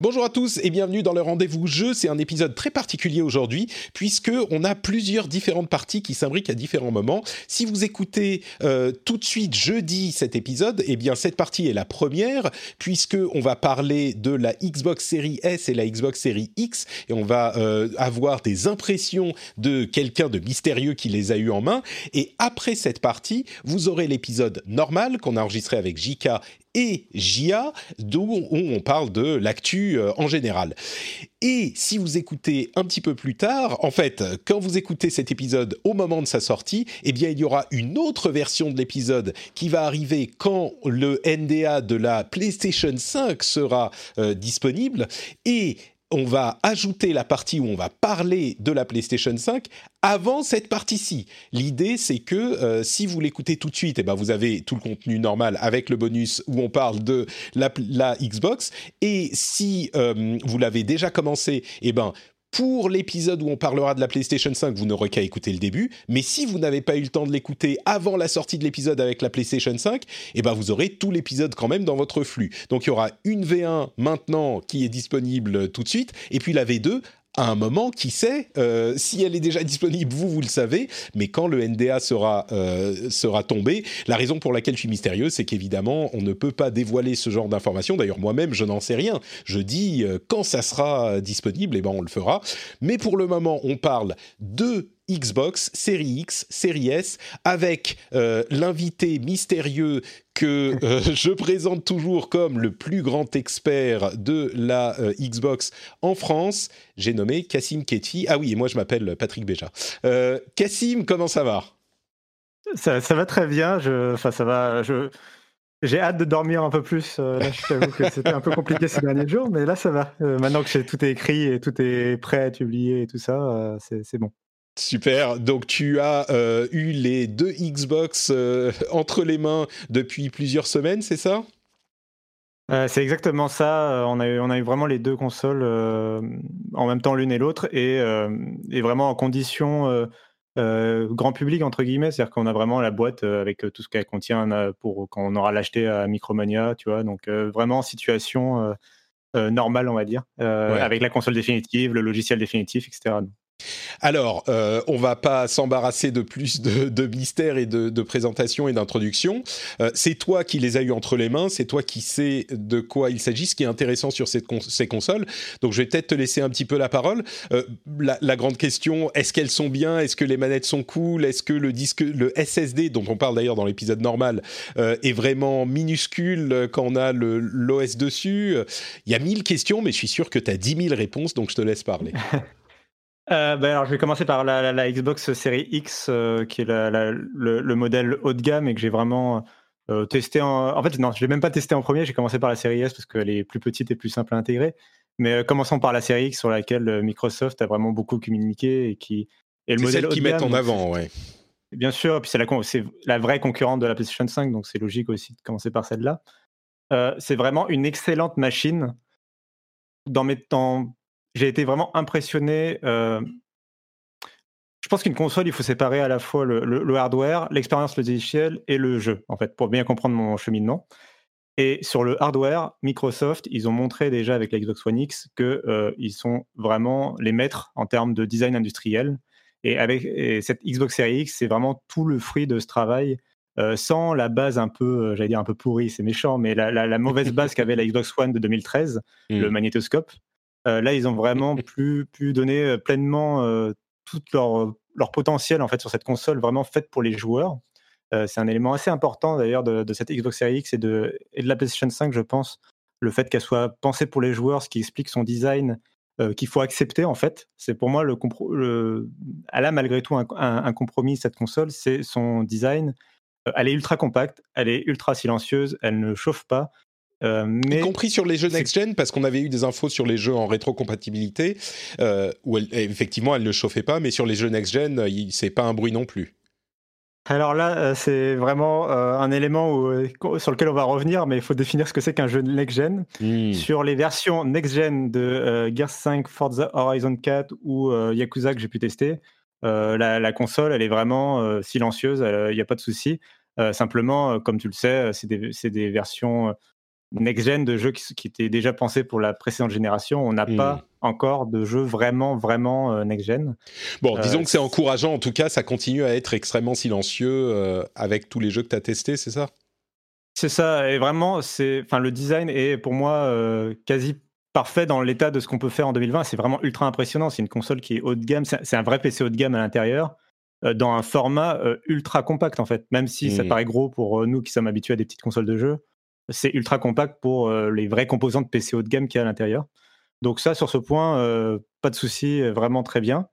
Bonjour à tous et bienvenue dans le rendez-vous jeu. C'est un épisode très particulier aujourd'hui puisque on a plusieurs différentes parties qui s'imbriquent à différents moments. Si vous écoutez euh, tout de suite jeudi cet épisode, eh bien cette partie est la première puisque on va parler de la Xbox Series S et la Xbox Series X et on va euh, avoir des impressions de quelqu'un de mystérieux qui les a eu en main. Et après cette partie, vous aurez l'épisode normal qu'on a enregistré avec JK et JA, d'où on parle de l'actu euh, en général. Et si vous écoutez un petit peu plus tard, en fait, quand vous écoutez cet épisode au moment de sa sortie, eh bien, il y aura une autre version de l'épisode qui va arriver quand le NDA de la PlayStation 5 sera euh, disponible. Et on va ajouter la partie où on va parler de la PlayStation 5 avant cette partie-ci. L'idée, c'est que euh, si vous l'écoutez tout de suite, eh ben, vous avez tout le contenu normal avec le bonus où on parle de la, Xbox. Et si euh, vous l'avez déjà commencé, eh ben, pour l'épisode où on parlera de la PlayStation 5, vous n'aurez qu'à écouter le début. Mais si vous n'avez pas eu le temps de l'écouter avant la sortie de l'épisode avec la PlayStation 5, eh ben vous aurez tout l'épisode quand même dans votre flux. Donc il y aura une V1 maintenant qui est disponible tout de suite, et puis la V2 à un moment, qui sait, euh, si elle est déjà disponible, vous, vous le savez, mais quand le NDA sera, euh, sera tombé, la raison pour laquelle je suis mystérieux, c'est qu'évidemment, on ne peut pas dévoiler ce genre d'informations. D'ailleurs, moi-même, je n'en sais rien. Je dis, euh, quand ça sera disponible, eh ben, on le fera. Mais pour le moment, on parle de Xbox, série X, série S, avec euh, l'invité mystérieux que euh, je présente toujours comme le plus grand expert de la euh, Xbox en France. J'ai nommé Cassim Ketfi. Ah oui, et moi je m'appelle Patrick Béja. Cassim, comment ça va? Ça, va très bien. Je, enfin, ça va. Je, j'ai hâte de dormir un peu plus. là, je t'avoue que c'était un peu compliqué ces derniers jours, mais là, ça va. maintenant que tout est écrit et tout est prêt à être publié et tout ça, c'est bon. Super. Donc tu as euh, eu les deux Xbox euh, entre les mains depuis plusieurs semaines, c'est ça? Euh, c'est exactement ça. On a, eu, on a eu vraiment les deux consoles en même temps l'une et l'autre et, et, vraiment en condition grand public entre guillemets, c'est-à-dire qu'on a vraiment la boîte avec tout ce qu'elle contient pour quand on aura l'acheté à Micromania, tu vois. Donc vraiment situation normale, on va dire, avec la console définitive, le logiciel définitif, etc. Alors, euh, on va pas s'embarrasser de plus de, de mystères et de, de présentation et d'introduction. Euh, c'est toi qui les as eu entre les mains, c'est toi qui sais de quoi il s'agit, ce qui est intéressant sur ces consoles. Donc, je vais peut-être te laisser un petit peu la parole. Euh, la, grande question, est-ce qu'elles sont bien? Est-ce que les manettes sont cool? Est-ce que le disque, le SSD, dont on parle d'ailleurs dans l'épisode normal, euh, est vraiment minuscule quand on a l'OS dessus? Il y a mille questions, mais je suis sûr que tu as dix mille réponses, donc je te laisse parler. Euh, bah, alors, je vais commencer par la, Xbox Series X, euh, qui est le, modèle haut de gamme et que j'ai vraiment euh, testé en. En fait, non, je l'ai même pas testé en premier. J'ai commencé par la série S parce qu'elle est plus petite et plus simple à intégrer. Mais commençons par la série X, sur laquelle Microsoft a vraiment beaucoup communiqué et qui est le modèle qui mettent en avant, ouais. Bien sûr, puis c'est la, la vraie concurrente de la PlayStation 5, donc c'est logique aussi de commencer par celle-là. c'est vraiment une excellente machine. Dans mes temps j'ai été vraiment impressionné. Euh, je pense qu'une console, il faut séparer à la fois le, hardware, l'expérience logicielle et le jeu, en fait, pour bien comprendre mon cheminement. Et sur le hardware, Microsoft, ils ont montré déjà avec la Xbox One X qu'ils euh, sont vraiment les maîtres en termes de design industriel. Et avec cette Xbox Series X, c'est vraiment tout le fruit de ce travail, euh, sans la base un peu, j'allais dire un peu pourrie, c'est méchant, mais la, mauvaise base qu'avait la Xbox One de 2013, le mmh. magnétoscope. Euh, là, ils ont vraiment pu, pu donner euh, pleinement euh, tout leur, leur, potentiel en fait sur cette console vraiment faite pour les joueurs. c'est un élément assez important d'ailleurs de, cette Xbox Series X et de, et de la PlayStation 5, je pense. Le fait qu'elle soit pensée pour les joueurs, ce qui explique son design qu'il faut accepter en fait. C'est pour moi le, le, elle a malgré tout un, un compromis cette console, c'est son design. elle est ultra compacte, elle est ultra silencieuse, elle ne chauffe pas, y compris sur les jeux next-gen, parce qu'on avait eu des infos sur les jeux en rétrocompatibilité, où effectivement elle ne chauffait pas, mais sur les jeux next-gen, c'est pas un bruit non plus. Alors là, c'est vraiment un élément sur lequel on va revenir, mais il faut définir ce que c'est qu'un jeu next-gen. Hmm. Sur les versions next-gen de Gears 5, Forza Horizon 4 ou Yakuza que j'ai pu tester, la, console, elle est vraiment silencieuse, il n'y a pas de souci. simplement, comme tu le sais, c'est des, versions next-gen de jeux qui, étaient déjà pensés pour la précédente génération. On n'a pas hmm. encore de jeux vraiment, vraiment next-gen. Bon, disons que c'est encourageant, en tout cas, ça continue à être extrêmement silencieux avec tous les jeux que tu as testés, c'est ça? C'est ça, et vraiment, enfin, le design est pour moi quasi parfait dans l'état de ce qu'on peut faire en 2020. C'est vraiment ultra impressionnant. C'est une console qui est haut de gamme. C'est un vrai PC haut de gamme à l'intérieur, euh, dans un format euh, ultra compact en fait. Même si ça mmh. paraît gros pour euh, nous qui sommes habitués à des petites consoles de jeu, c'est ultra compact pour les vrais composants de PC haut de gamme qu'il y a à l'intérieur. Donc ça, sur ce point, pas de souci, vraiment très bien.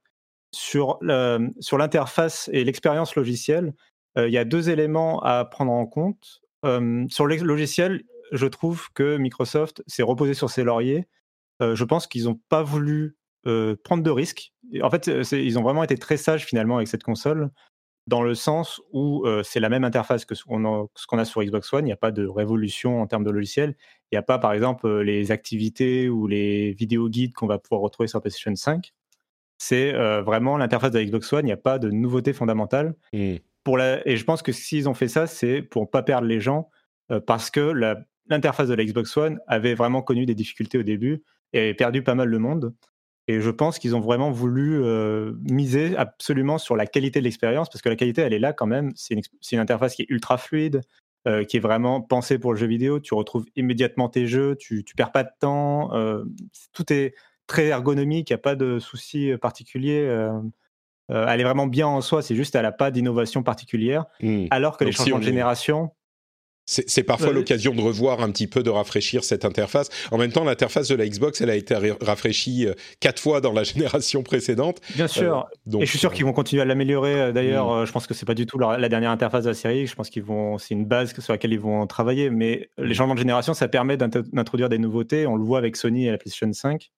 Sur l'interface et l'expérience logicielle, il y a deux éléments à prendre en compte. sur le logiciel, je trouve que Microsoft s'est reposé sur ses lauriers. Euh, je pense qu'ils n'ont pas voulu euh, prendre de risques. En fait, ils ont vraiment été très sages finalement avec cette console, dans le sens où euh, c'est la même interface que ce qu'on a, sur Xbox One. Il n'y a pas de révolution en termes de logiciel. Il n'y a pas, par exemple, les activités ou les vidéos guides qu'on va pouvoir retrouver sur PlayStation 5. C'est vraiment l'interface de Xbox One. Il n'y a pas de nouveauté fondamentale. Mmh. Pour la... Et je pense que s'ils ont fait ça, c'est pour ne pas perdre les gens, parce que la l'interface de la Xbox One avait vraiment connu des difficultés au début et avait perdu pas mal de monde. Et je pense qu'ils ont vraiment voulu euh, miser absolument sur la qualité de l'expérience, parce que la qualité, elle est là quand même. C'est une, interface qui est ultra fluide, euh, qui est vraiment pensée pour le jeu vidéo. Tu retrouves immédiatement tes jeux, tu, tu perds pas de temps. Euh, tout est très ergonomique, il n'y a pas de soucis particuliers. elle est vraiment bien en soi, c'est juste elle n'a pas d'innovation particulière. Mmh. Alors que les changements de génération, c'est parfois l'occasion de revoir un petit peu, de rafraîchir cette interface. En même temps, l'interface de la Xbox, elle a été rafraîchie euh, quatre fois dans la génération précédente. Bien sûr. Euh, et je suis sûr qu'ils vont continuer à l'améliorer. Euh, d'ailleurs, mm. je pense que c'est pas du tout la, dernière interface de la série. Je pense qu'ils vont, c'est une base sur laquelle ils vont travailler. Mais les mm. changements de génération, ça permet d'introduire des nouveautés. On le voit avec Sony et la PlayStation 5.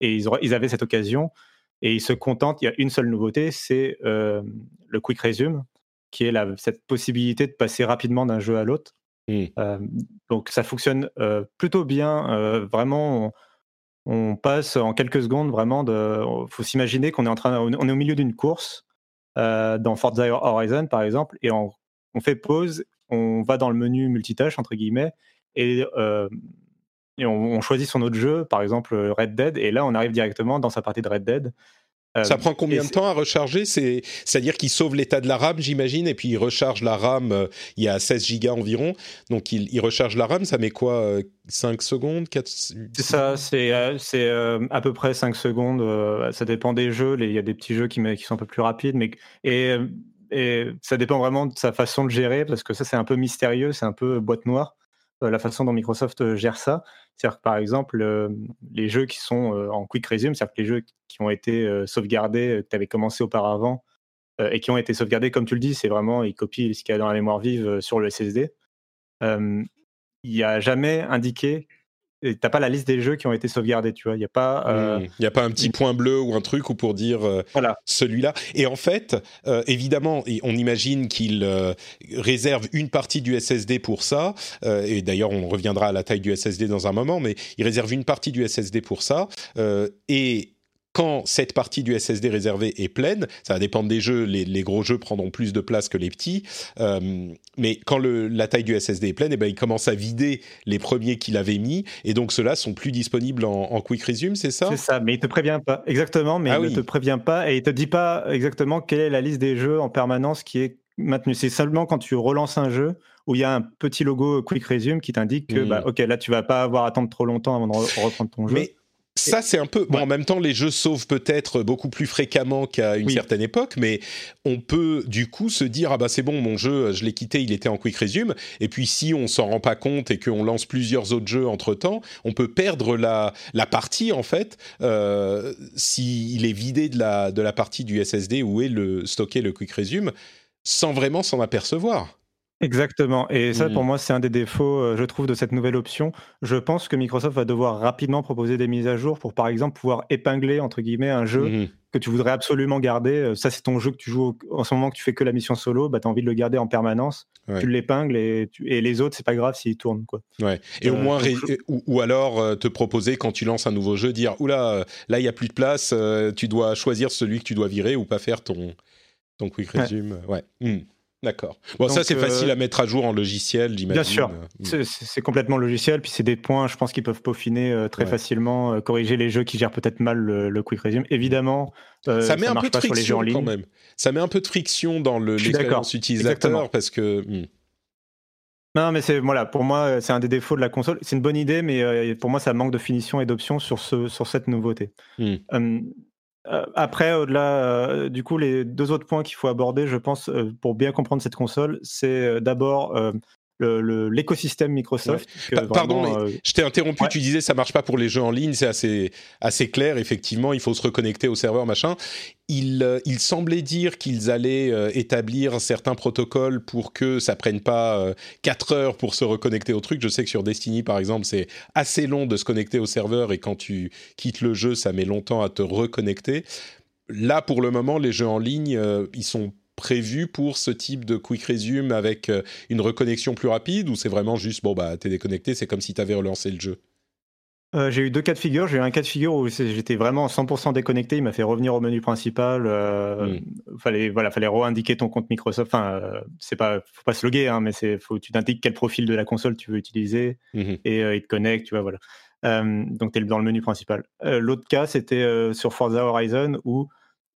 Et ils, ils avaient cette occasion. Et ils se contentent. Il y a une seule nouveauté, c'est le Quick Resume, qui est la, cette possibilité de passer rapidement d'un jeu à l'autre. Mmh. donc ça fonctionne plutôt bien. vraiment, on, passe en quelques secondes vraiment de. faut s'imaginer qu'on est en train, on est au milieu d'une course dans Forza Horizon par exemple, et on, fait pause, on va dans le menu multitâche entre guillemets, et, et on, choisit son autre jeu, par exemple Red Dead, et là on arrive directement dans sa partie de Red Dead. Euh, ça prend combien de temps à recharger? C'est-à-dire qu'il sauve l'état de la RAM, j'imagine, et puis il recharge la RAM, euh, il y a 16 gigas environ, donc il, recharge la RAM, ça met quoi 5 euh, secondes 4... C'est ça, c'est à peu près 5 secondes, ça dépend des jeux, il y a des petits jeux qui, qui, sont un peu plus rapides, mais, et, et ça dépend vraiment de sa façon de gérer, parce que ça c'est un peu mystérieux, c'est un peu boîte noire. Euh, la façon dont Microsoft euh, gère ça. C'est-à-dire que par exemple, euh, les jeux qui sont en quick resume, c'est-à-dire les jeux qui ont été sauvegardés, que tu avais commencé auparavant, et qui ont été sauvegardés, comme tu le dis, c'est vraiment, ils copient ce qu'il y a dans la mémoire vive sur le SSD. il n'y a jamais indiqué tu t'as pas la liste des jeux qui ont été sauvegardés, tu vois. Il n'y a pas. Euh, hmm. Il a pas un petit point bleu ou un truc ou pour dire euh, voilà. celui-là. Et en fait, euh, évidemment, on imagine qu'il réserve une partie du SSD pour ça. et d'ailleurs, on reviendra à la taille du SSD dans un moment, mais il réserve une partie du SSD pour ça. et quand cette partie du SSD réservé est pleine, ça va dépendre des jeux, les, gros jeux prendront plus de place que les petits, euh, mais quand la taille du SSD est pleine, et eh ben, il commence à vider les premiers qu'il avait mis, et donc ceux-là sont plus disponibles en, Quick Resume, c'est ça? C'est ça, mais il te prévient pas, exactement, mais ah il ne te prévient pas, et il te dit pas exactement quelle est la liste des jeux en permanence qui est maintenue. C'est seulement quand tu relances un jeu où il y a un petit logo Quick Resume qui t'indique que, hmm. bah, ok, là tu vas pas avoir à attendre trop longtemps avant de reprendre ton jeu. Ça, c'est un peu. Bon, en même temps, les jeux sauvent peut-être beaucoup plus fréquemment qu'à une certaine époque, mais on peut du coup se dire ah bah c'est bon, mon jeu, je l'ai quitté, il était en quick resume. Et puis si on s'en rend pas compte et qu'on lance plusieurs autres jeux entre temps, on peut perdre la, la partie en fait euh, s'il est vidé de la de la partie du SSD où est le stocké le quick resume sans vraiment s'en apercevoir. Exactement. Et ça, pour Mmh. moi, c'est un des défauts, euh, je trouve, de cette nouvelle option. Je pense que Microsoft va devoir rapidement proposer des mises à jour pour, par exemple, pouvoir épingler, entre guillemets, un jeu Mmh que tu voudrais absolument garder. Euh, Ça, c'est ton jeu que tu joues au- en ce moment, que tu fais que la mission solo, bah, tu as envie de le garder en permanence. Ouais. Tu l'épingles et, tu- et les autres, c'est pas grave s'ils tournent. Quoi. Ouais. Et au Euh, moins, donc ré- je- ou, ou alors te proposer quand tu lances un nouveau jeu, dire oula, là il y a plus de place, tu dois choisir celui que tu dois virer ou pas faire ton ton quick resume. Ouais. Hmm. D'accord. Bon, ça c'est euh, facile à mettre à jour en logiciel, j'imagine. Bien sûr, hmm. c'est complètement logiciel, puis c'est des points, je pense, qu'ils peuvent peaufiner euh, très Ouais. facilement, euh, corriger les jeux qui gèrent peut-être mal le, le quick resume. Évidemment, ça met un peu de friction quand même. Ça met un peu de friction dans le- l'expérience d'accord. utilisateur Exactement. parce que. hmm. Non, mais c'est voilà, pour moi, c'est un des défauts de la console. C'est une bonne idée, mais pour moi, ça manque de finition et d'options sur ce sur cette nouveauté. Hmm. Euh, après, au-delà, euh, du coup, les deux autres points qu'il faut aborder, je pense, euh, pour bien comprendre cette console, c'est d'abord l'écosystème Microsoft. Pa- pardon, vraiment, euh, Je t'ai interrompu, Ouais. tu disais ça marche pas pour les jeux en ligne, c'est assez, assez clair, effectivement, il faut se reconnecter au serveur, machin. Il, euh, il semblait dire qu'ils allaient euh, établir certains protocoles pour que ça prenne pas 4 heures pour se reconnecter au truc. Je sais que sur Destiny, par exemple, c'est assez long de se connecter au serveur et quand tu quittes le jeu, ça met longtemps à te reconnecter. Là, pour le moment, les jeux en ligne, ils sont prévus pour ce type de quick resume avec euh, une reconnexion plus rapide ou c'est vraiment juste bon bah t'es déconnecté c'est comme si t'avais relancé le jeu? Euh, j'ai eu deux cas de figure. J'ai eu un cas de figure où j'étais vraiment 100% déconnecté. Il m'a fait revenir au menu principal. Euh, Fallait voilà, fallait re-indiquer ton compte Microsoft. Enfin, euh, c'est pas, faut pas se loguer, hein, mais c'est, faut tu t'indiques quel profil de la console tu veux utiliser Mhm. et euh, il te connecte. Tu vois, voilà. Donc t'es dans le menu principal. L'autre cas, c'était sur Forza Horizon où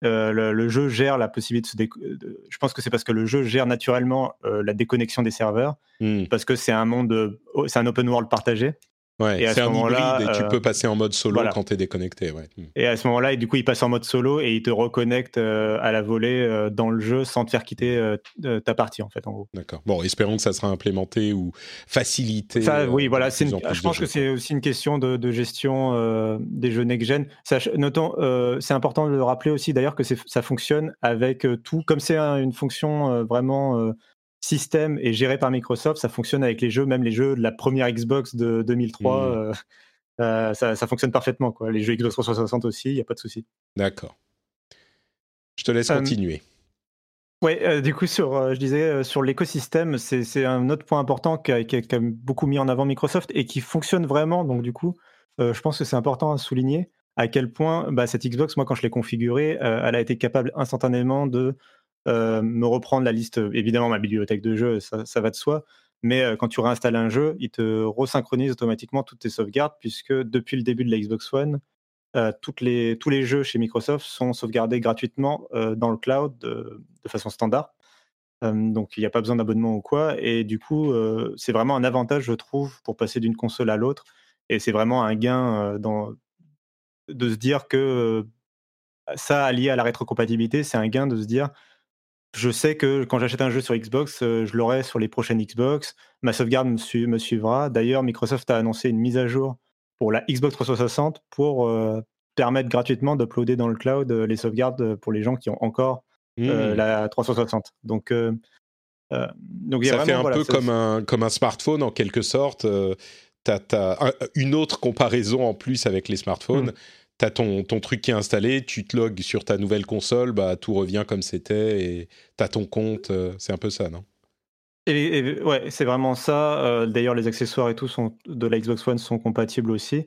euh, le, le jeu gère la possibilité de se déco- de- Je pense que c'est parce que le jeu gère naturellement euh, la déconnexion des serveurs Mhm. parce que c'est un monde, euh, c'est un open world partagé. Ouais, c'est ce un hybride et tu euh, peux passer en mode solo voilà. quand t'es déconnecté. Ouais. Mhm. Et à ce moment-là, et du coup, il passe en mode solo et il te reconnecte euh, à la volée euh, dans le jeu sans te faire quitter ta partie, en fait, en gros. D'accord. Bon, espérons que ça sera implémenté ou facilité. Ça, oui, voilà, une- je pense que c'est aussi une question de, de gestion euh, des jeux next-gen. Notons, euh, c'est important de le rappeler aussi d'ailleurs que ça fonctionne avec tout, comme c'est un- une fonction euh, vraiment système et gérée par Microsoft, ça fonctionne avec les jeux, même les jeux de la première Xbox de 2003. Mhm. euh, euh, ça, ça fonctionne parfaitement. Quoi. Les jeux Xbox 360 aussi, il n'y a pas de souci. D'accord. Je te laisse Euh, continuer. Euh, du coup, sur, je disais, sur l'écosystème, c'est un autre point important qui a, qui a quand même beaucoup mis en avant Microsoft et qui fonctionne vraiment. Donc, du coup, je pense que c'est important à souligner à quel point bah, cette Xbox, moi, quand je l'ai configurée, elle a été capable instantanément de me reprendre la liste, euh, évidemment, ma bibliothèque de jeux, ça, ça va de soi. Mais euh, quand tu réinstalles un jeu, il te resynchronise automatiquement toutes tes sauvegardes, puisque depuis le début de la Xbox One, euh, les, tous les jeux chez Microsoft sont sauvegardés gratuitement euh, dans le cloud de, façon standard. Euh, donc il n'y a pas besoin d'abonnement ou quoi. Et du coup, euh, c'est vraiment un avantage, je trouve, pour passer d'une console à l'autre. Et c'est vraiment un gain euh, dans, de se dire que euh, ça, allié à la rétrocompatibilité, c'est un gain de se dire je sais que quand j'achète un jeu sur Xbox, euh, je l'aurai sur les prochaines Xbox. Ma sauvegarde me, su- me suivra. D'ailleurs, Microsoft a annoncé une mise à jour pour la Xbox 360 pour euh, permettre gratuitement d'uploader dans le cloud euh, les sauvegardes pour les gens qui ont encore euh, Mhm. la 360. Donc, euh, donc y a ça fait un voilà, peu comme un, comme un smartphone en quelque sorte. T'as un- une autre comparaison en plus avec les smartphones. T'as ton, truc qui est installé, tu te logs sur ta nouvelle console, bah, tout revient comme c'était et t'as ton compte. euh, c'est un peu ça, non? Et, et- ouais, c'est vraiment ça. Euh, D'ailleurs, les accessoires et tout sont, de la Xbox One sont compatibles aussi.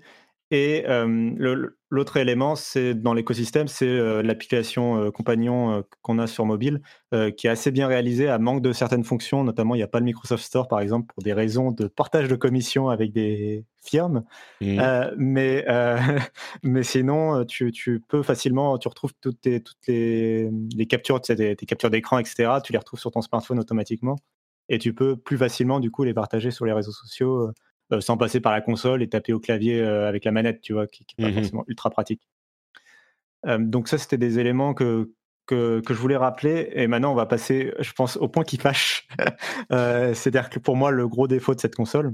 Et euh, l'autre élément, c'est dans l'écosystème, c'est euh, l'application euh, compagnon qu'on a sur mobile, qui est assez bien réalisée, à manque de certaines fonctions. Notamment, il n'y a pas le Microsoft Store, par exemple, pour des raisons de partage de commissions avec des firmes. Euh, mais, mais sinon, tu, tu peux facilement, tu retrouves toutes, tes, toutes les, les captures, tes, tes captures d'écran, etc. Tu les retrouves sur ton smartphone automatiquement. Et tu peux plus facilement, du coup, les partager sur les réseaux sociaux sans passer par la console et taper au clavier euh, avec la manette, tu vois, qui n'est pas Mhm. forcément ultra pratique. Euh, donc, ça, c'était des éléments que, que, que je voulais rappeler. Et maintenant, on va passer, je pense, au point qui fâche. Euh, C'est-à-dire que pour moi, le gros défaut de cette console,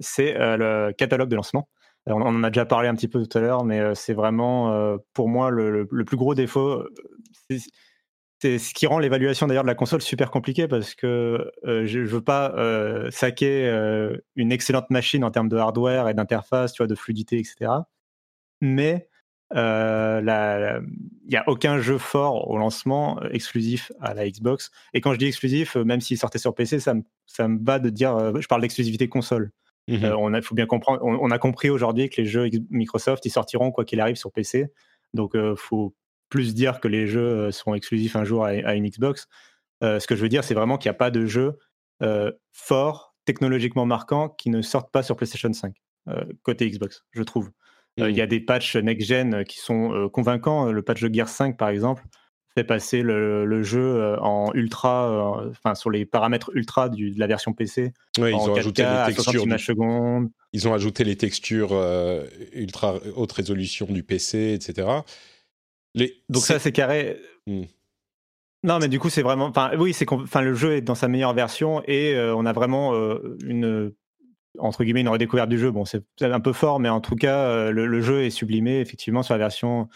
c'est euh, le catalogue de lancement. Euh, On en a déjà parlé un petit peu tout à l'heure, mais euh, c'est vraiment euh, pour moi le, le- le plus gros défaut. Euh, c'est- ce qui rend l'évaluation d'ailleurs de la console super compliquée parce que je, ne veux pas saquer une excellente machine en termes de hardware et d'interface, tu vois, de fluidité, etc. Mais il n'y a aucun jeu fort au lancement exclusif à la Xbox. Et quand je dis exclusif, même s'il sortait sur PC, ça me, ça me va de dire, je parle d'exclusivité console. Mmh on a, faut bien comprendre, on, a compris aujourd'hui que les jeux Microsoft, ils sortiront quoi qu'il arrive sur PC. Donc, il faut plus dire que les jeux euh, seront exclusifs un jour à, une Xbox. Euh, ce que je veux dire, c'est vraiment qu'il n'y a pas de jeux euh, forts, technologiquement marquants, qui ne sortent pas sur PlayStation 5, côté Xbox, je trouve. Il y a mmh. des patchs next-gen qui sont convaincants. Le patch de Gear 5, par exemple, fait passer le, jeu en ultra, enfin sur les paramètres ultra de la version PC. Oui, ils ont ajouté les textures. Ils ont ajouté les textures ultra haute résolution du PC, etc. Donc ça, c'est carré. Hmm. Non, mais du coup, c'est vraiment. Enfin, oui, c'est. Enfin, le jeu est dans sa meilleure version et euh, on a vraiment euh, une entre guillemets une redécouverte du jeu. Bon, c'est un peu fort, mais en tout cas, euh, le, jeu est sublimé effectivement sur la version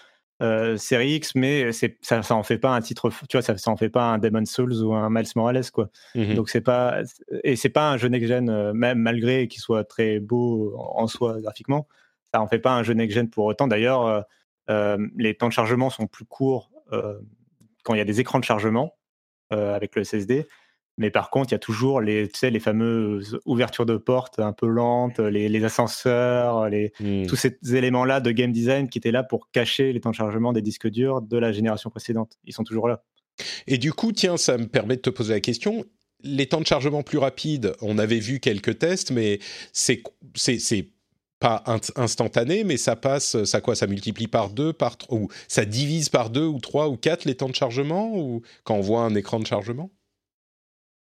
série X, mais ça, ça en fait pas un titre. Tu vois, ça, ça en fait pas un Demon's Souls ou un Miles Morales, quoi. Mmh Donc c'est pas et c'est pas un jeu next gen, même malgré qu'il soit très beau en soi graphiquement, ça en fait pas un jeu next gen pour autant. D'ailleurs les temps de chargement sont plus courts euh, quand il y a des écrans de chargement euh, avec le SSD. Mais par contre, il y a toujours les, tu sais, les fameuses ouvertures de portes un peu lentes, les, ascenseurs, les, mmh. tous ces éléments-là de game design qui étaient là pour cacher les temps de chargement des disques durs de la génération précédente. Ils sont toujours là. Et du coup, tiens, ça me permet de te poser la question. Les temps de chargement plus rapides, on avait vu quelques tests, mais c'est instantané, mais ça passe, ça quoi Ça multiplie par deux, par ou ça divise par deux ou trois ou quatre les temps de chargement ou quand on voit un écran de chargement?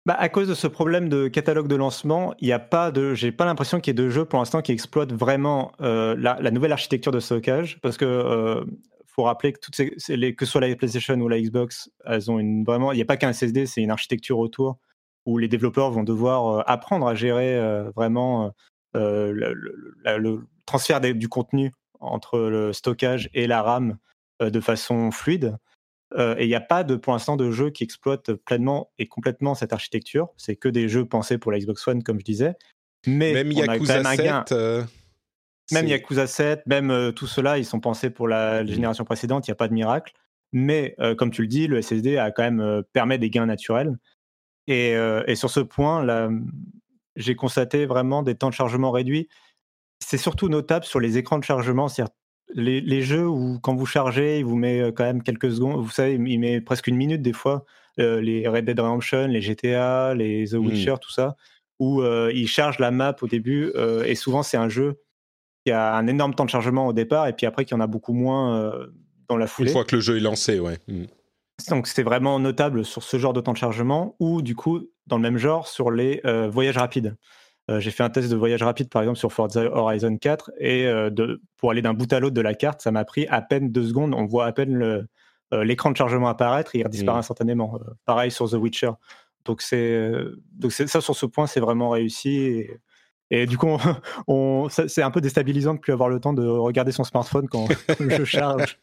Bah, à cause de ce problème de catalogue de lancement, il n'y a pas de, j'ai pas l'impression qu'il y ait de jeux pour l'instant qui exploitent vraiment euh, la, nouvelle architecture de stockage, parce que euh, faut rappeler que toutes les, que soit la PlayStation ou la Xbox, elles ont une vraiment, il n'y a pas qu'un SSD, c'est une architecture autour où les développeurs vont devoir euh, apprendre à gérer vraiment euh, le, transfert du contenu entre le stockage et la RAM euh, de façon fluide. Euh, et il n'y a pas de, pour l'instant de jeu qui exploite pleinement et complètement cette architecture. C'est que des jeux pensés pour la Xbox One, comme je disais. Mais même Yakuza 7, même Yakuza 7, même tout cela, ils sont pensés pour la mmh. génération précédente. Il n'y a pas de miracle. Mais comme tu le dis, le SSD a quand même permet des gains naturels. Et, et sur ce point, la, j'ai constaté vraiment des temps de chargement réduits. C'est surtout notable sur les écrans de chargement, c'est-à-dire les, jeux où quand vous chargez, il vous met euh, quand même quelques secondes, vous savez, il met presque une minute des fois, euh, les Red Dead Redemption, les GTA, les The mmh. Witcher, tout ça, où euh, il charge la map au début, et souvent c'est un jeu qui a un énorme temps de chargement au départ, et puis après qu'il y en a beaucoup moins dans la foulée. Une fois que le jeu est lancé, ouais. Mmh. Donc c'est vraiment notable sur ce genre de temps de chargement ou du coup dans le même genre sur les euh, voyages rapides. Euh, j'ai fait un test de voyage rapide par exemple sur Forza Horizon 4 et euh, de, pour aller d'un bout à l'autre de la carte, ça m'a pris à peine deux secondes. On voit à peine l'écran de chargement apparaître et il disparaît mmh. instantanément. pareil sur The Witcher. Donc c'est donc ça sur ce point c'est vraiment réussi. Et, du coup, c'est un peu déstabilisant de plus avoir le temps de regarder son smartphone quand, quand je charge.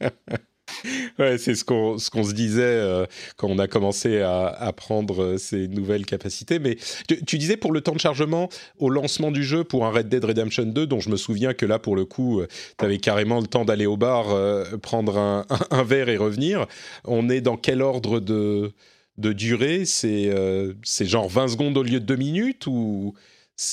ouais, c'est ce qu'on ce qu'on se disait euh, quand on a commencé à, à prendre euh, ces nouvelles capacités. Mais tu, disais pour le temps de chargement au lancement du jeu pour un Red Dead Redemption 2, dont je me souviens que là pour le coup, euh, tu avais carrément le temps d'aller au bar, prendre un, un, verre et revenir. On est dans quel ordre de de durée? C'est c'est genre 20 secondes au lieu de 2 minutes ou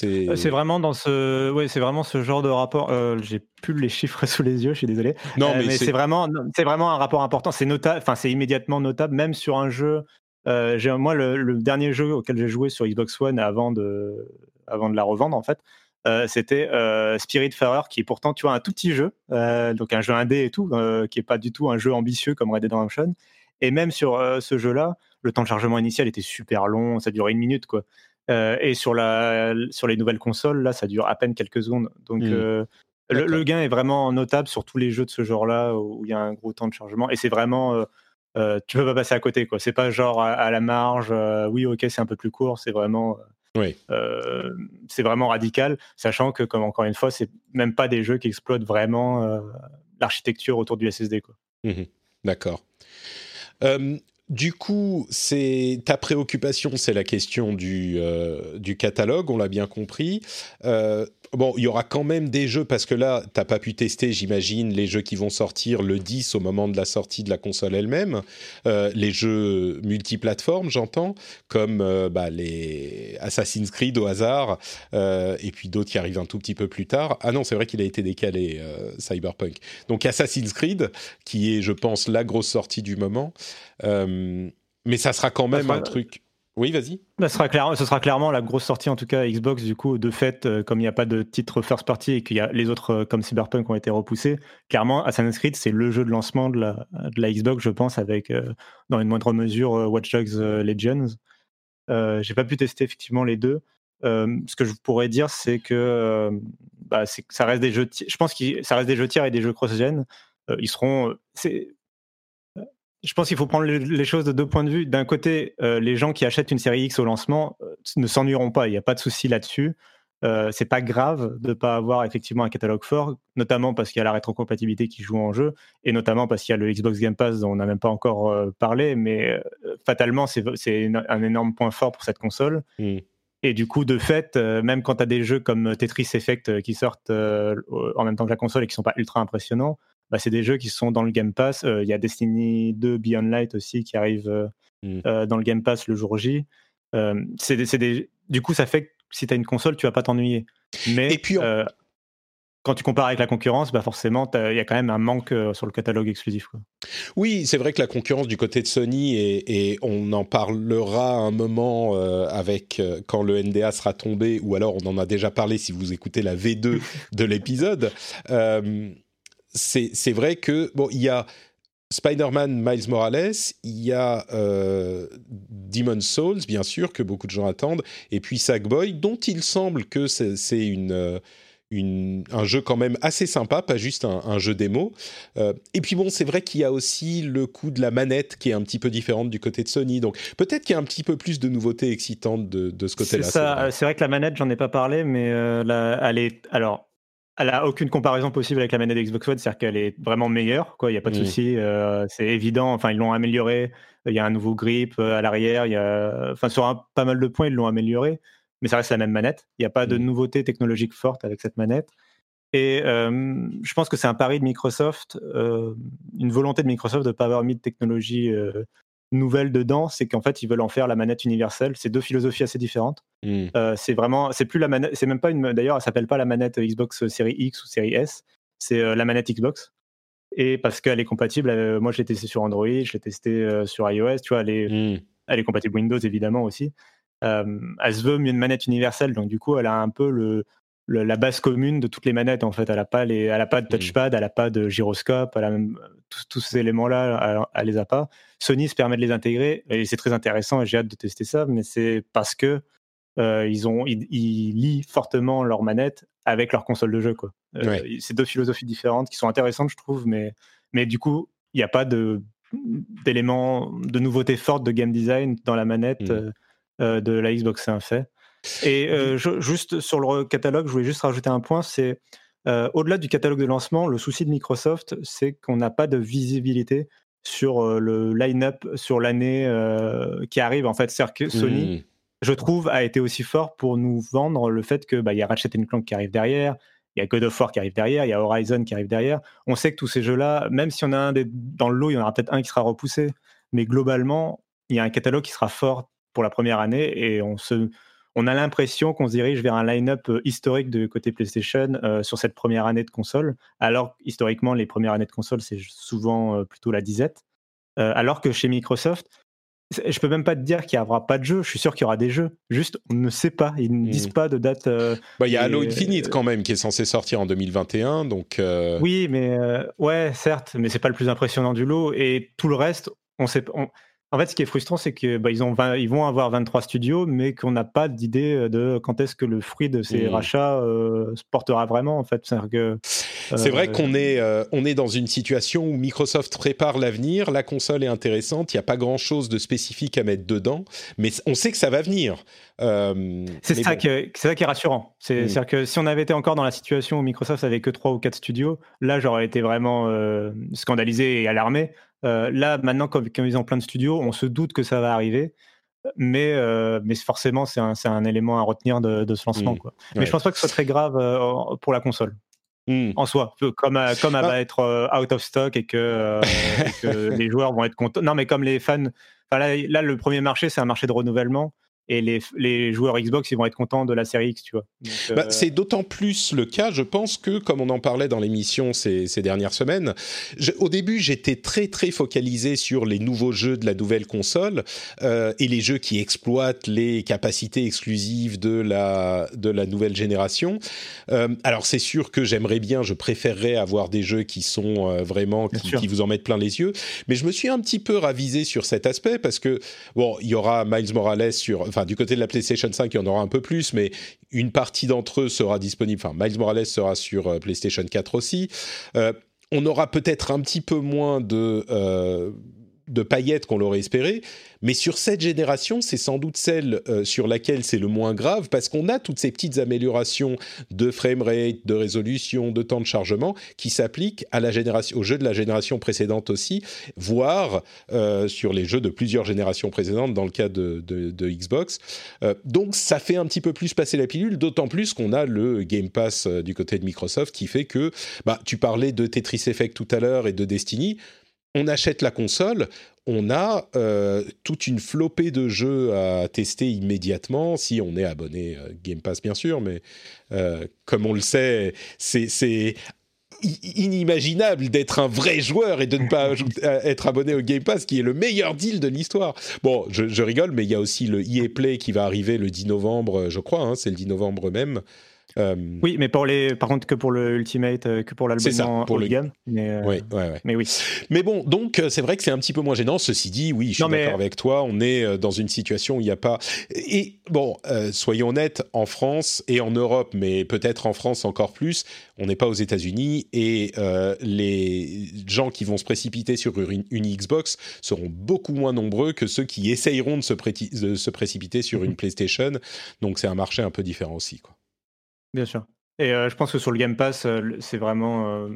euh, c'est vraiment dans ce, ouais, c'est vraiment ce genre de rapport. Euh, j'ai plus les chiffres sous les yeux, je suis désolé. Non, euh, mais, c'est vraiment, c'est vraiment un rapport important. C'est notable, enfin c'est immédiatement notable, même sur un jeu. j'ai moi le, dernier jeu auquel j'ai joué sur Xbox One avant de, avant de la revendre en fait, c'était Spirit Spiritfarer, qui est pourtant, tu vois, un tout petit jeu, donc un jeu indé et tout, qui est pas du tout un jeu ambitieux comme Red Dead Redemption. Et même sur ce jeu-là, le temps de chargement initial était super long, ça durait une minute quoi. Euh, et sur, la, sur les nouvelles consoles, là, ça dure à peine quelques secondes. Donc, mmh. euh, le, gain est vraiment notable sur tous les jeux de ce genre-là où il y a un gros temps de chargement. Et c'est vraiment. Euh, tu peux pas passer à côté, quoi. C'est pas genre à, la marge, oui, ok, c'est un peu plus court. C'est vraiment. Oui. c'est vraiment radical, sachant que, comme encore une fois, c'est même pas des jeux qui exploitent vraiment l'architecture autour du SSD. Quoi. Mmh D'accord du coup, c'est ta préoccupation, c'est la question du, du catalogue, on l'a bien compris. bon, il y aura quand même des jeux, parce que là, tu n'as pas pu tester, j'imagine, les jeux qui vont sortir le 10 au moment de la sortie de la console elle-même. les jeux multiplateformes, j'entends, comme bah, les Assassin's Creed au hasard, et puis d'autres qui arrivent un tout petit peu plus tard. Ah non, c'est vrai qu'il a été décalé, Cyberpunk. Donc Assassin's Creed, qui est, je pense, la grosse sortie du moment. Euh, mais ça sera quand même un truc. Oui, vas-y. Ça sera, clair, ce sera clairement la grosse sortie, en tout cas, Xbox, du coup, de fait, euh, comme il n'y a pas de titre first party et qu'il y a les autres, euh, comme Cyberpunk, ont été repoussés, clairement, Assassin's Creed, c'est le jeu de lancement de la, de la Xbox, je pense, avec, dans une moindre mesure, Watch Dogs Legends. J'ai pas pu tester, effectivement, les deux. ce que je pourrais dire, c'est que bah, ça reste des jeux, je pense que ça reste des jeux tiers et des jeux cross-gen. ils seront, je pense qu'il faut prendre les choses de deux points de vue. D'un côté, euh, les gens qui achètent une série X au lancement euh, ne s'ennuieront pas, il n'y a pas de souci là-dessus. Euh, c'est pas grave de ne pas avoir effectivement un catalogue fort, notamment parce qu'il y a la rétrocompatibilité qui joue en jeu, et notamment parce qu'il y a le Xbox Game Pass dont on n'a même pas encore parlé, mais fatalement, c'est un énorme point fort pour cette console. Mm. Et du coup, de fait, même quand tu as des jeux comme Tetris Effect qui sortent en même temps que la console et qui sont pas ultra impressionnants, bah, c'est des jeux qui sont dans le Game Pass. Euh, il y a Destiny 2 Beyond Light aussi qui arrive euh, mmh. euh, dans le Game Pass le jour J. c'est des, Du coup, ça fait que si tu as une console, tu vas pas t'ennuyer. Mais Et puis, quand tu compares avec la concurrence, bah forcément, il y a quand même un manque sur le catalogue exclusif. Quoi. Oui, c'est vrai que la concurrence du côté de Sony, et, et on en parlera un moment avec quand le NDA sera tombé, ou alors on en a déjà parlé si vous écoutez la V2 de l'épisode c'est vrai que, bon, il y a Spider-Man Miles Morales, il y a euh, Demon's Souls, bien sûr, que beaucoup de gens attendent, et puis Sackboy, dont il semble que c'est une, euh, une, un jeu quand même assez sympa, pas juste un, jeu démo. Euh, et puis bon, c'est vrai qu'il y a aussi le coup de la manette qui est un petit peu différente du côté de Sony, donc peut-être qu'il y a un petit peu plus de nouveautés excitantes de, de ce côté-là. C'est vrai. que la manette, j'en ai pas parlé, mais euh, elle est... Alors, elle a aucune comparaison possible avec la manette Xbox One, c'est-à-dire qu'elle est vraiment meilleure, quoi. Il n'y a pas de souci, euh, c'est évident. Enfin, ils l'ont amélioré. Il y a un nouveau grip euh, à l'arrière. Il y a, enfin, sur pas mal de points, ils l'ont amélioré, mais ça reste la même manette. Il n'y a pas de nouveauté technologique forte avec cette manette. Et euh, je pense que c'est un pari de Microsoft, une volonté de Microsoft de ne pas avoir mis de technologie nouvelle dedans, c'est qu'en fait ils veulent en faire la manette universelle. C'est deux philosophies assez différentes. Hmm. Euh, c'est vraiment, c'est plus la manette, c'est même pas une. D'ailleurs, elle s'appelle pas la manette Xbox série X ou série S. C'est euh, la manette Xbox. Et parce qu'elle est compatible. Euh, moi, je l'ai testé sur Android, je l'ai testé sur iOS. Tu vois, elle est, hmm. elle est compatible Windows évidemment aussi. elle se veut une manette universelle, donc du coup, elle a un peu le, la base commune de toutes les manettes en fait. Elle n'a pas les, elle a pas de mmh. touchpad, elle n'a pas de gyroscope, elle a même tous, ces éléments-là, elle, les a pas. Sony se permet de les intégrer et c'est très intéressant et j'ai hâte de tester ça, mais c'est parce que euh, ils ont, ils, lient fortement leurs manettes avec leur console de jeu quoi. Euh, c'est deux philosophies différentes qui sont intéressantes je trouve, mais mais du coup il n'y a pas de d'éléments de nouveautés fortes de game design dans la manette mmh. euh, de la Xbox, c'est un fait. Et euh, juste sur le catalogue, je voulais juste rajouter un point, c'est euh, au-delà du catalogue de lancement, le souci de Microsoft, c'est qu'on n'a pas de visibilité sur euh, le line-up sur l'année qui arrive. En fait, que Sony, mmh. je trouve, a été aussi fort pour nous vendre le fait que bah, y a Ratchet Clank qui arrive derrière, il y a God of War qui arrive derrière, il y a Horizon qui arrive derrière. On sait que tous ces jeux-là, même si on a un des, dans le lot, il y en aura peut-être un qui sera repoussé, mais globalement, il y a un catalogue qui sera fort pour la première année et on se on a l'impression qu'on se dirige vers un line-up euh, historique de côté PlayStation euh, sur cette première année de console, alors historiquement, les premières années de console, c'est souvent euh, plutôt la disette. alors que chez Microsoft, je peux même pas te dire qu'il n'y aura pas de jeu. Je suis sûr qu'il y aura des jeux. Juste, on ne sait pas. Ils ne disent hmm. pas de date. Bah, il y a Halo Infinite quand même qui est censé sortir en 2021. Donc. Oui, mais ouais, certes, mais c'est pas le plus impressionnant du lot. Et tout le reste, on sait. On... En fait, ce qui est frustrant, c'est que bah, ils, ont ils vont avoir 23 studios, mais qu'on n'a pas d'idée euh, de quand est-ce que le fruit de ces mmh. rachats euh, se portera vraiment. En fait, c'est vrai euh, qu'on est, on est dans une situation où Microsoft prépare l'avenir, la console est intéressante, il n'y a pas grand-chose de spécifique à mettre dedans, mais on sait que ça va venir. c'est ça, qui est rassurant. Mmh. C'est-à-dire que si on avait été encore dans la situation où Microsoft avait que 3 ou 4 studios, là, j'aurais été vraiment scandalisé et alarmé. Là, maintenant, comme, ils ont plein de studios, on se doute que ça va arriver. Mais, mais forcément, c'est un, un, élément à retenir de, ce lancement. Mmh. Quoi. Mais je pense pas que ce soit très grave pour la console. Mmh. En soi, comme, comme elle va être out of stock et que, les joueurs vont être contents. Non, mais comme les fans. Là, là, le premier marché, c'est un marché de renouvellement et les, les, joueurs Xbox ils vont être contents de la série X, tu vois. Bah, euh, c'est d'autant plus le cas, je pense que comme on en parlait dans l'émission ces, ces, dernières semaines, au début j'étais très très focalisé sur les nouveaux jeux de la nouvelle console euh, et les jeux qui exploitent les capacités exclusives de la de la nouvelle génération. Euh, alors c'est sûr que j'aimerais bien, je préférerais avoir des jeux qui sont vraiment qui, qui, vous en mettent plein les yeux, mais je me suis un petit peu ravisé sur cet aspect parce que bon, il y aura Miles Morales sur du côté de la PlayStation 5, il y en aura un peu plus, mais une partie d'entre eux sera disponible. Enfin, Miles Morales sera sur euh, PlayStation 4 aussi. Euh, on aura peut-être un petit peu moins de euh, de paillettes qu'on l'aurait espéré, mais sur cette génération, c'est sans doute celle euh, sur laquelle c'est le moins grave parce qu'on a toutes ces petites améliorations de framerate, de résolution, de temps de chargement qui s'appliquent à la génération, aux jeux de la génération précédente aussi, voire euh, sur les jeux de plusieurs générations précédentes dans le cas de, Xbox. Euh, donc ça fait un petit peu plus passer la pilule, d'autant plus qu'on a le Game Pass du côté de Microsoft qui fait que, bah, tu parlais de Tetris Effect tout à l'heure et de Destiny on achète la console, on a euh, toute une flopée de jeux à tester immédiatement, si on est abonné euh, Game Pass bien sûr, mais euh, comme on le sait, c'est inimaginable d'être un vrai joueur et de ne pas être abonné au Game Pass, qui est le meilleur deal de l'histoire. Bon, je, rigole, mais il y a aussi le EA Play qui va arriver le 10 novembre, je crois, hein, c'est le 10 novembre même. Euh, oui, mais pour les, par contre que pour le Ultimate, euh, que pour l'album pour le gamme. Mais, euh, ouais, mais oui. Mais bon, donc c'est vrai que c'est un petit peu moins gênant. Ceci dit, oui, je suis d'accord avec toi. On est dans une situation où il n'y a pas. Et bon, soyons honnêtes, en France et en Europe, mais peut-être en France encore plus, on n'est pas aux États-Unis et les gens qui vont se précipiter sur une, Xbox seront beaucoup moins nombreux que ceux qui essayeront de se, de se précipiter sur mhm. une PlayStation. Donc c'est un marché un peu différent aussi, quoi. Bien sûr. Et je pense que sur le Game Pass, c'est vraiment.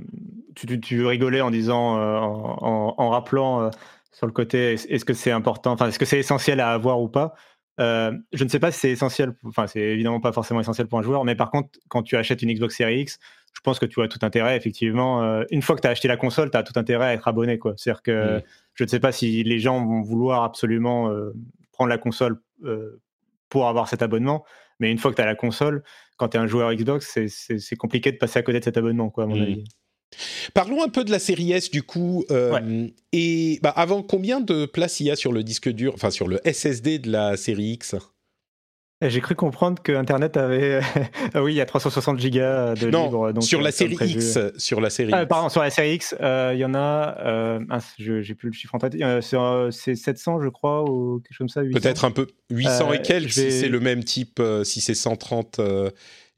tu, tu, rigolais en disant, en, rappelant sur le côté, est-ce que c'est important, enfin, est-ce que c'est essentiel à avoir ou pas Je ne sais pas si c'est essentiel, enfin, c'est évidemment pas forcément essentiel pour un joueur, mais par contre, quand tu achètes une Xbox Series X, je pense que tu as tout intérêt, effectivement. une fois que tu as acheté la console, tu as tout intérêt à être abonné, quoi. C'est-à-dire que mmh. je ne sais pas si les gens vont vouloir absolument prendre la console pour avoir cet abonnement, mais une fois que tu as la console, quand tu es un joueur Xbox, c'est compliqué de passer à côté de cet abonnement, quoi, à mon mmh. avis. Parlons un peu de la série S du coup. Euh, et bah, avant, combien de places il y a sur le disque dur, enfin sur le SSD de la série X? J'ai cru comprendre que Internet avait. ah oui, il y a 360 gigas de non, libre. Donc sur la série X. Sur la série ah, Pardon, sur la série X, euh, il y en a. Euh, j'ai plus le chiffre en tête. c'est 700, je crois, ou quelque chose comme ça. Peut-être un peu. 800 et quelques, si c'est le même type, si c'est 130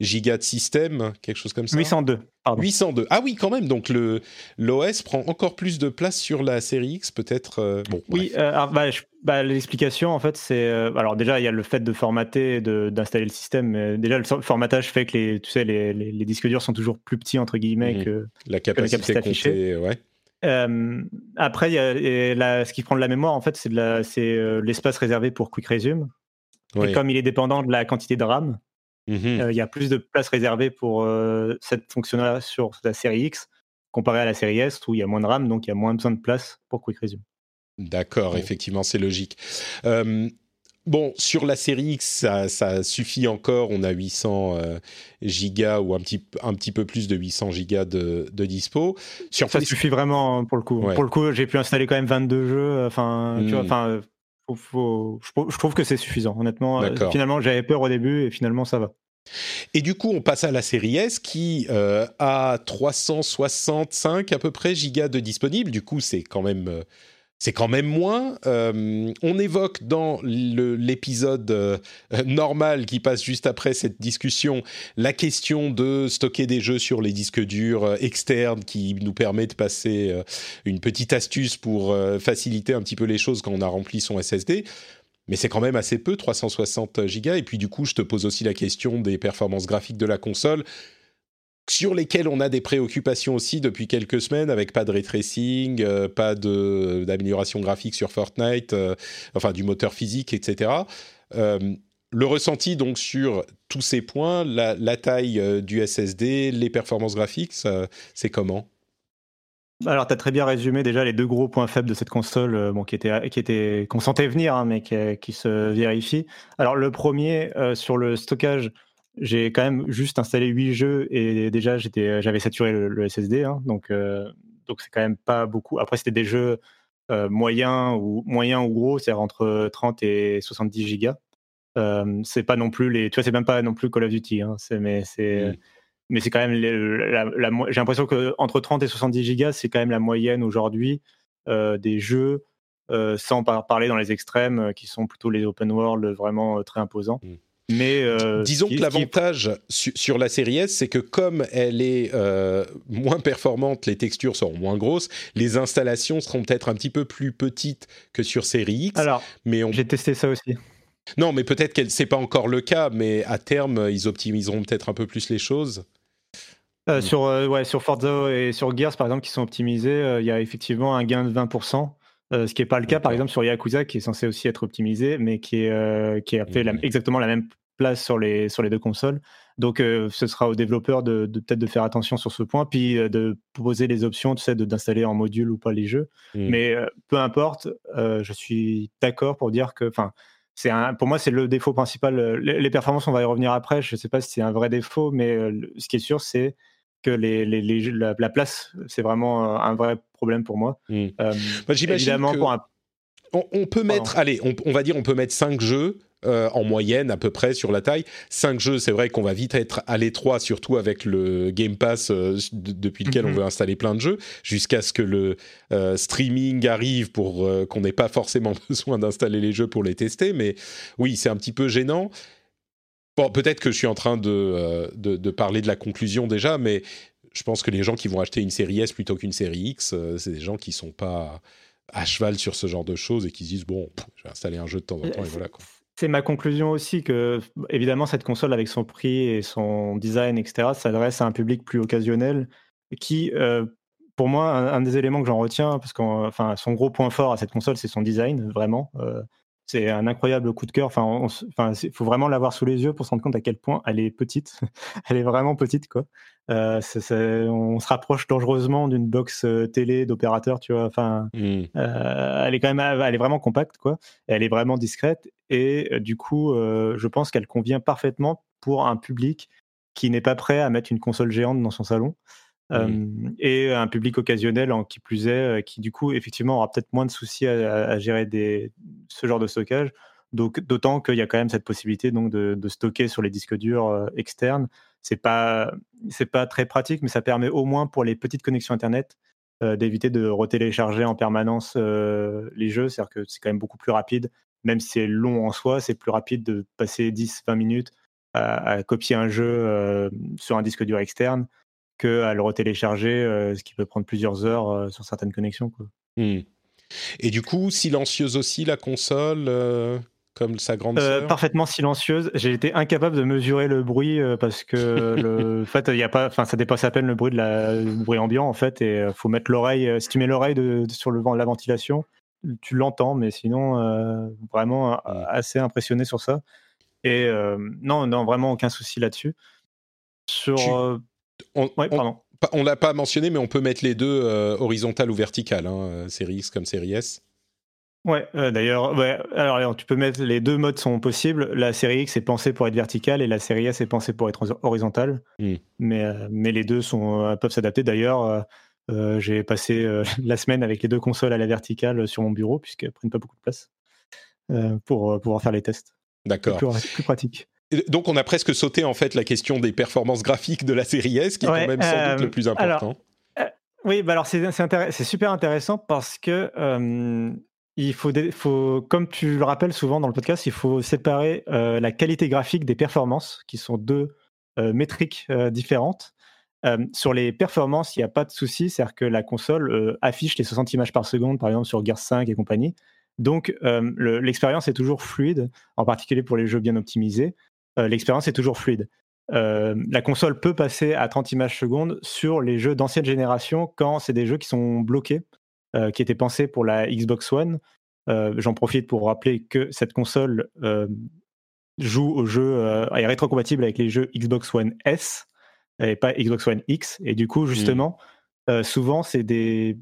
gigas de système, quelque chose comme ça 802, pardon. 802. Ah oui, quand même. Donc le l'OS prend encore plus de place sur la série X, peut-être. Euh, bon. Oui, euh, bah, bah, l'explication en fait, c'est euh, alors déjà il y a le fait de formater, et d'installer le système. Mais déjà le formatage fait que les tu sais les, les, disques durs sont toujours plus petits entre guillemets mhm. que la capacité, affichée. Ouais. après, y a, ce qui prend de la mémoire, en fait, c'est l'espace réservé pour Quick Resume. Et comme il est dépendant de la quantité de RAM, Mmh il y a plus de place réservée pour cette fonction-là sur la série X comparé à la série S où il y a moins de RAM, donc il y a moins besoin de place pour Quick Resume. D'accord, effectivement, c'est logique. bon, sur la série X, ça, suffit encore. On a 800 gigas ou un petit, un petit peu plus de 800 gigas de, dispo. Sur ça suffit vraiment hein, pour le coup. Pour le coup, j'ai pu installer quand même 22 jeux. Enfin, tu vois, mmh. Je, trouve que c'est suffisant, honnêtement. Euh, finalement, j'avais peur au début et finalement, ça va. Et du coup, on passe à la série S qui euh, a 365 à peu près gigas de disponible. Du coup, c'est quand même euh, c'est quand même moins. Euh, on évoque dans l'épisode euh, normal qui passe juste après cette discussion la question de stocker des jeux sur les disques durs euh, externes qui nous permet de passer une petite astuce pour faciliter un petit peu les choses quand on a rempli son SSD. Mais c'est quand même assez peu, 360 gigas. Et puis du coup, je te pose aussi la question des performances graphiques de la console sur lesquels on a des préoccupations aussi depuis quelques semaines, avec pas de ray tracing, pas d'amélioration graphique sur Fortnite, enfin du moteur physique, etc. le ressenti donc sur tous ces points, la, taille du SSD, les performances graphiques, c'est comment? Alors, tu as très bien résumé déjà les deux gros points faibles de cette console, euh, bon, qui étaient, qui était qu'on sentait venir, hein, mais qui, se vérifient. Alors, le premier, euh, sur le stockage, j'ai quand même juste installé 8 jeux et déjà j'avais saturé le, SSD, hein, donc euh, donc c'est quand même pas beaucoup. Après, c'était des jeux moyens ou moyens ou gros, c'est entre 30 et 70 gigas. c'est pas non plus les, tu vois, c'est même pas non plus Call of Duty, hein, mais c'est mais c'est quand même j'ai l'impression que entre 30 et 70 gigas, c'est quand même la moyenne aujourd'hui euh, des jeux, euh, sans parler dans les extrêmes, euh, qui sont plutôt les open world vraiment très imposants. Mm. Mais disons que l'avantage sur la série S, c'est que comme elle est moins performante, les textures seront moins grosses, les installations seront peut-être un petit peu plus petites que sur série X. Alors, mais j'ai testé ça aussi. Non, mais peut-être que c'est pas encore le cas, mais à terme, ils optimiseront peut-être un peu plus les choses. Euh, sur, euh, ouais, sur Forza et sur Gears, par exemple, qui sont optimisés, euh, il y a effectivement un gain de 20%. Ce qui n'est pas le cas, par exemple, sur Yakuza, qui est censé aussi être optimisé, mais qui, est, qui a fait mm. exactement la même place sur les, sur les deux consoles. Donc, ce sera aux développeurs de, peut-être de faire attention sur ce point, puis de proposer les options, tu sais, d'installer en module ou pas les jeux. Mm. Mais peu importe, je suis d'accord pour dire que, enfin, c'est pour moi, c'est le défaut principal. Les, performances, on va y revenir après. Je ne sais pas si c'est un vrai défaut, mais ce qui est sûr, c'est que les, la, place, c'est vraiment un vrai problème pour moi. Mmh. Euh, évidemment, pour un... on, peut mettre, allez, on, va dire, on peut mettre 5 jeux. Euh, en moyenne à peu près sur la taille. 5 jeux, c'est vrai qu'on va vite être à l'étroit, surtout avec le Game Pass euh, depuis lequel on mmh veut installer plein de jeux, jusqu'à ce que le streaming arrive pour qu'on n'ait pas forcément besoin d'installer les jeux pour les tester. Mais oui, c'est un petit peu gênant. Bon, peut-être que je suis en train euh, de, de, parler de la conclusion déjà, mais je pense que les gens qui vont acheter une série S plutôt qu'une série X, euh, c'est des gens qui sont pas à cheval sur ce genre de choses et qui se disent bon, je vais installer un jeu de temps en temps et voilà quoi. C'est ma conclusion aussi que, évidemment, cette console avec son prix et son design, etc., s'adresse à un public plus occasionnel qui, euh, pour moi, un, des éléments que j'en retiens, parce que enfin, son gros point fort à cette console, c'est son design, vraiment c'est un incroyable coup de cœur. Enfin, il faut vraiment l'avoir sous les yeux pour se rendre compte à quel point elle est petite. elle est vraiment petite, quoi. Euh, on se rapproche dangereusement d'une box euh, télé d'opérateur, tu vois. Enfin, mmh. euh, elle est quand même, elle est vraiment compacte, quoi. Elle est vraiment discrète et du coup, je pense qu'elle convient parfaitement pour un public qui n'est pas prêt à mettre une console géante dans son salon. Mmh. et un public occasionnel en qui plus est, qui du coup effectivement aura peut-être moins de soucis à, gérer ce genre de stockage. Donc d'autant qu'il y a quand même cette possibilité donc de, stocker sur les disques durs externes. C'est pas c'est pas très pratique, mais ça permet au moins pour les petites connexions internet d'éviter de retélécharger en permanence les jeux. C'est-à-dire que c'est quand même beaucoup plus rapide, même si c'est long en soi, c'est plus rapide de passer 10-20 minutes à, copier un jeu sur un disque dur externe qu'à le retélécharger, euh, ce qui peut prendre plusieurs heures euh, sur certaines connexions. Quoi. Hmm. Et du coup, silencieuse aussi la console euh, comme sa grande sœur? Parfaitement silencieuse. J'ai été incapable de mesurer le bruit parce que le fait, y a pas, enfin, ça dépasse à peine le bruit de la, le bruit ambiant en fait, et faut mettre l'oreille. Si tu mets l'oreille sur le vent, la ventilation, tu l'entends, mais sinon vraiment hmm. assez impressionné sur ça. Et non, non, vraiment aucun souci là-dessus. Sur on, on, l'a pas mentionné, mais on peut mettre les deux euh, horizontales ou verticales, hein, euh, série X comme série S. Ouais, euh, d'ailleurs, alors tu peux mettre les deux modes sont possibles. La série X est pensée pour être verticale et la série S est pensée pour être horizontale. Hmm. Mais, mais les deux sont, peuvent s'adapter. D'ailleurs, j'ai passé la semaine avec les deux consoles à la verticale sur mon bureau puisqu'elles prennent pas beaucoup de place pour pouvoir faire les tests. D'accord. plus, pratique donc on a presque sauté en fait la question des performances graphiques de la série S, qui est quand même sans doute le euh, plus important. Euh, oui, bah alors c'est super intéressant parce que euh, il faut, faut, comme tu le rappelles souvent dans le podcast, il faut séparer la qualité graphique des performances, qui sont deux métriques différentes. sur les performances, il n'y a pas de souci, c'est-à-dire que la console affiche les 60 images par seconde, par exemple sur Gears 5 et compagnie. Donc l'expérience est toujours fluide, en particulier pour les jeux bien optimisés. Euh, l'expérience est toujours fluide. la console peut passer à 30 images secondes sur les jeux d'ancienne génération quand c'est des jeux qui sont bloqués, qui étaient pensés pour la Xbox One. J'en profite pour rappeler que cette console joue aux jeux, est rétrocompatible avec les jeux Xbox One S et pas Xbox One X. Et du coup, mmh. justement, souvent, c'est des,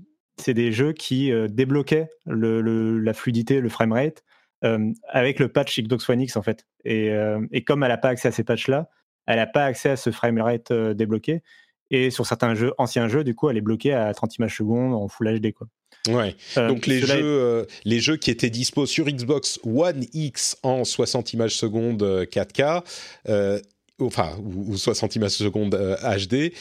des jeux qui débloquaient le, la fluidité, le framerate avec le patch Xbox One X en fait. Et, et comme elle n'a pas accès à ces patchs-là, elle n'a pas accès à ce framerate débloqué. Et sur certains jeux, anciens jeux, du coup, elle est bloquée à 30 images secondes en Full HD. Quoi. Ouais. Donc les jeux, les jeux qui étaient dispo sur Xbox One X en 60 images secondes 4K, enfin, ou, 60 images secondes HD,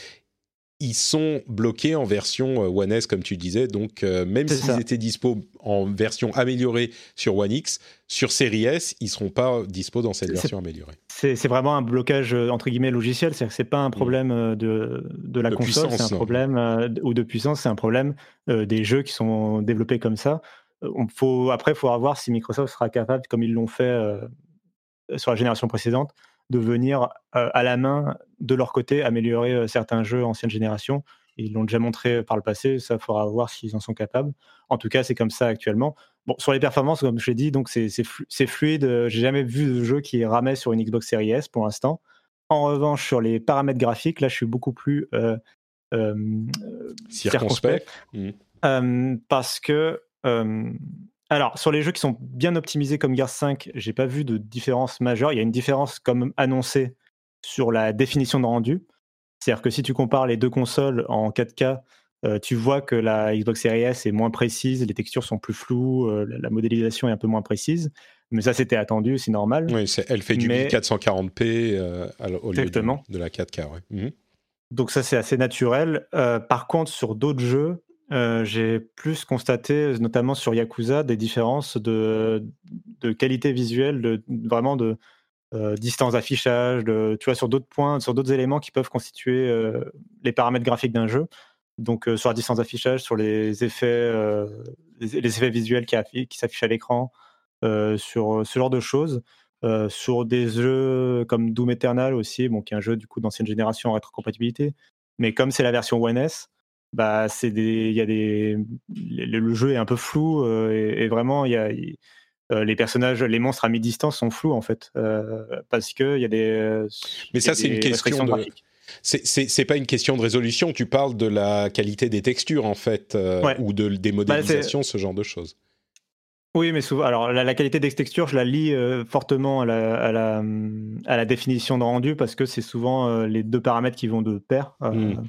ils sont bloqués en version euh, One S, comme tu disais. Donc, euh, même s'ils étaient dispo en version améliorée sur One X, sur Series S, ils ne seront pas dispo dans cette version améliorée. C'est vraiment un blocage, euh, entre guillemets, logiciel. C'est-à-dire que ce n'est pas un mm. problème de, de la console, c'est un problème, ou de puissance, c'est un problème des jeux qui sont développés comme ça. On faut, après, il faudra voir si Microsoft sera capable, comme ils l'ont fait sur la génération précédente, de venir à la main de leur côté améliorer certains jeux ancienne génération. Ils l'ont déjà montré par le passé, ça faudra voir s'ils en sont capables. En tout cas, c'est comme ça actuellement. Bon, sur les performances, comme je l'ai dit, donc c'est, c'est, fluide. J'ai jamais vu de jeu qui ramait sur une Xbox Series S pour l'instant. En revanche, sur les paramètres graphiques, là, je suis beaucoup plus euh, circonspect, mmh. parce que alors, sur les jeux qui sont bien optimisés comme Gears 5, j'ai pas vu de différence majeure. Il y a une différence comme annoncée sur la définition de rendu. C'est-à-dire que si tu compares les deux consoles en 4K, euh, tu vois que la Xbox Series S est moins précise, les textures sont plus floues, euh, la modélisation est un peu moins précise. Mais ça, c'était attendu, c'est normal. Oui, elle fait du 1440p euh, au lieu de, la 4K. Mhm. Donc ça, c'est assez naturel. par contre, sur d'autres jeux, j'ai plus constaté, notamment sur Yakuza, des différences de, qualité visuelle, vraiment de, euh, distance d'affichage, tu vois, sur d'autres points, sur d'autres éléments qui peuvent constituer euh, les paramètres graphiques d'un jeu. Donc euh, sur la distance d'affichage, sur les effets, les, effets visuels qui, qui s'affichent à l'écran, sur ce genre de choses. sur des jeux comme Doom Eternal aussi, bon, qui est un jeu du coup d'ancienne génération en rétrocompatibilité, mais comme c'est la version One S, bah c'est des, il y a des, le, jeu est un peu flou et, vraiment il y a euh, les personnages, les monstres à mi-distance sont flous en fait, euh, parce qu'il y a des. Euh, Mais ça, c'est une question de. C'est pas une question de résolution, tu parles de la qualité des textures en fait, ou de, des bah, modélisations, ce genre de choses. Oui, mais souvent, alors la, qualité des textures, je la lis fortement à la, à, la, à la, définition de rendu parce que c'est souvent les deux paramètres qui vont de pair. Hmm.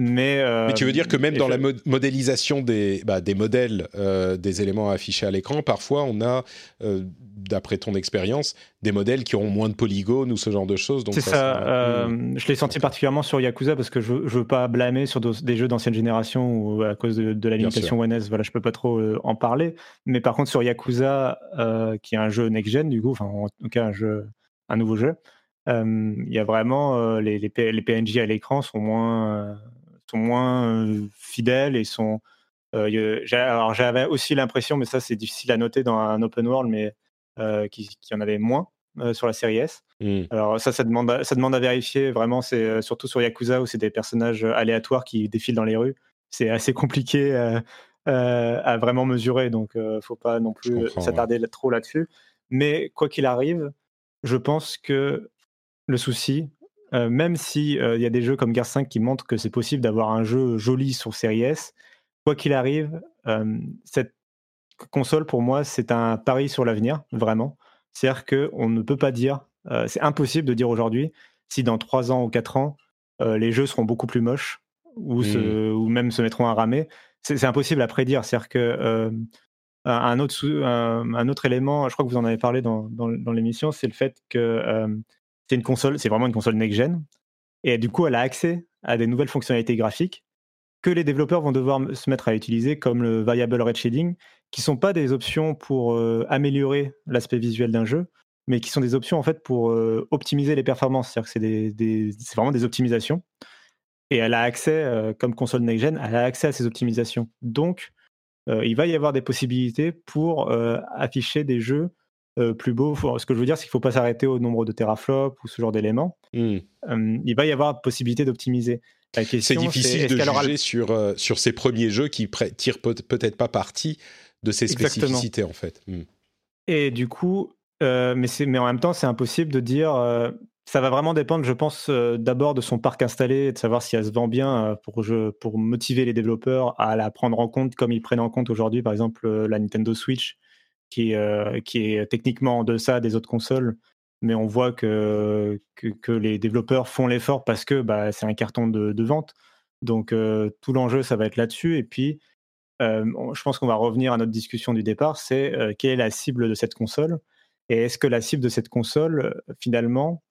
Mais, Mais, tu veux dire que même dans la modélisation des, bah, des modèles euh, des éléments affichés à l'écran, parfois on a, euh, d'après ton expérience, des modèles qui auront moins de polygones ou ce genre de choses. C'est ça. Euh. Je l'ai senti particulièrement sur Yakuza parce que je ne veux pas blâmer sur des jeux d'ancienne génération ou à cause de, la limitation One S. Voilà, je peux pas trop en parler. Mais par contre, sur Yakuza, qui est un jeu next-gen, du coup, enfin, en tout cas, un, jeu, un nouveau jeu, il y a vraiment les, les, PNJ à l'écran sont moins sont moins fidèles et sont. alors j'avais aussi l'impression, mais ça c'est difficile à noter dans un open world, mais qui, qui, en avait moins sur la série S. Mmh. Alors ça, ça demande, à, ça demande à vérifier. Vraiment, c'est surtout sur Yakuza où c'est des personnages aléatoires qui défilent dans les rues. C'est assez compliqué à vraiment mesurer, donc ne faut pas non plus s'attarder trop là-dessus. Mais quoi qu'il arrive, je pense que le souci, euh, même si euh, il y a des jeux comme Gears 5 qui montrent que c'est possible d'avoir un jeu joli sur Series S, quoi qu'il arrive, euh, cette console pour moi c'est un pari sur l'avenir, vraiment. C'est-à-dire qu'on ne peut pas dire, c'est impossible de dire aujourd'hui si dans 3 ans ou 4 ans les jeux seront beaucoup plus moches ou, mmh. ou même se mettront à ramer. C'est impossible à prédire. C'est-à-dire que un autre, un, autre élément, je crois que vous en avez parlé dans, dans, dans l'émission, c'est le fait que c'est une console, c'est vraiment une console next-gen. Et du coup, elle a accès à des nouvelles fonctionnalités graphiques que les développeurs vont devoir se mettre à utiliser, comme le variable red shading, qui sont pas des options pour euh, améliorer l'aspect visuel d'un jeu, mais qui sont des options en fait pour euh, optimiser les performances. C'est-à-dire que c'est, vraiment des optimisations. Et elle a accès, euh, comme console next-gen, elle a accès à ces optimisations. Donc, il va y avoir des possibilités pour afficher des jeux plus beau. ce que je veux dire, c'est qu'il ne faut pas s'arrêter au nombre de teraflops ou ce genre d'éléments. Hmm. il va y avoir possibilité d'optimiser. C'est difficile de juger sur, sur ces premiers jeux qui tirent peut-être pas parti de ces spécificités en fait. Hmm. Et du coup, mais, mais en même temps, c'est impossible de dire ça va vraiment dépendre, je pense, euh, d'abord de son parc installé, de savoir si elle se vend bien euh, pour, pour motiver les développeurs à la prendre en compte comme ils prennent en compte aujourd'hui, par exemple, euh, la Nintendo Switch, qui, qui est techniquement en deçà des autres consoles. Mais on voit que, que, les développeurs font l'effort parce que bah, c'est un carton de, de vente. Donc, tout l'enjeu, ça va être là-dessus. Et puis, je pense qu'on va revenir à notre discussion du départ c'est quelle est la cible de cette console? Et est-ce que la cible de cette console, finalement,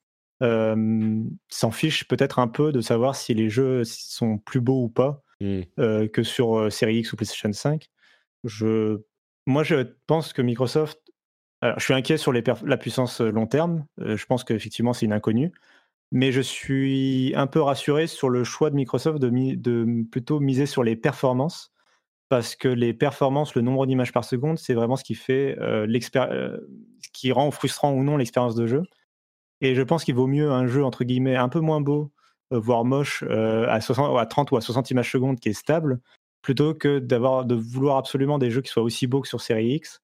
s'en fiche peut-être un peu de savoir si les jeux sont plus beaux ou pas mmh. que sur Series X ou PlayStation 5. Je, moi, je pense que Microsoft. Alors, je suis inquiet sur la puissance long terme. je pense qu'effectivement, c'est une inconnue. Mais je suis un peu rassuré sur le choix de Microsoft de, plutôt miser sur les performances. Parce que les performances, le nombre d'images par seconde, c'est vraiment ce qui fait ce qui rend frustrant ou non l'expérience de jeu. Et je pense qu'il vaut mieux un jeu, entre guillemets, un peu moins beau, euh, voire moche, euh, à, 60, à 30 ou à 60 images secondes qui est stable, plutôt que d'avoir de vouloir absolument des jeux qui soient aussi beaux que sur série X,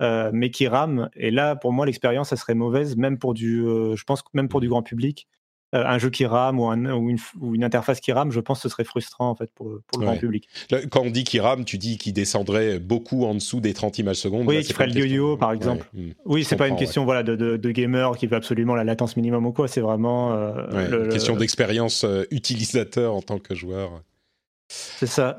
euh, mais qui rament. Et là, pour moi, l'expérience, ça serait mauvaise, même pour du, je pense même pour du grand public. Euh, un jeu qui rame ou, une, interface qui rame, je pense que ce serait frustrant en fait pour, le grand public. Quand on dit qu'il rame, tu dis qu'il descendrait beaucoup en dessous des 30 images secondes. Oui, qui ferait le yo-yo par exemple. Hmm. Oui, c'est pas une question voilà, de, gamer qui veut absolument la latence minimum ou quoi, c'est vraiment. Euh, une question d'expérience euh, utilisateur en tant que joueur. C'est ça.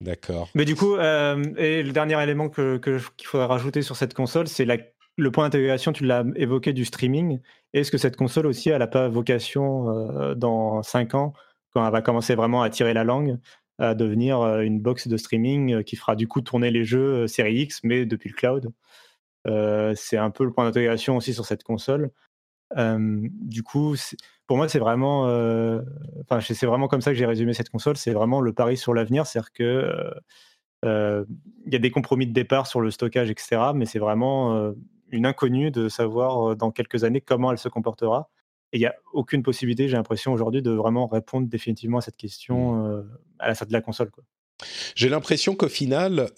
D'accord. Mais du coup, et le dernier élément qu'il que, faudrait rajouter sur cette console, c'est la le point d'intégration, tu l'as évoqué du streaming. Est-ce que cette console aussi, elle n'a pas vocation euh, dans 5 ans, quand elle va commencer vraiment à tirer la langue, à devenir euh, une box de streaming euh, qui fera du coup tourner les jeux série X, mais depuis le cloud? C'est un peu le point d'intégration aussi sur cette console. Du coup, pour moi, c'est vraiment, enfin, c'est vraiment comme ça que j'ai résumé cette console. C'est vraiment le pari sur l'avenir, c'est-à-dire que il y a des compromis de départ sur le stockage, etc. Mais c'est vraiment une inconnue de savoir dans quelques années comment elle se comportera. Et il n'y a aucune possibilité, j'ai l'impression aujourd'hui, de vraiment répondre définitivement à cette question mmh. à la sortie de la console. J'ai l'impression qu'au final,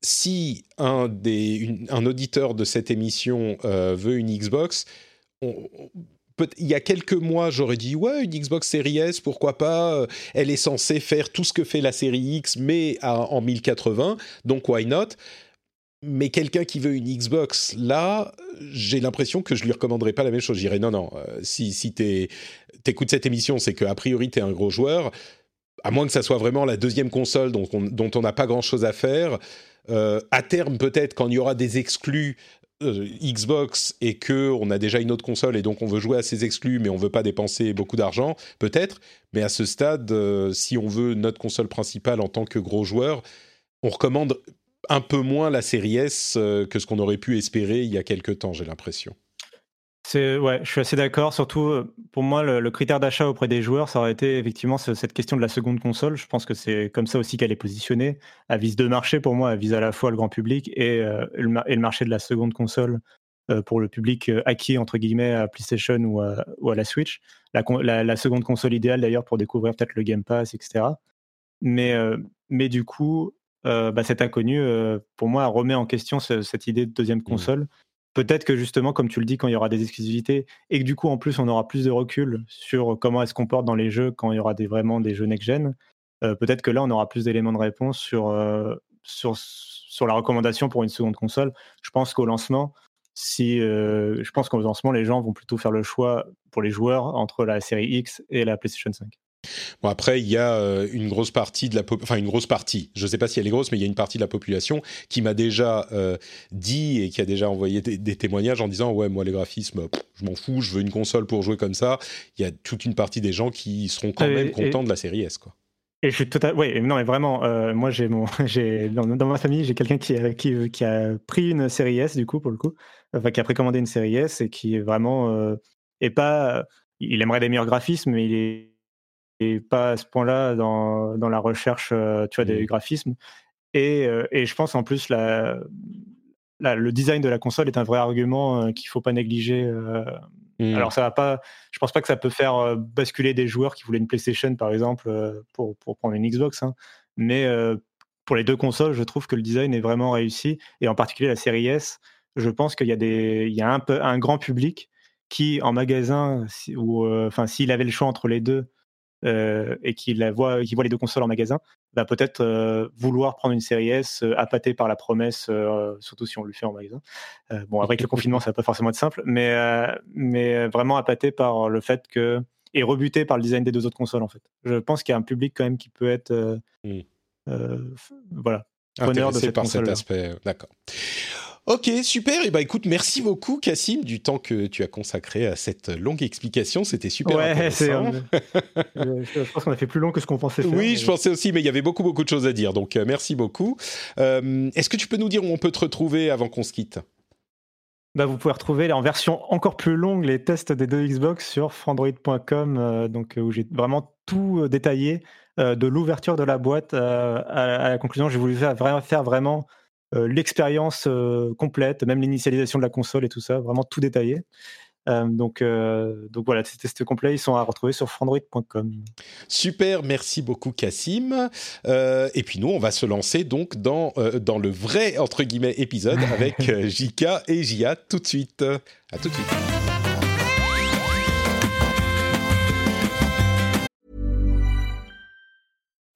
si un, des, un auditeur de cette émission veut une Xbox, il y a quelques mois, j'aurais dit ouais, une Xbox Series S, pourquoi pas Elle est censée faire tout ce que fait la série X, mais en 1080, donc why not? Mais quelqu'un qui veut une Xbox, là, j'ai l'impression que je lui recommanderais pas la même chose. Je dirais non, non, euh, si, si écoutes cette émission, c'est qu'a priori tu es un gros joueur, à moins que ça soit vraiment la deuxième console dont on n'a pas grand-chose à faire. Euh, à terme, peut-être, quand il y aura des exclus euh, Xbox et que on a déjà une autre console et donc on veut jouer à ces exclus, mais on veut pas dépenser beaucoup d'argent, peut-être. Mais à ce stade, si on veut notre console principale en tant que gros joueur, on recommande un peu moins la série S euh, que ce qu'on aurait pu espérer il y a quelques temps, j'ai l'impression. C'est ouais, je suis assez d'accord. Surtout euh, pour moi, le, critère d'achat auprès des joueurs, ça aurait été effectivement cette question de la seconde console. Je pense que c'est comme ça aussi qu'elle est positionnée. Elle vise deux marchés pour moi. Elle vise à la fois le grand public et, euh, le, marché de la seconde console pour le public acquis entre guillemets à PlayStation ou à, la Switch. La, la, seconde console idéale d'ailleurs pour découvrir peut-être le Game Pass, etc. Mais mais du coup, euh, bah, cet inconnu, euh, pour moi, remet en question cette idée de deuxième mmh. Peut-être que justement, comme tu le dis, quand il y aura des exclusivités et que du coup, en plus, on aura plus de recul sur comment elle se comporte dans les jeux quand il y aura vraiment des jeux next-gen, euh, peut-être que là, on aura plus d'éléments de réponse sur, sur, sur la recommandation pour une seconde console. Je pense qu'au lancement, si, je pense qu'au lancement, les gens vont plutôt faire le choix pour les joueurs entre la série X et la PlayStation 5. Bon après, il y a euh, une grosse partie de la, enfin une grosse partie. Je ne sais pas si elle est grosse, mais il y a une partie de la population qui m'a déjà euh, dit et qui a déjà envoyé des, témoignages en disant ouais moi les graphismes, je m'en fous, je veux une console pour jouer comme ça. Il y a toute une partie des gens qui seront quand même contents de la série S quoi. Et je suis total, oui, non, mais vraiment, euh, moi j'ai mon, j'ai dans, ma famille j'ai quelqu'un qui a, qui, qui, a pris une série S du coup pour le coup, enfin qui a précommandé une série S et qui est vraiment et pas, il aimerait des meilleurs graphismes, mais il est pas à ce point-là dans, dans, la recherche euh, tu vois, des mmh. graphismes. Et, euh, et, je pense en plus la, le design de la console est un vrai argument qu'il faut pas négliger. Mmh. Alors ça va pas, je pense pas que ça peut faire basculer des joueurs qui voulaient une PlayStation par exemple pour, pour prendre une Xbox, hein. mais pour les deux consoles, je trouve que le design est vraiment réussi et en particulier la série S. Je pense qu'il y a des, il y a un peu un grand public qui en magasin ou enfin s'il avait le choix entre les deux euh, et qui voit, qui voit les deux consoles en magasin, va peut-être euh, vouloir prendre une série S euh, appâté par la promesse, surtout si on le fait en magasin. bon, avec le confinement, ça va pas forcément être simple, mais, mais vraiment appâté par le fait que et rebuté par le design des deux autres consoles en fait. Je pense qu'il y a un public quand même qui peut être voilà preneur de cette par cet aspect. D'accord. Ok, super. Et bah écoute, merci beaucoup, Cassim, du temps que tu as consacré à cette longue explication. C'était super ouais, intéressant. je pense qu'on a fait plus long que ce qu'on pensait faire. Oui, je pensais aussi, mais il y avait beaucoup, beaucoup de choses à dire. Donc, euh, merci beaucoup. Euh, est-ce que tu peux nous dire où on peut te retrouver avant qu'on se quitte? Bah, vous pouvez retrouver en version encore plus longue les tests des deux Xbox sur frandroid.com, euh, donc où j'ai vraiment tout détaillé de l'ouverture de la boîte à, la conclusion. J'ai voulu faire, faire vraiment euh, l'expérience euh, complète, même l'initialisation de la console et tout ça, vraiment tout détaillé. Euh, donc, donc voilà, ces tests complets, ils sont à retrouver sur frandroid.com. Super, merci beaucoup Cassim. et puis nous, on va se lancer donc dans, dans le vrai, entre guillemets, épisode avec Jika et Jia tout de suite. À tout de suite.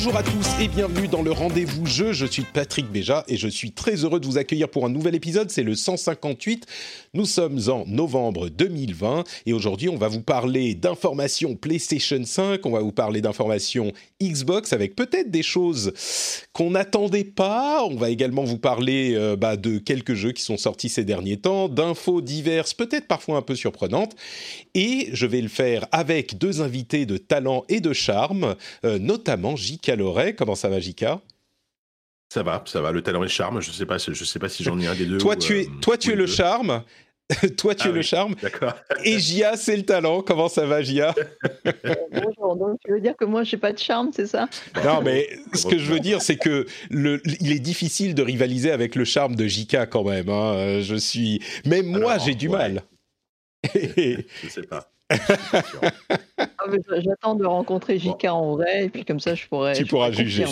Bonjour à tous et bienvenue dans le rendez-vous jeu. Je suis Patrick Béja et je suis très heureux de vous accueillir pour un nouvel épisode, c'est le 158. Nous sommes en novembre 2020 et aujourd'hui on va vous parler d'informations PlayStation 5, on va vous parler d'informations Xbox avec peut-être des choses qu'on n'attendait pas. On va également vous parler euh, bah, de quelques jeux qui sont sortis ces derniers temps, d'infos diverses, peut-être parfois un peu surprenantes. Et je vais le faire avec deux invités de talent et de charme, euh, notamment J.K. Loret. Comment ça va J.K. Ça va, ça va. Le talent et le charme, je sais pas, je sais pas si j'en ai un des deux. Toi, tu es, euh, toi, tu es le charme. toi, tu ah es le charme. D'accord. et Gia, c'est le talent. Comment ça va, Gia Bonjour. Donc, tu veux dire que moi, je n'ai pas de charme, c'est ça? Non, mais ce que je veux dire, c'est que le, il est difficile de rivaliser avec le charme de Jika quand même. Hein. Je suis, même moi, j'ai du mal. je sais pas. Ah, j'attends de rencontrer JK en vrai, et puis comme ça, je pourrais. Tu pourras juger.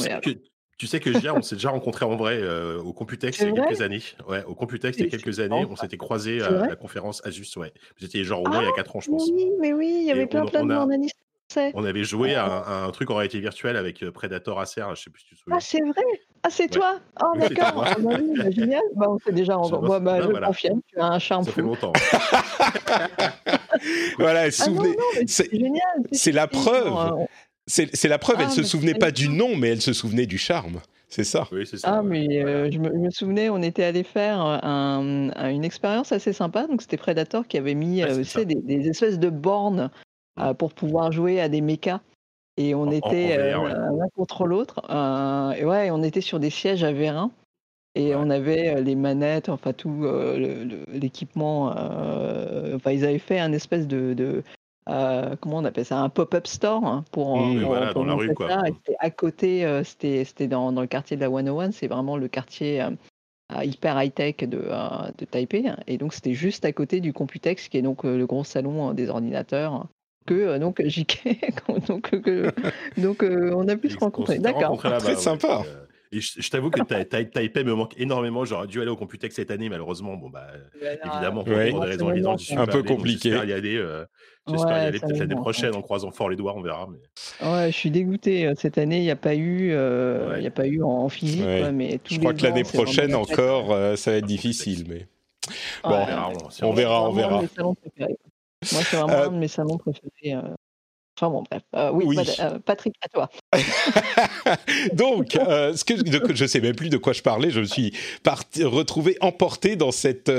Tu sais que Gia, on s'est déjà rencontré en vrai euh, au Computex il y a quelques années. Ouais, au Computex il y a quelques années, on s'était croisés à la conférence Asus. Ouais. Vous étiez genre au moins il y a 4 ans, je pense. Oui, mais oui, il y avait plein, plein de on avait joué à un, truc en réalité virtuelle avec euh, Predator Acer, je sais plus si tu te souviens. Ah, c'est vrai Ah, c'est toi Oh, d'accord ah, bah bah, Génial bah, On sait déjà, en... moi, bah, je voilà. confirme, tu as un charme Ça fait longtemps. voilà, ah, c'est génial C'est la preuve hein. C'est la preuve, elle se souvenait pas du nom, mais elle se souvenait du charme. C'est ça. Oui, c'est ça. Ah, mais euh, je, me, souvenais, on était allé faire une expérience assez sympa. Donc, c'était Predator qui avait mis euh, des, espèces de bornes euh, pour pouvoir jouer à des mechas. Et on était l'un contre l'autre. et ouais, on était sur des sièges à vérin. Et on avait les manettes, enfin tout l'équipement. enfin, ils avaient fait un espèce de euh, comment on appelle ça, un pop-up store hein, pour, mmh, voilà, dans la rue. Quoi. C'était à côté, euh, c'était dans, dans, le quartier de la 101, c'est vraiment le quartier euh, hyper high-tech de, de Taipei. Et donc c'était juste à côté du Computex, qui est donc le gros salon des ordinateurs que donc JK donc, donc on a pu se rencontrer. D'accord. Très sympa. je, t'avoue que Taipei me manque énormément. J'aurais dû aller au Computex cette année, malheureusement. Bon, bah, évidemment, pour des raisons évidentes, Un peu compliqué. J'espère y aller, euh, j'espère y aller peut-être l'année prochaine en croisant fort les doigts, on verra. Mais... Ouais, je suis dégoûté. Cette année, il n'y a pas eu, euh, il a pas eu en, physique. mais je crois que l'année prochaine encore, euh, ça va être difficile. Mais bon, on verra, on verra. Moi, c'est vraiment un de mes salons préférés. Enfin bon, bref. Euh, oui, euh, Patrick, à toi. Donc, euh, ce que, je ne sais même plus de quoi je parlais. Je me suis retrouvé emporté dans cet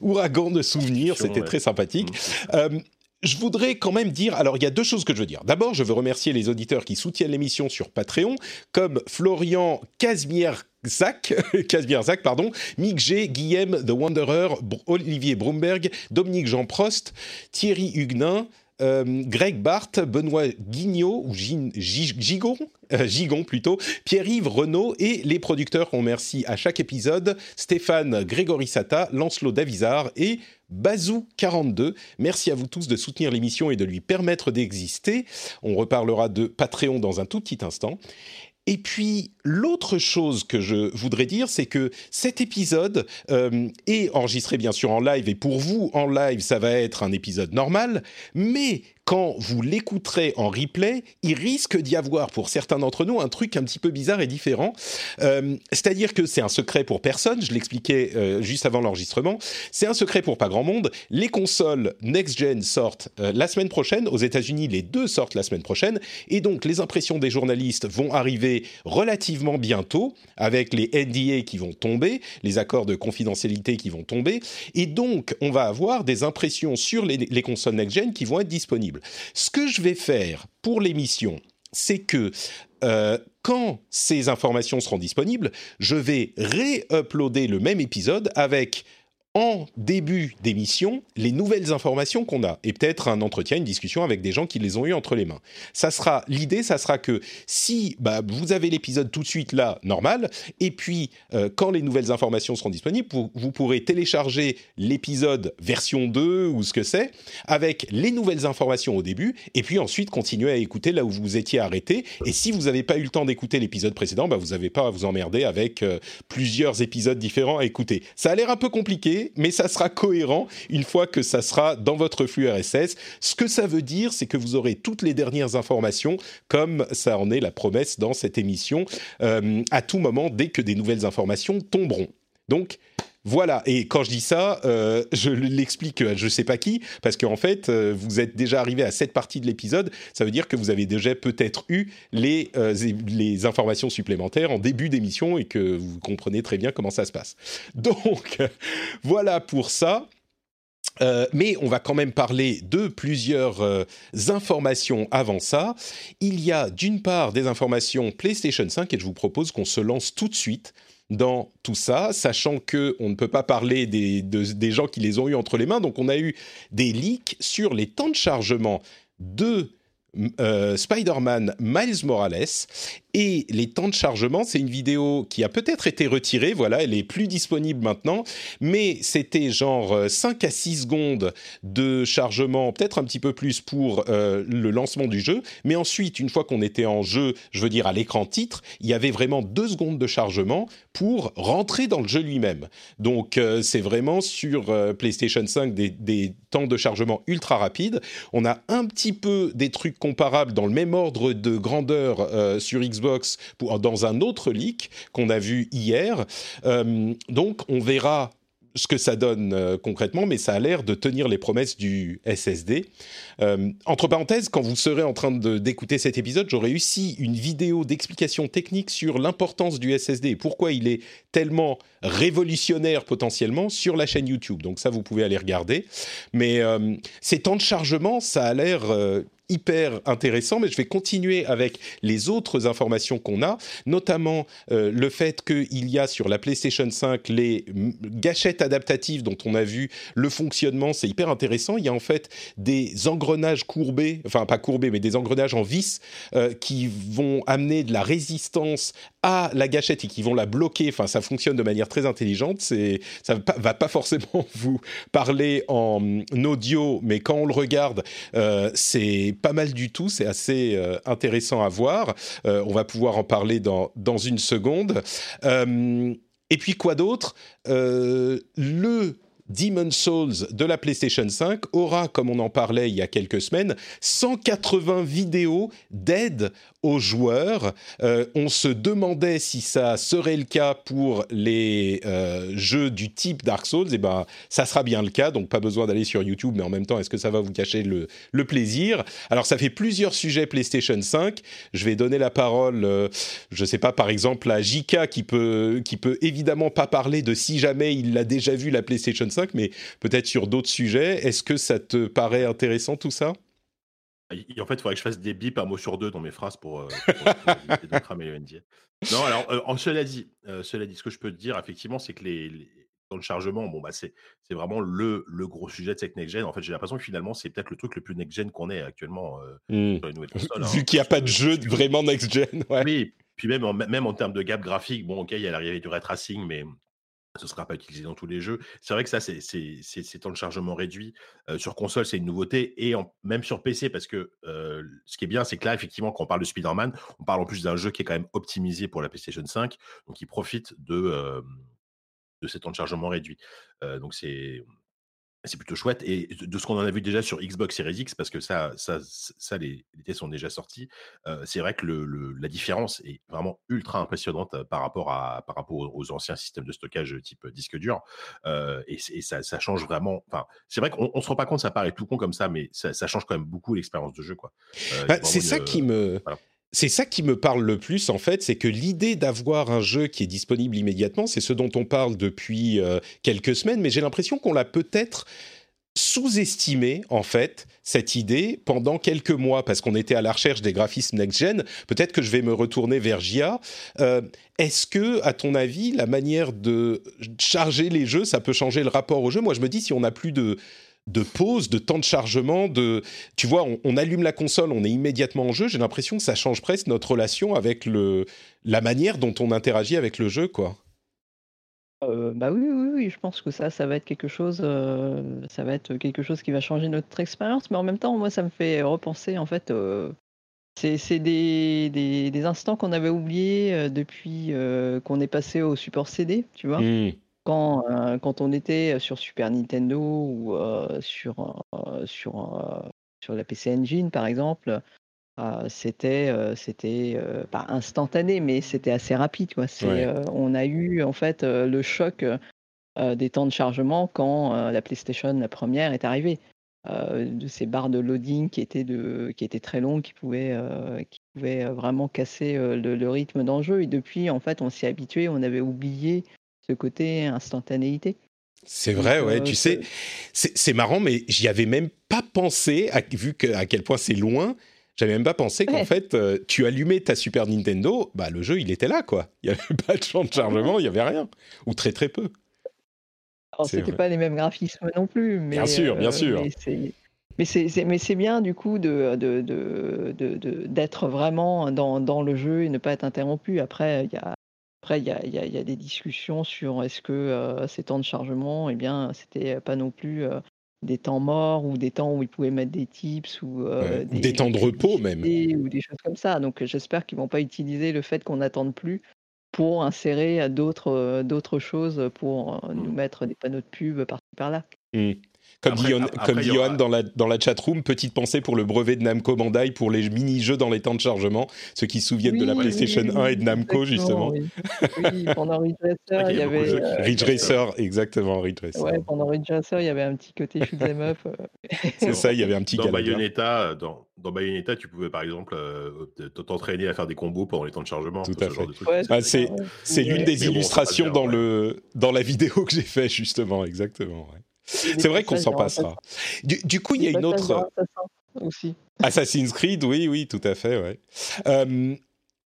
ouragan de souvenirs. C'était très sympathique. Mmh. Je voudrais quand même dire, alors il y a deux choses que je veux dire. D'abord, je veux remercier les auditeurs qui soutiennent l'émission sur Patreon, comme Florian Casimir Zach, pardon, Mick G, Guillaume The Wanderer, Olivier Brumberg, Dominique Jean Prost, Thierry Huguenin, euh, Greg Barthes, Benoît Guignot, ou Gigon, euh, Gigon plutôt, Pierre-Yves Renault et les producteurs qu'on remercie à chaque épisode, Stéphane Grégory Sata, Lancelot Davizard et Bazou42. Merci à vous tous de soutenir l'émission et de lui permettre d'exister. On reparlera de Patreon dans un tout petit instant. Et puis, l'autre chose que je voudrais dire, c'est que cet épisode euh, est enregistré bien sûr en live, et pour vous, en live, ça va être un épisode normal, mais quand vous l'écouterez en replay, il risque d'y avoir pour certains d'entre nous un truc un petit peu bizarre et différent. Euh, c'est-à-dire que c'est un secret pour personne, je l'expliquais euh, juste avant l'enregistrement, c'est un secret pour pas grand monde. Les consoles next-gen sortent euh, la semaine prochaine, aux États-Unis les deux sortent la semaine prochaine, et donc les impressions des journalistes vont arriver relativement bientôt, avec les NDA qui vont tomber, les accords de confidentialité qui vont tomber, et donc on va avoir des impressions sur les, les consoles next-gen qui vont être disponibles. Ce que je vais faire pour l'émission, c'est que euh, quand ces informations seront disponibles, je vais ré-uploader le même épisode avec en début d'émission les nouvelles informations qu'on a et peut-être un entretien, une discussion avec des gens qui les ont eu entre les mains. Ça sera l'idée, ça sera que si bah, vous avez l'épisode tout de suite là normal et puis euh, quand les nouvelles informations seront disponibles, vous, vous pourrez télécharger l'épisode version 2 ou ce que c'est avec les nouvelles informations au début et puis ensuite continuer à écouter là où vous étiez arrêté. Et si vous n'avez pas eu le temps d'écouter l'épisode précédent, bah, vous n'avez pas à vous emmerder avec euh, plusieurs épisodes différents à écouter. Ça a l'air un peu compliqué mais ça sera cohérent une fois que ça sera dans votre flux RSS. Ce que ça veut dire, c'est que vous aurez toutes les dernières informations, comme ça en est la promesse dans cette émission, euh, à tout moment, dès que des nouvelles informations tomberont. Donc, voilà, et quand je dis ça, euh, je l'explique à je sais pas qui, parce qu'en fait, euh, vous êtes déjà arrivé à cette partie de l'épisode, ça veut dire que vous avez déjà peut-être eu les, euh, les informations supplémentaires en début d'émission et que vous comprenez très bien comment ça se passe. Donc, voilà pour ça. mais on va quand même parler de plusieurs informations avant ça. Il y a d'une part des informations PlayStation 5 et je vous propose qu'on se lance tout de suite dans tout ça, sachant que on ne peut pas parler des, gens qui les ont eu entre les mains. Donc, on a eu des leaks sur les temps de chargement de euh, Spider-Man Miles Morales et les temps de chargement. C'est une vidéo qui a peut-être été retirée, voilà, elle est plus disponible maintenant, mais c'était genre 5 euh, à 6 secondes de chargement, peut-être un petit peu plus pour euh, le lancement du jeu, mais ensuite, une fois qu'on était en jeu, je veux dire à l'écran titre, il y avait vraiment 2 secondes de chargement pour rentrer dans le jeu lui-même. Donc c'est vraiment sur PlayStation 5 des, des temps de chargement ultra rapides. On a un petit peu des trucs comparable dans le même ordre de grandeur euh, sur Xbox pour, dans un autre leak qu'on a vu hier. Euh, donc on verra ce que ça donne euh, concrètement, mais ça a l'air de tenir les promesses du SSD. entre parenthèses, quand vous serez en train d'écouter cet épisode, j'aurai aussi une vidéo d'explication technique sur l'importance du SSD et pourquoi il est tellement révolutionnaire potentiellement sur la chaîne YouTube. Donc ça, vous pouvez aller regarder. Mais ces temps de chargement, ça a l'air hyper intéressant, mais je vais continuer avec les autres informations qu'on a, notamment euh, le fait qu'il y a sur la PlayStation 5 les gâchettes adaptatives dont on a vu le fonctionnement, c'est hyper intéressant. Il y a en fait des engrenages courbés, enfin pas courbés, mais des engrenages en vis euh, qui vont amener de la résistance à la gâchette et qui vont la bloquer. Enfin, ça fonctionne de manière très intelligente. C'est, ça va pas, forcément vous parler en audio, mais quand on le regarde, euh, c'est pas mal du tout. C'est assez intéressant à voir. on va pouvoir en parler dans, dans une seconde. et puis quoi d'autre? Le Demon Souls de la PlayStation 5 aura, comme on en parlait il y a quelques semaines, 180 vidéos d'aide aux joueurs. Euh, on se demandait si ça serait le cas pour les euh, jeux du type Dark Souls. Et eh ben, ça sera bien le cas, donc pas besoin d'aller sur YouTube, mais en même temps, est-ce que ça va vous cacher le, plaisir? Alors, ça fait plusieurs sujets PlayStation 5. Je vais donner la parole, euh, je sais pas, par exemple, à Jika qui peut, qui peut évidemment pas parler de si jamais il l'a déjà vu la PlayStation 5, mais peut-être sur d'autres sujets. Est-ce que ça te paraît intéressant tout ça? En fait, il faudrait que je fasse des bips un mot sur deux dans mes phrases pour, euh, de cramer Non, alors, euh, en cela dit, euh, cela dit, ce que je peux te dire, effectivement, c'est que les, temps de chargement, bon, bah, c'est, vraiment le, le gros sujet de cette next-gen. En fait, j'ai l'impression que finalement, c'est peut-être le truc le plus next-gen qu'on ait actuellement mmh. sur les nouvelles consoles. Hein. Vu qu'il n'y a pas de jeu vraiment next-gen. Oui, puis même en, même en termes de gap graphique, bon, ok, il y a l'arrivée du ray tracing, mais ce ne sera pas utilisé dans tous les jeux. C'est vrai que ça, c'est temps de chargement réduit. sur console, c'est une nouveauté. Et même sur PC, parce que ce qui est bien, c'est que là, effectivement, quand on parle de Spider-Man, on parle en plus d'un jeu qui est quand même optimisé pour la PlayStation 5. Donc, il profite de, de ces temps de chargement réduits. donc, c'est c'est plutôt chouette. Et de ce qu'on en a vu déjà sur Xbox Series X, parce que ça, ça, ça les, tests sont déjà sortis, c'est vrai que le, la différence est vraiment ultra impressionnante par rapport, à, par rapport aux, anciens systèmes de stockage type disque dur. et, ça, ça, change vraiment. Enfin, c'est vrai qu'on ne se rend pas compte, ça paraît tout con comme ça, mais ça, change quand même beaucoup l'expérience de jeu. quoi. Bah, c'est ça qui me. C'est ça qui me parle le plus, en fait, c'est que l'idée d'avoir un jeu qui est disponible immédiatement, c'est ce dont on parle depuis euh, quelques semaines, mais j'ai l'impression qu'on l'a peut-être sous-estimé, en fait, cette idée pendant quelques mois, parce qu'on était à la recherche des graphismes next-gen. Peut-être que je vais me retourner vers GIA. Euh, est-ce que, à ton avis, la manière de charger les jeux, ça peut changer le rapport au jeu? Moi, je me dis, si on n'a plus de de pause, de temps de chargement, de tu vois, on, allume la console, on est immédiatement en jeu. J'ai l'impression que ça change presque notre relation avec le la manière dont on interagit avec le jeu, quoi. Euh, bah oui, oui, oui, je pense que ça, ça va être quelque chose, euh, ça va être quelque chose qui va changer notre expérience. Mais en même temps, moi, ça me fait repenser, en fait, euh, c'est des, des, instants qu'on avait oubliés depuis qu'on est passé au support CD, tu vois. Mmh. Quand, euh, quand on était sur Super Nintendo ou euh, sur, euh, sur, sur la PC Engine, par exemple, c'était c'était pas instantané, mais c'était assez rapide. Quoi. on a eu en fait le choc des temps de chargement quand la PlayStation la première est arrivée. de ces barres de loading qui étaient, de, qui étaient très longues, qui pouvaient, qui pouvaient vraiment casser le, le, rythme le jeu. Et depuis, en fait, on s'y est habitué, on avait oublié ce côté instantanéité. C'est vrai, ouais. tu sais, c'est marrant, mais j'y avais même pas pensé, vu que, à quel point c'est loin. J'avais même pas pensé qu'en fait, euh, tu allumais ta Super Nintendo, bah le jeu il était là quoi. Il y avait pas de champ de chargement, il y avait rien, ou très très peu. Alors c'était pas les mêmes graphismes non plus, mais bien sûr, bien euh, sûr. Mais c'est mais c'est bien du coup de d'être de, de, vraiment dans, dans, le jeu et ne pas être interrompu. Après, il y a après, il y a, des discussions sur est-ce que ces temps de chargement, eh bien, c'était pas non plus des temps morts ou des temps où ils pouvaient mettre des tips ou des, temps de repos même ou des choses comme ça. Donc j'espère qu'ils vont pas utiliser le fait qu'on n'attende plus pour insérer d'autres d'autres choses pour nous mmh. mettre des panneaux de pub par-ci par-là. Mmh. Comme dit, Johan dans la, dans la chatroom, petite pensée pour le brevet de Namco Bandai pour les mini-jeux dans les temps de chargement, ceux qui se souviennent de la PlayStation 1 et de Namco, justement. Oui, pendant Ridge Racer, il y avait. Euh, Ridge Racer, exactement, Ridge Racer. Ouais, pendant Ridge Racer, il y avait un petit côté shoot them up. Euh. C'est ça, il y avait un petit Dans Bayonetta, dans, dans Bayonetta, tu pouvais par exemple euh, t'entraîner à faire des combos pendant les temps de chargement. Tout à fait. Ah, c'est l'une des illustrations dans, le, dans la vidéo que j'ai fait, justement, exactement. Ouais. C'est vrai qu'on s'en passera. Du, coup, il y a une autre. Aussi. Assassin's Creed, oui, oui, tout à fait, ouais. Euh,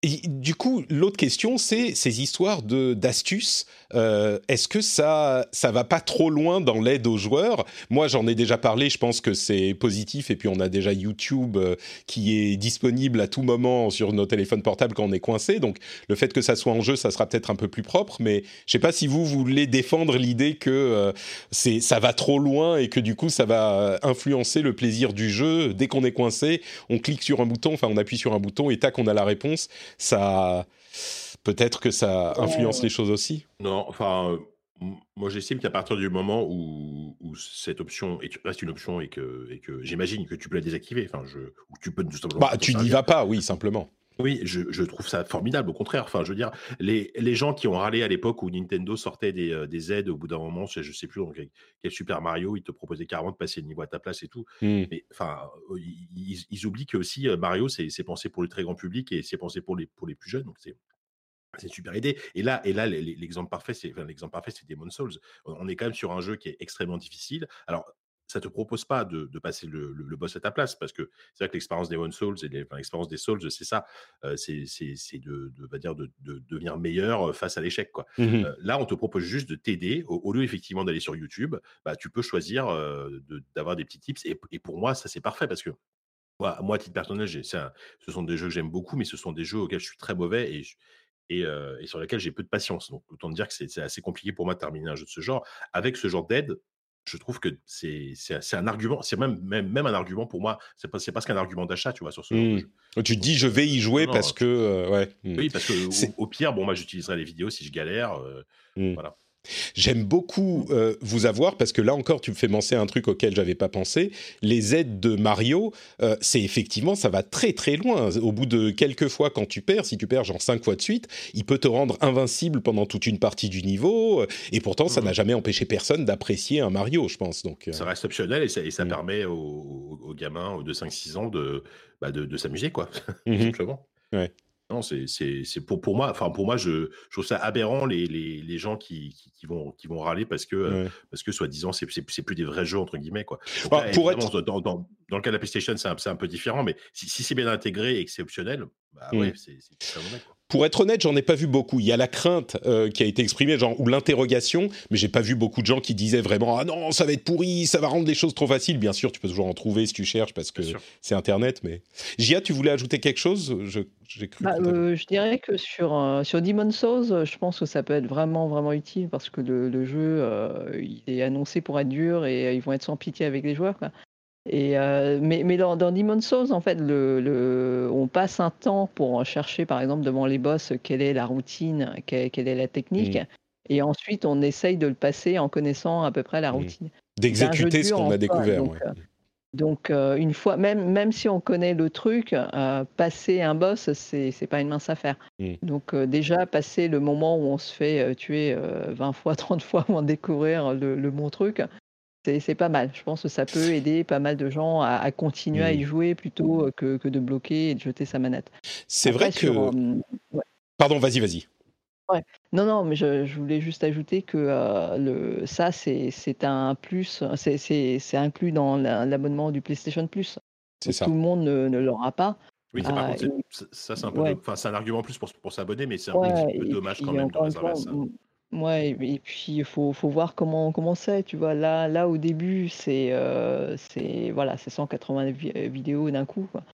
du coup, l'autre question, c'est ces histoires de d'astuces. Euh, est-ce que ça ça va pas trop loin dans l'aide aux joueurs? Moi, j'en ai déjà parlé. Je pense que c'est positif. Et puis, on a déjà YouTube euh, qui est disponible à tout moment sur nos téléphones portables quand on est coincé. Donc, le fait que ça soit en jeu, ça sera peut-être un peu plus propre. Mais je sais pas si vous voulez défendre l'idée que euh, c'est ça va trop loin et que du coup, ça va influencer le plaisir du jeu. Dès qu'on est coincé, on clique sur un bouton, enfin, on appuie sur un bouton et tac, on a la réponse ça peut-être que ça influence les choses aussi. Non, enfin, moi j'estime qu'à partir du moment où, cette option reste une option et que, et que j'imagine que tu peux la désactiver, enfin, je, ou tu peux Bah, tu n'y vas pas, oui, simplement. Oui, je, trouve ça formidable, au contraire. Enfin, je veux dire, les, les gens qui ont râlé à l'époque où Nintendo sortait des, euh, des aides au bout d'un moment, je, ne sais plus, dans quel, Super Mario, ils te proposaient carrément de passer le niveau à ta place et tout. Mmh. Mais enfin, euh, ils, ils, oublient que aussi euh, Mario, c'est pensé pour le très grand public et c'est pensé pour les, pour les plus jeunes. Donc c'est c'est une super idée. Et là, et là, l'exemple parfait, c'est enfin, l'exemple parfait, c'est Demon's Souls. On est quand même sur un jeu qui est extrêmement difficile. Alors, ça te propose pas de, passer le, boss à ta place parce que c'est vrai que l'expérience des One Souls et l'expérience des Souls, c'est ça, c'est de, de, dire de, devenir meilleur face à l'échec. quoi. Mmh là, on te propose juste de t'aider au, lieu effectivement d'aller sur YouTube, bah, tu peux choisir d'avoir des petits tips et, pour moi, ça c'est parfait parce que moi, moi, à titre personnel, ce sont des jeux que j'aime beaucoup, mais ce sont des jeux auxquels je suis très mauvais et et, et, sur lesquels j'ai peu de patience. Donc, autant dire que c'est assez compliqué pour moi de terminer un jeu de ce genre. Avec ce genre d'aide, je trouve que c'est un argument, c'est même, même, même, un argument pour moi, c'est pas, pas qu'un argument d'achat, tu vois, sur ce mmh. jeu. Tu te dis, je vais y jouer parce que. Euh, ouais. Mmh. Oui, parce que au, pire, bon, moi, j'utiliserai les vidéos si je galère. Euh, mmh. Voilà. J'aime beaucoup euh, vous avoir parce que là encore, tu me fais penser à un truc auquel j'avais pas pensé. Les aides de Mario, euh, c'est effectivement, ça va très très loin. Au bout de quelques fois, quand tu perds, si tu perds genre cinq fois de suite, il peut te rendre invincible pendant toute une partie du niveau. Euh, et pourtant, ça n'a mmh. jamais empêché personne d'apprécier un Mario, je pense. Donc, ça reste optionnel et ça, mmh. permet aux, gamins de 5-6 ans de, bah, de, s'amuser, quoi. Mmh simplement. Ouais. Non, c'est pour, pour moi, enfin pour moi, je, je, trouve ça aberrant les, les, les gens qui, qui, vont, qui vont râler parce que, euh, parce que soi-disant, c'est plus des vrais jeux, entre guillemets. Quoi. Bah, pour être... dans, dans, dans, le cas de la PlayStation, c'est un, un, peu différent, mais si, si c'est bien intégré et que c'est optionnel, bah ouais, c'est très bon. Pour être honnête, j'en ai pas vu beaucoup. Il y a la crainte euh, qui a été exprimée, genre ou l'interrogation, mais j'ai pas vu beaucoup de gens qui disaient vraiment ah non ça va être pourri, ça va rendre les choses trop faciles. Bien sûr, tu peux toujours en trouver si tu cherches parce que c'est Internet. Mais Gia, tu voulais ajouter quelque chose? Je cru. Bah, euh, je dirais que sur euh, sur Demon's Souls, je pense que ça peut être vraiment vraiment utile parce que le, le jeu il est annoncé pour être dur et ils vont être sans pitié avec les joueurs. Quoi. Et euh, mais, mais dans, dans Demon's Souls, en fait, le, le, on passe un temps pour chercher, par exemple, devant les boss, quelle est la routine, quelle, quelle est la technique. Mmh. Et ensuite, on essaye de le passer en connaissant à peu près la mmh. routine. D'exécuter ce qu'on a découvert. Donc, donc euh, une fois, même, même si on connaît le truc, euh, passer un boss, c'est n'est pas une mince affaire. Mmh. Donc déjà, passer le moment où on se fait tuer 20 fois, 30 fois avant de découvrir le, le bon truc, c'est pas mal. Je pense que ça peut aider pas mal de gens à, continuer à y mmh. jouer plutôt que, que, de bloquer et de jeter sa manette. C'est vrai que. Pardon, vas-y, vas-y. Ouais. Non, non, mais je, je, voulais juste ajouter que le, ça, c'est un plus, c'est inclus dans l'abonnement du PlayStation Plus. C'est ça. Tout le monde ne, ne l'aura pas. Oui, par contre, ça, c'est un, peu un argument plus pour, pour s'abonner, mais c'est un, peu dommage quand même de réserver ça. Ouais, et puis il faut, faut voir comment comment c'est, tu vois. Là, là au début, c'est euh, c'est voilà, c'est 180 euh, vidéos d'un coup. Quoi.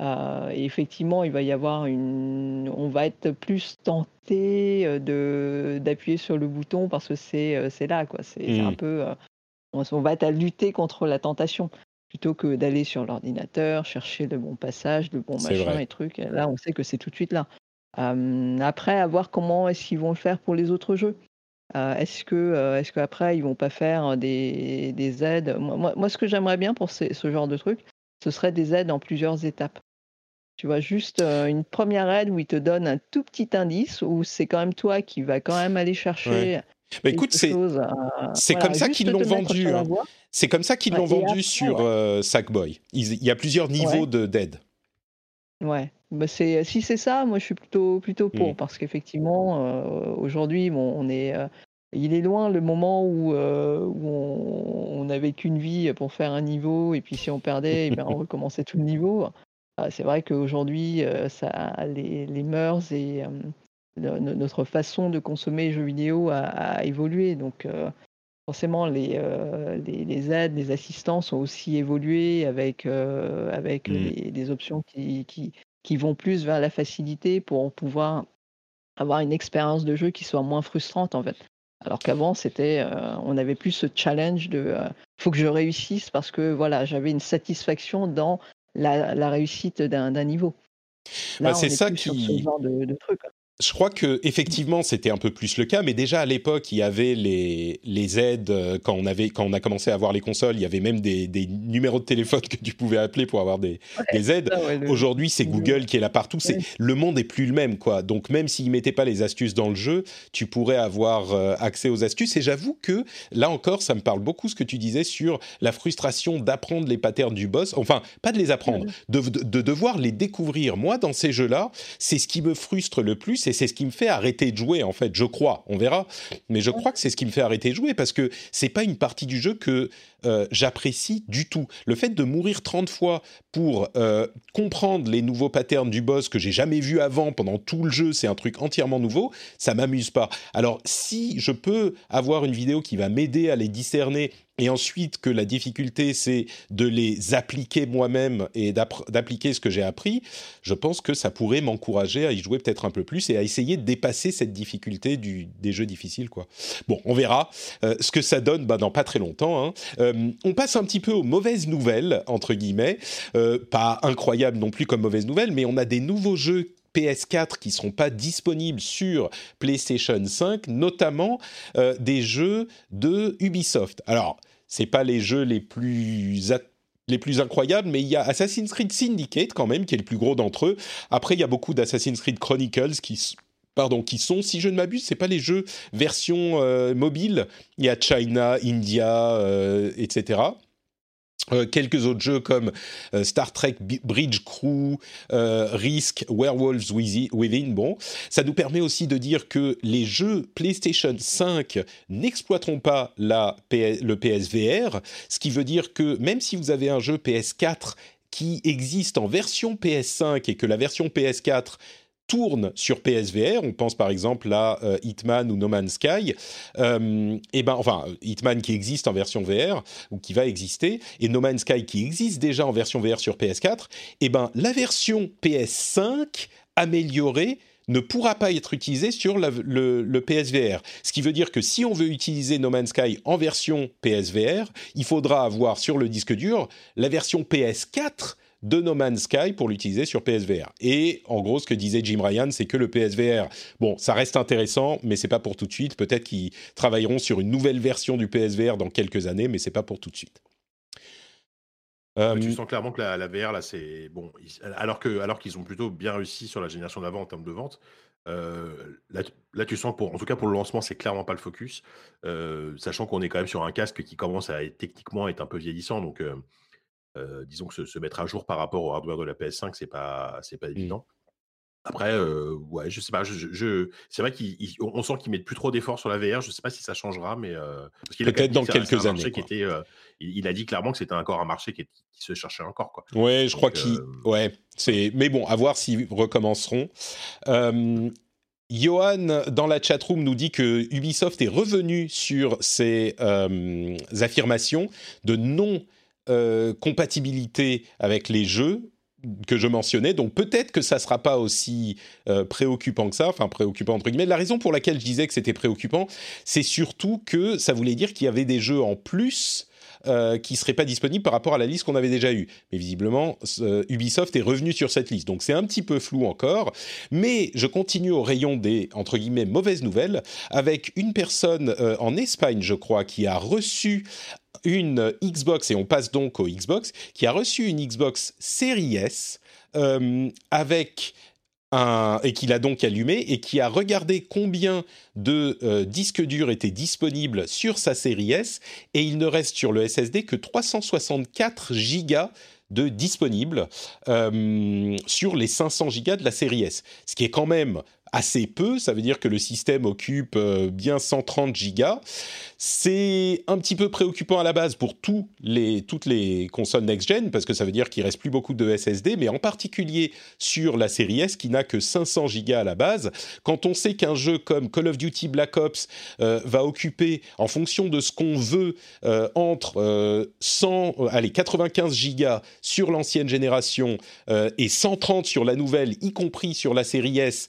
Euh, et effectivement, il va y avoir une, on va être plus tenté de d'appuyer sur le bouton parce que c'est c'est là, quoi. C'est un mmh. peu, on, va être à lutter contre la tentation plutôt que d'aller sur l'ordinateur chercher le bon passage, le bon machin et trucs. Là, on sait que c'est tout de suite là après, à voir comment est-ce qu'ils vont le faire pour les autres jeux. est-ce que, est-ce qu'après ils vont pas faire des, des aides? Moi, moi, ce que j'aimerais bien pour ce, ce, genre de truc, ce serait des aides en plusieurs étapes. Tu vois, juste une première aide où ils te donnent un tout petit indice, où c'est quand même toi qui vas quand même aller chercher. Bah, écoute, c'est c'est comme ça qu'ils l'ont vendu. Hein. C'est comme ça qu'ils l'ont vendu sur Sackboy. Il, y a plusieurs niveaux de d'aide. Ouais. Bah c'est si c'est ça, moi je suis plutôt plutôt pour mmh. parce qu'effectivement euh, aujourd'hui bon, on est euh, il est loin le moment où, euh, où on, on avait qu'une vie pour faire un niveau et puis si on perdait, eh bien on recommençait tout le niveau. c'est vrai qu'aujourd'hui, ça les les mœurs et notre façon de consommer les jeux vidéo a évolué donc forcément les, les les aides, les assistants ont aussi évolué avec, avec mmh. des options qui qui qui vont plus vers la facilité pour pouvoir avoir une expérience de jeu qui soit moins frustrante en fait. Alors qu'avant, c'était, euh, on avait plus ce challenge de, euh, faut que je réussisse parce que voilà, j'avais une satisfaction dans la, réussite d'un niveau. Bah, c'est ça qui. ce genre de, de truc. Je crois que effectivement c'était un peu plus le cas, mais déjà à l'époque il y avait les, les aides euh, quand on avait quand on a commencé à avoir les consoles, il y avait même des, des numéros de téléphone que tu pouvais appeler pour avoir des, des aides. Aujourd'hui c'est Google qui est là partout. C'est le monde est plus le même quoi. Donc même s'ils mettaient pas les astuces dans le jeu, tu pourrais avoir euh, accès aux astuces. Et j'avoue que là encore ça me parle beaucoup ce que tu disais sur la frustration d'apprendre les patterns du boss. Enfin pas de les apprendre, de, de, de devoir les découvrir. Moi dans ces jeux là, c'est ce qui me frustre le plus et c'est ce qui me fait arrêter de jouer en fait. Je crois, on verra, mais je crois que c'est ce qui me fait arrêter de jouer parce que c'est pas une partie du jeu que euh, j'apprécie du tout. Le fait de mourir 30 fois pour euh, comprendre les nouveaux patterns du boss que j'ai jamais vu avant pendant tout le jeu, c'est un truc entièrement nouveau, ça m'amuse pas. Alors si je peux avoir une vidéo qui va m'aider à les discerner et ensuite que la difficulté c'est de les appliquer moi-même et d'appliquer ce que j'ai appris, je pense que ça pourrait m'encourager à y jouer peut-être un peu plus et à essayer de dépasser cette difficulté des jeux difficiles. Bon, on verra euh, ce que ça donne bah, dans pas très longtemps. Hein. Euh, on passe un petit peu aux mauvaises nouvelles entre guillemets, euh, pas incroyable non plus comme mauvaises nouvelles, mais on a des nouveaux jeux PS4 qui seront pas disponibles sur PlayStation 5, notamment des jeux de Ubisoft. Alors, c'est pas les jeux les plus les plus incroyables, mais il y a Assassin's Creed Syndicate quand même, qui est le plus gros d'entre eux. Après, il y a beaucoup d'Assassin's Creed Chronicles qui pardon, qui sont, si je ne m'abuse, c'est pas les jeux version euh, mobile. Il y a China, India, euh, etc. Euh, quelques autres jeux comme euh, Star Trek Bridge Crew, euh, Risk, Werewolves Within. Bon, ça nous permet aussi de dire que les jeux PlayStation 5 n'exploiteront pas la le PSVR, ce qui veut dire que même si vous avez un jeu PS4 qui existe en version PS5 et que la version PS4 tourne sur PSVR, on pense par exemple à euh, Hitman ou No Man's Sky, euh, et ben enfin Hitman qui existe en version VR ou qui va exister, et No Man's Sky qui existe déjà en version VR sur PS4, et ben la version PS5 améliorée ne pourra pas être utilisée sur le, le, PSVR. Ce qui veut dire que si on veut utiliser No Man's Sky en version PSVR, il faudra avoir sur le disque dur la version PS4 de No Man's Sky pour l'utiliser sur PSVR. Et en gros, ce que disait Jim Ryan, c'est que le PSVR, bon, ça reste intéressant, mais c'est pas pour tout de suite. Peut-être qu'ils travailleront sur une nouvelle version du PSVR dans quelques années, mais c'est pas pour tout de suite. tu euh, sens clairement que la, VR, là, c'est bon. Alors que, alors qu'ils ont plutôt bien réussi sur la génération d'avant en termes de vente, euh, là, tu sens pour, en tout cas pour le lancement, c'est clairement pas le focus, euh, sachant qu'on est quand même sur un casque qui commence à être, techniquement être un peu vieillissant, donc disons que se, mettre à jour par rapport au hardware de la PS5, c'est pas, c'est pas mmh. évident. Après, ouais, je sais pas. Je, c'est vrai qu'on sent qu'ils mettent plus trop d'efforts sur la VR. Je sais pas si ça changera, mais peut-être dans quelques années. il, a dit clairement que c'était encore un marché qui, se cherchait encore. Quoi. Ouais, je crois qu'il. Ouais, c'est. Mais bon, à voir s'ils recommenceront. Johan, dans la chatroom, nous dit que Ubisoft est revenu sur ses affirmations de non euh, compatibilité avec les jeux que je mentionnais. Donc peut-être que ça sera pas aussi euh, préoccupant que ça, enfin préoccupant entre guillemets. La raison pour laquelle je disais que c'était préoccupant, c'est surtout que ça voulait dire qu'il y avait des jeux en plus euh, qui seraient pas disponibles par rapport à la liste qu'on avait déjà eue. Mais visiblement, Ubisoft est revenu sur cette liste, donc c'est un petit peu flou encore. Mais je continue au rayon des entre guillemets mauvaises nouvelles avec une personne en Espagne, je crois, qui a reçu une Xbox, et on passe donc au Xbox, qui a reçu une Xbox Series S euh, avec un, et qu'il a donc allumé et qui a regardé combien de euh, disques durs étaient disponibles sur sa série S et il ne reste sur le SSD que 364 gigas de disponibles euh, sur les 500 gigas de la série S, ce qui est quand même assez peu. Ça veut dire que le système occupe bien 130 gigas. C'est un petit peu préoccupant à la base pour toutes les consoles next-gen, parce que ça veut dire qu'il reste plus beaucoup de SSD, mais en particulier sur la série S qui n'a que 500 gigas à la base. Quand on sait qu'un jeu comme Call of Duty Black Ops euh, va occuper, en fonction de ce qu'on veut, euh, entre 100, euh, allez, 95 gigas sur l'ancienne génération et 130 sur la nouvelle, y compris sur la série S,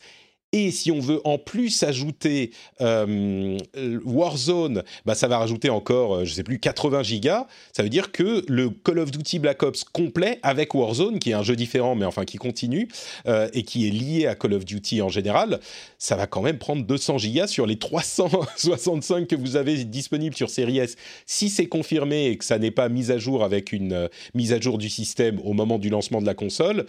et si on veut en plus ajouter euh, Warzone, bah ça va rajouter encore, euh, je sais plus, 80 gigas. Ça veut dire que le Call of Duty Black Ops complet avec Warzone, qui est un jeu différent, mais enfin qui continue euh, et qui est lié à Call of Duty en général, ça va quand même prendre 200 gigas sur les 365 que vous avez disponibles sur Series S. Si c'est confirmé et que ça n'est pas mis à jour avec une mise à jour du système au moment du lancement de la console,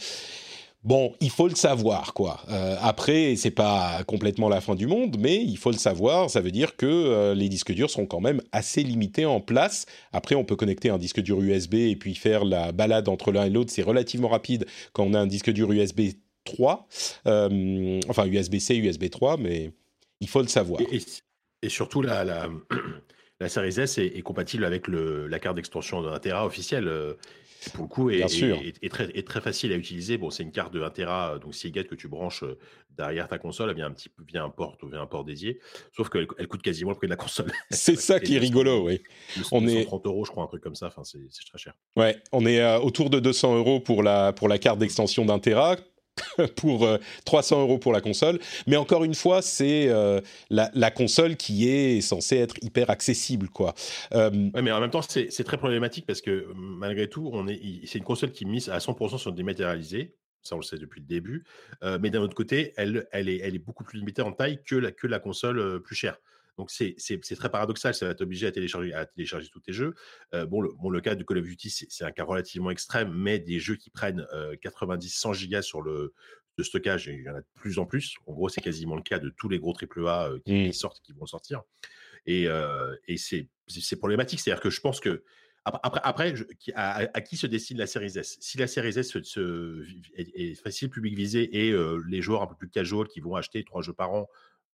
Bon, il faut le savoir, quoi. Euh, après, c'est pas complètement la fin du monde, mais il faut le savoir. Ça veut dire que euh, les disques durs sont quand même assez limités en place. Après, on peut connecter un disque dur USB et puis faire la balade entre l'un et l'autre. C'est relativement rapide quand on a un disque dur USB 3, euh, enfin USB-C, USB 3, mais il faut le savoir. Et, surtout, la, la, Series S est, compatible avec la carte d'extension de 1 Tera officielle pour le coup, est, très, très, facile à utiliser. Bon, c'est une carte de 1 Tera, donc Seagate que tu branches euh, derrière ta console, elle vient un petit peu via un port ou via un port dédié. Sauf qu'elle elle coûte quasiment le prix de la console. C'est ça qui est rigolo, oui. On est 30 euros, je crois, un truc comme ça. Enfin, c'est très cher. Ouais, on est euh, autour de 200 euros pour la pour la carte d'extension d'un Tera pour 300 euh, euros pour la console. Mais encore une fois, c'est euh, la, console qui est censée être hyper accessible, quoi. Euh, mais en même temps, c'est très problématique parce que malgré tout, c'est une console qui mise à 100% sur le dématérialisé. Ça, on le sait depuis le début. mais d'un autre côté, elle, est, beaucoup plus limitée en taille que la console plus chère. Donc c'est très paradoxal, ça va t'obliger à télécharger, à télécharger tous tes jeux. bon, le, bon, le cas de Call of Duty, c'est un cas relativement extrême, mais des jeux qui prennent 90-100 gigas sur le de stockage, il y en a de plus en plus. En gros, c'est quasiment le cas de tous les gros AAA qui, mmh. sortent, qui vont sortir. Et, et c'est problématique. C'est-à-dire que je pense que après, après à, qui se destine la série S? Si la série S est, facile public visé et les joueurs un peu plus casual qui vont acheter trois jeux par an,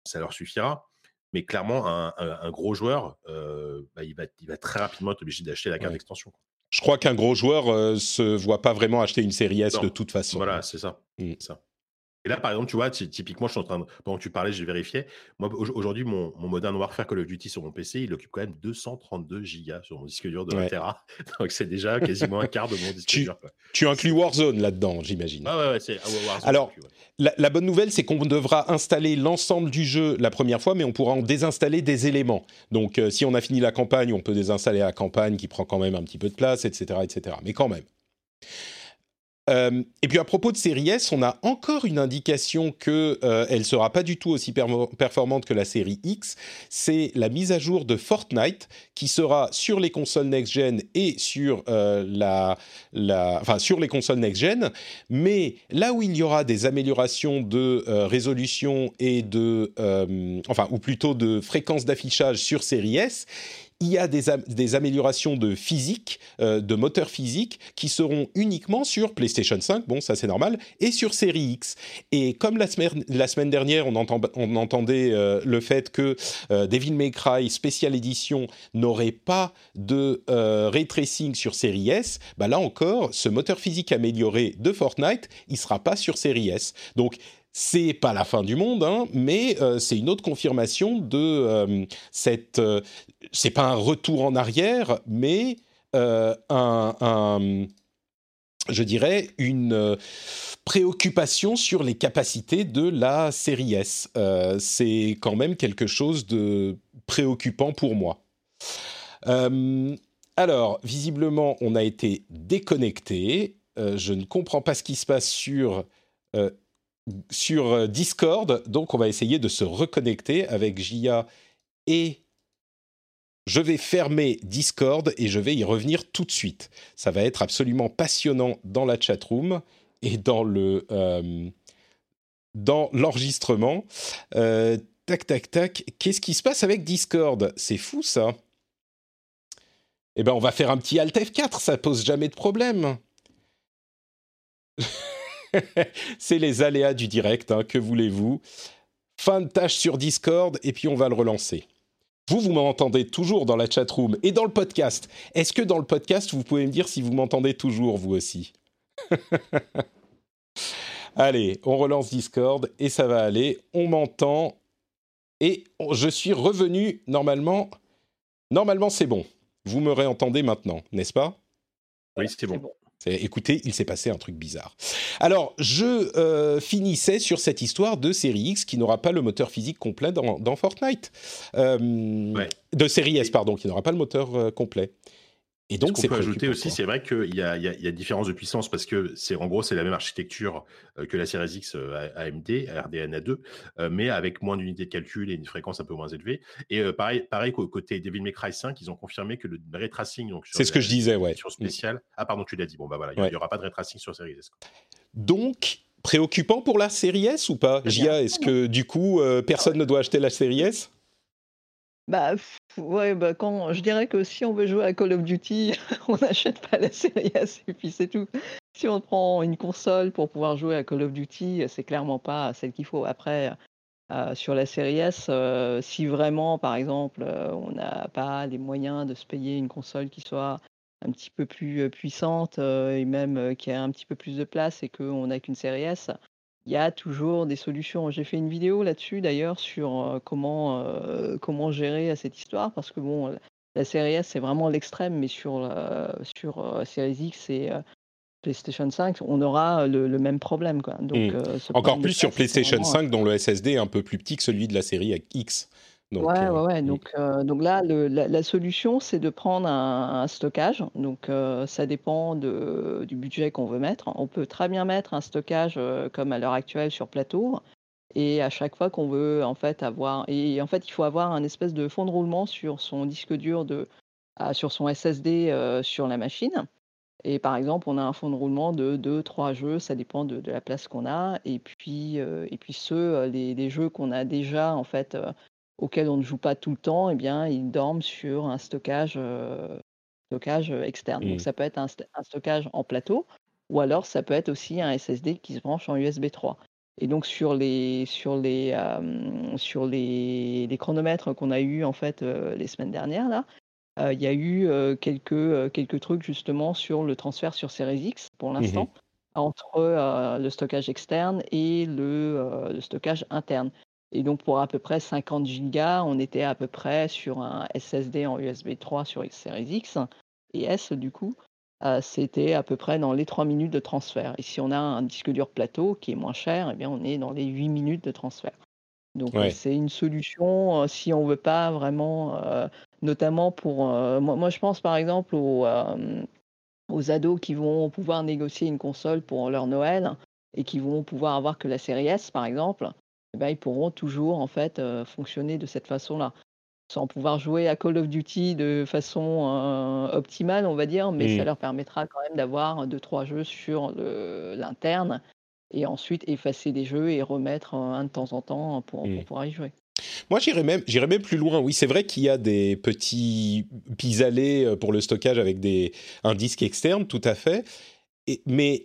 ça leur suffira. Mais clairement, un, gros joueur, euh, bah, il, va, il va très rapidement être obligé d'acheter la carte d'extension. Je crois qu'un gros joueur ne euh, se voit pas vraiment acheter une série S de toute façon. Voilà, c'est ça. Mmh. ça. Et là, par exemple, tu vois, typiquement, je suis en train de. Pendant que tu parlais, j'ai vérifié. Moi, aujourd'hui, mon, mon Modern Warfare Call of Duty sur mon PC, il occupe quand même 232 gigas sur mon disque dur de 1 Tera. Donc, c'est déjà quasiment un quart de mon disque tu, dur. Tu inclus Warzone là-dedans, j'imagine. Ah ouais, ouais, c'est Warzone. Alors, la, bonne nouvelle, c'est qu'on devra installer l'ensemble du jeu la première fois, mais on pourra en désinstaller des éléments. Donc, euh, si on a fini la campagne, on peut désinstaller la campagne qui prend quand même un petit peu de place, etc., etc. Mais quand même. Euh, et puis à propos de série S, on a encore une indication que euh, elle sera pas du tout aussi performante que la série X. C'est la mise à jour de Fortnite qui sera sur les consoles next-gen et sur euh, la, enfin sur les consoles next-gen. Mais là où il y aura des améliorations de résolution et de, enfin ou plutôt de fréquence d'affichage sur série S, il y a des, améliorations de physique, euh, de moteur physique, qui seront uniquement sur PlayStation 5, bon ça c'est normal, et sur Série X. Et comme la semaine, dernière on, entendait euh, le fait que euh, Devil May Cry Special Edition n'aurait pas de ray tracing sur Série S, bah là encore, ce moteur physique amélioré de Fortnite, il sera pas sur Série S. Donc c'est pas la fin du monde, hein, mais euh, c'est une autre confirmation de euh, cette. Euh, c'est pas un retour en arrière, mais un, je dirais, une préoccupation sur les capacités de la série S. c'est quand même quelque chose de préoccupant pour moi. alors, visiblement, on a été déconnecté. je ne comprends pas ce qui se passe sur sur euh, Discord. Donc, on va essayer de se reconnecter avec Jia et je vais fermer Discord et je vais y revenir tout de suite. Ça va être absolument passionnant dans la chatroom et dans le euh, l'enregistrement. Euh, tac tac tac. Qu'est-ce qui se passe avec Discord? C'est fou ça. Eh ben, on va faire un petit Alt F4. Ça pose jamais de problème. c'est les aléas du direct, hein, que voulez-vous Fin de tâche sur Discord et puis on va le relancer. Vous, vous m'entendez toujours dans la chat room et dans le podcast. Est-ce que dans le podcast, vous pouvez me dire si vous m'entendez toujours, vous aussi? Allez, on relance Discord et ça va aller. On m'entend et je suis revenu normalement. Normalement, c'est bon. Vous me réentendez maintenant, n'est-ce pas? Oui, c'est bon. Écoutez, il s'est passé un truc bizarre. Alors, je euh, finissais sur cette histoire de série X qui n'aura pas le moteur physique complet dans, Fortnite. Euh, de série S, pardon, qui n'aura pas le moteur euh, complet. Et donc, c'est peut ajouter aussi, c'est vrai qu'il y a, y, y a différence de puissance parce que c'est en gros c'est la même architecture euh, que la Series X euh, AMD, RDNA 2, euh, mais avec moins d'unités de calcul et une fréquence un peu moins élevée. Et pareil, pareil côté Devil May Cry 5, ils ont confirmé que le ray tracing, donc c'est ce que je disais, ouais, sur spécial. Ah pardon, tu l'as dit. Bon bah voilà, il n'y aura pas de ray tracing sur Series S. Donc préoccupant pour la série S ou pas Gia, est-ce que du coup personne ne doit acheter la série S? Bah, ouais, bah, quand je dirais que si on veut jouer à Call of Duty, on n'achète pas la série S et puis c'est tout. Si on prend une console pour pouvoir jouer à Call of Duty, c'est clairement pas celle qu'il faut. Après, euh, sur la série S, euh, si vraiment, par exemple, euh, on n'a pas les moyens de se payer une console qui soit un petit peu plus puissante et même qui a un petit peu plus de place et qu'on n'a qu'une série S, il y a toujours des solutions. J'ai fait une vidéo là-dessus d'ailleurs sur comment, comment gérer cette histoire parce que bon, la série S c'est vraiment l'extrême, mais sur, sur Series X et PlayStation 5, on aura le, même problème. Quoi. Donc, mmh. Encore plus sur PlayStation 5 dont le SSD est un peu plus petit que celui de la série X. Donc, ouais, ouais, ouais. Donc, donc là, la, solution, c'est de prendre un, stockage. Donc, ça dépend de, du budget qu'on veut mettre. On peut très bien mettre un stockage comme à l'heure actuelle sur plateau. Et à chaque fois qu'on veut en fait avoir, et en fait, il faut avoir un espèce de fond de roulement sur son disque dur de, ah, sur son SSD sur la machine. Et par exemple, on a un fond de roulement de 2-3 jeux, ça dépend de, la place qu'on a. Et puis, et puis ceux, les, les jeux qu'on a déjà en fait auxquels on ne joue pas tout le temps, eh bien, ils dorment sur un stockage, euh, stockage euh, externe. Donc, ça peut être un, stockage en plateau, ou alors ça peut être aussi un SSD qui se branche en USB 3. Et donc, sur les, sur les, euh, sur les, les chronomètres qu'on a eu en fait les semaines dernières, là, il y a eu quelques, quelques trucs justement sur le transfert sur Series X pour mmh l'instant. entre le stockage externe et le, le stockage interne. Et donc pour à peu près 50 gigas, on était à peu près sur un SSD en USB 3 sur X Series X et S du coup. Euh, c'était à peu près dans les 3 minutes de transfert. Et si on a un disque dur plateau qui est moins cher, eh bien on est dans les 8 minutes de transfert. Donc c'est une solution euh, si on veut pas vraiment, euh, notamment pour moi, moi, je pense par exemple aux, aux ados qui vont pouvoir négocier une console pour leur Noël et qui vont pouvoir avoir que la série S par exemple. Eh ben, ils pourront toujours en fait euh, fonctionner de cette façon-là, sans pouvoir jouer à Call of Duty de façon euh, optimale, on va dire, mais ça leur permettra quand même d'avoir deux trois jeux sur l'interne et ensuite effacer des jeux et remettre un de temps en temps pour, pouvoir y jouer. Moi, j'irais même, j'irais même plus loin. Oui, c'est vrai qu'il y a des petits pis-aller euh, pour le stockage avec des, un disque externe, tout à fait. Et, mais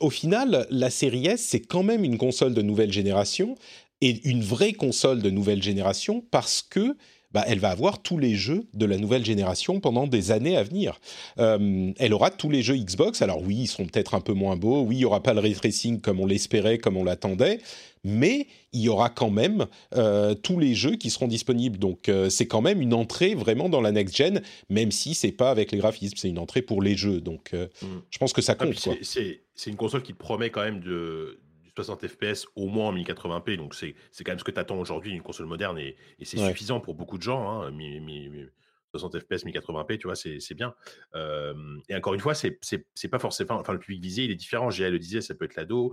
au final, la série S, c'est quand même une console de nouvelle génération et une vraie console de nouvelle génération parce que bah, elle va avoir tous les jeux de la nouvelle génération pendant des années à venir. Euh, elle aura tous les jeux Xbox. Alors oui, ils seront peut-être un peu moins beaux. Oui, il y aura pas le ray tracing comme on l'espérait, comme on l'attendait mais il y aura quand même euh, tous les jeux qui seront disponibles. Donc euh, c'est quand même une entrée vraiment dans la next gen, même si c'est pas avec les graphismes, c'est une entrée pour les jeux. Donc mm. je pense que ça compte. c'est une console qui te promet quand même de, du 60 FPS au moins en 1080p. Donc c'est quand même ce que tu attends aujourd'hui d'une console moderne et, c'est suffisant pour beaucoup de gens. Hein, 60 FPS, 1080p, tu vois, c'est bien. et encore une fois, c'est pas forcément. Enfin, le public visé, il est différent. GL le disait, ça peut être l'ado.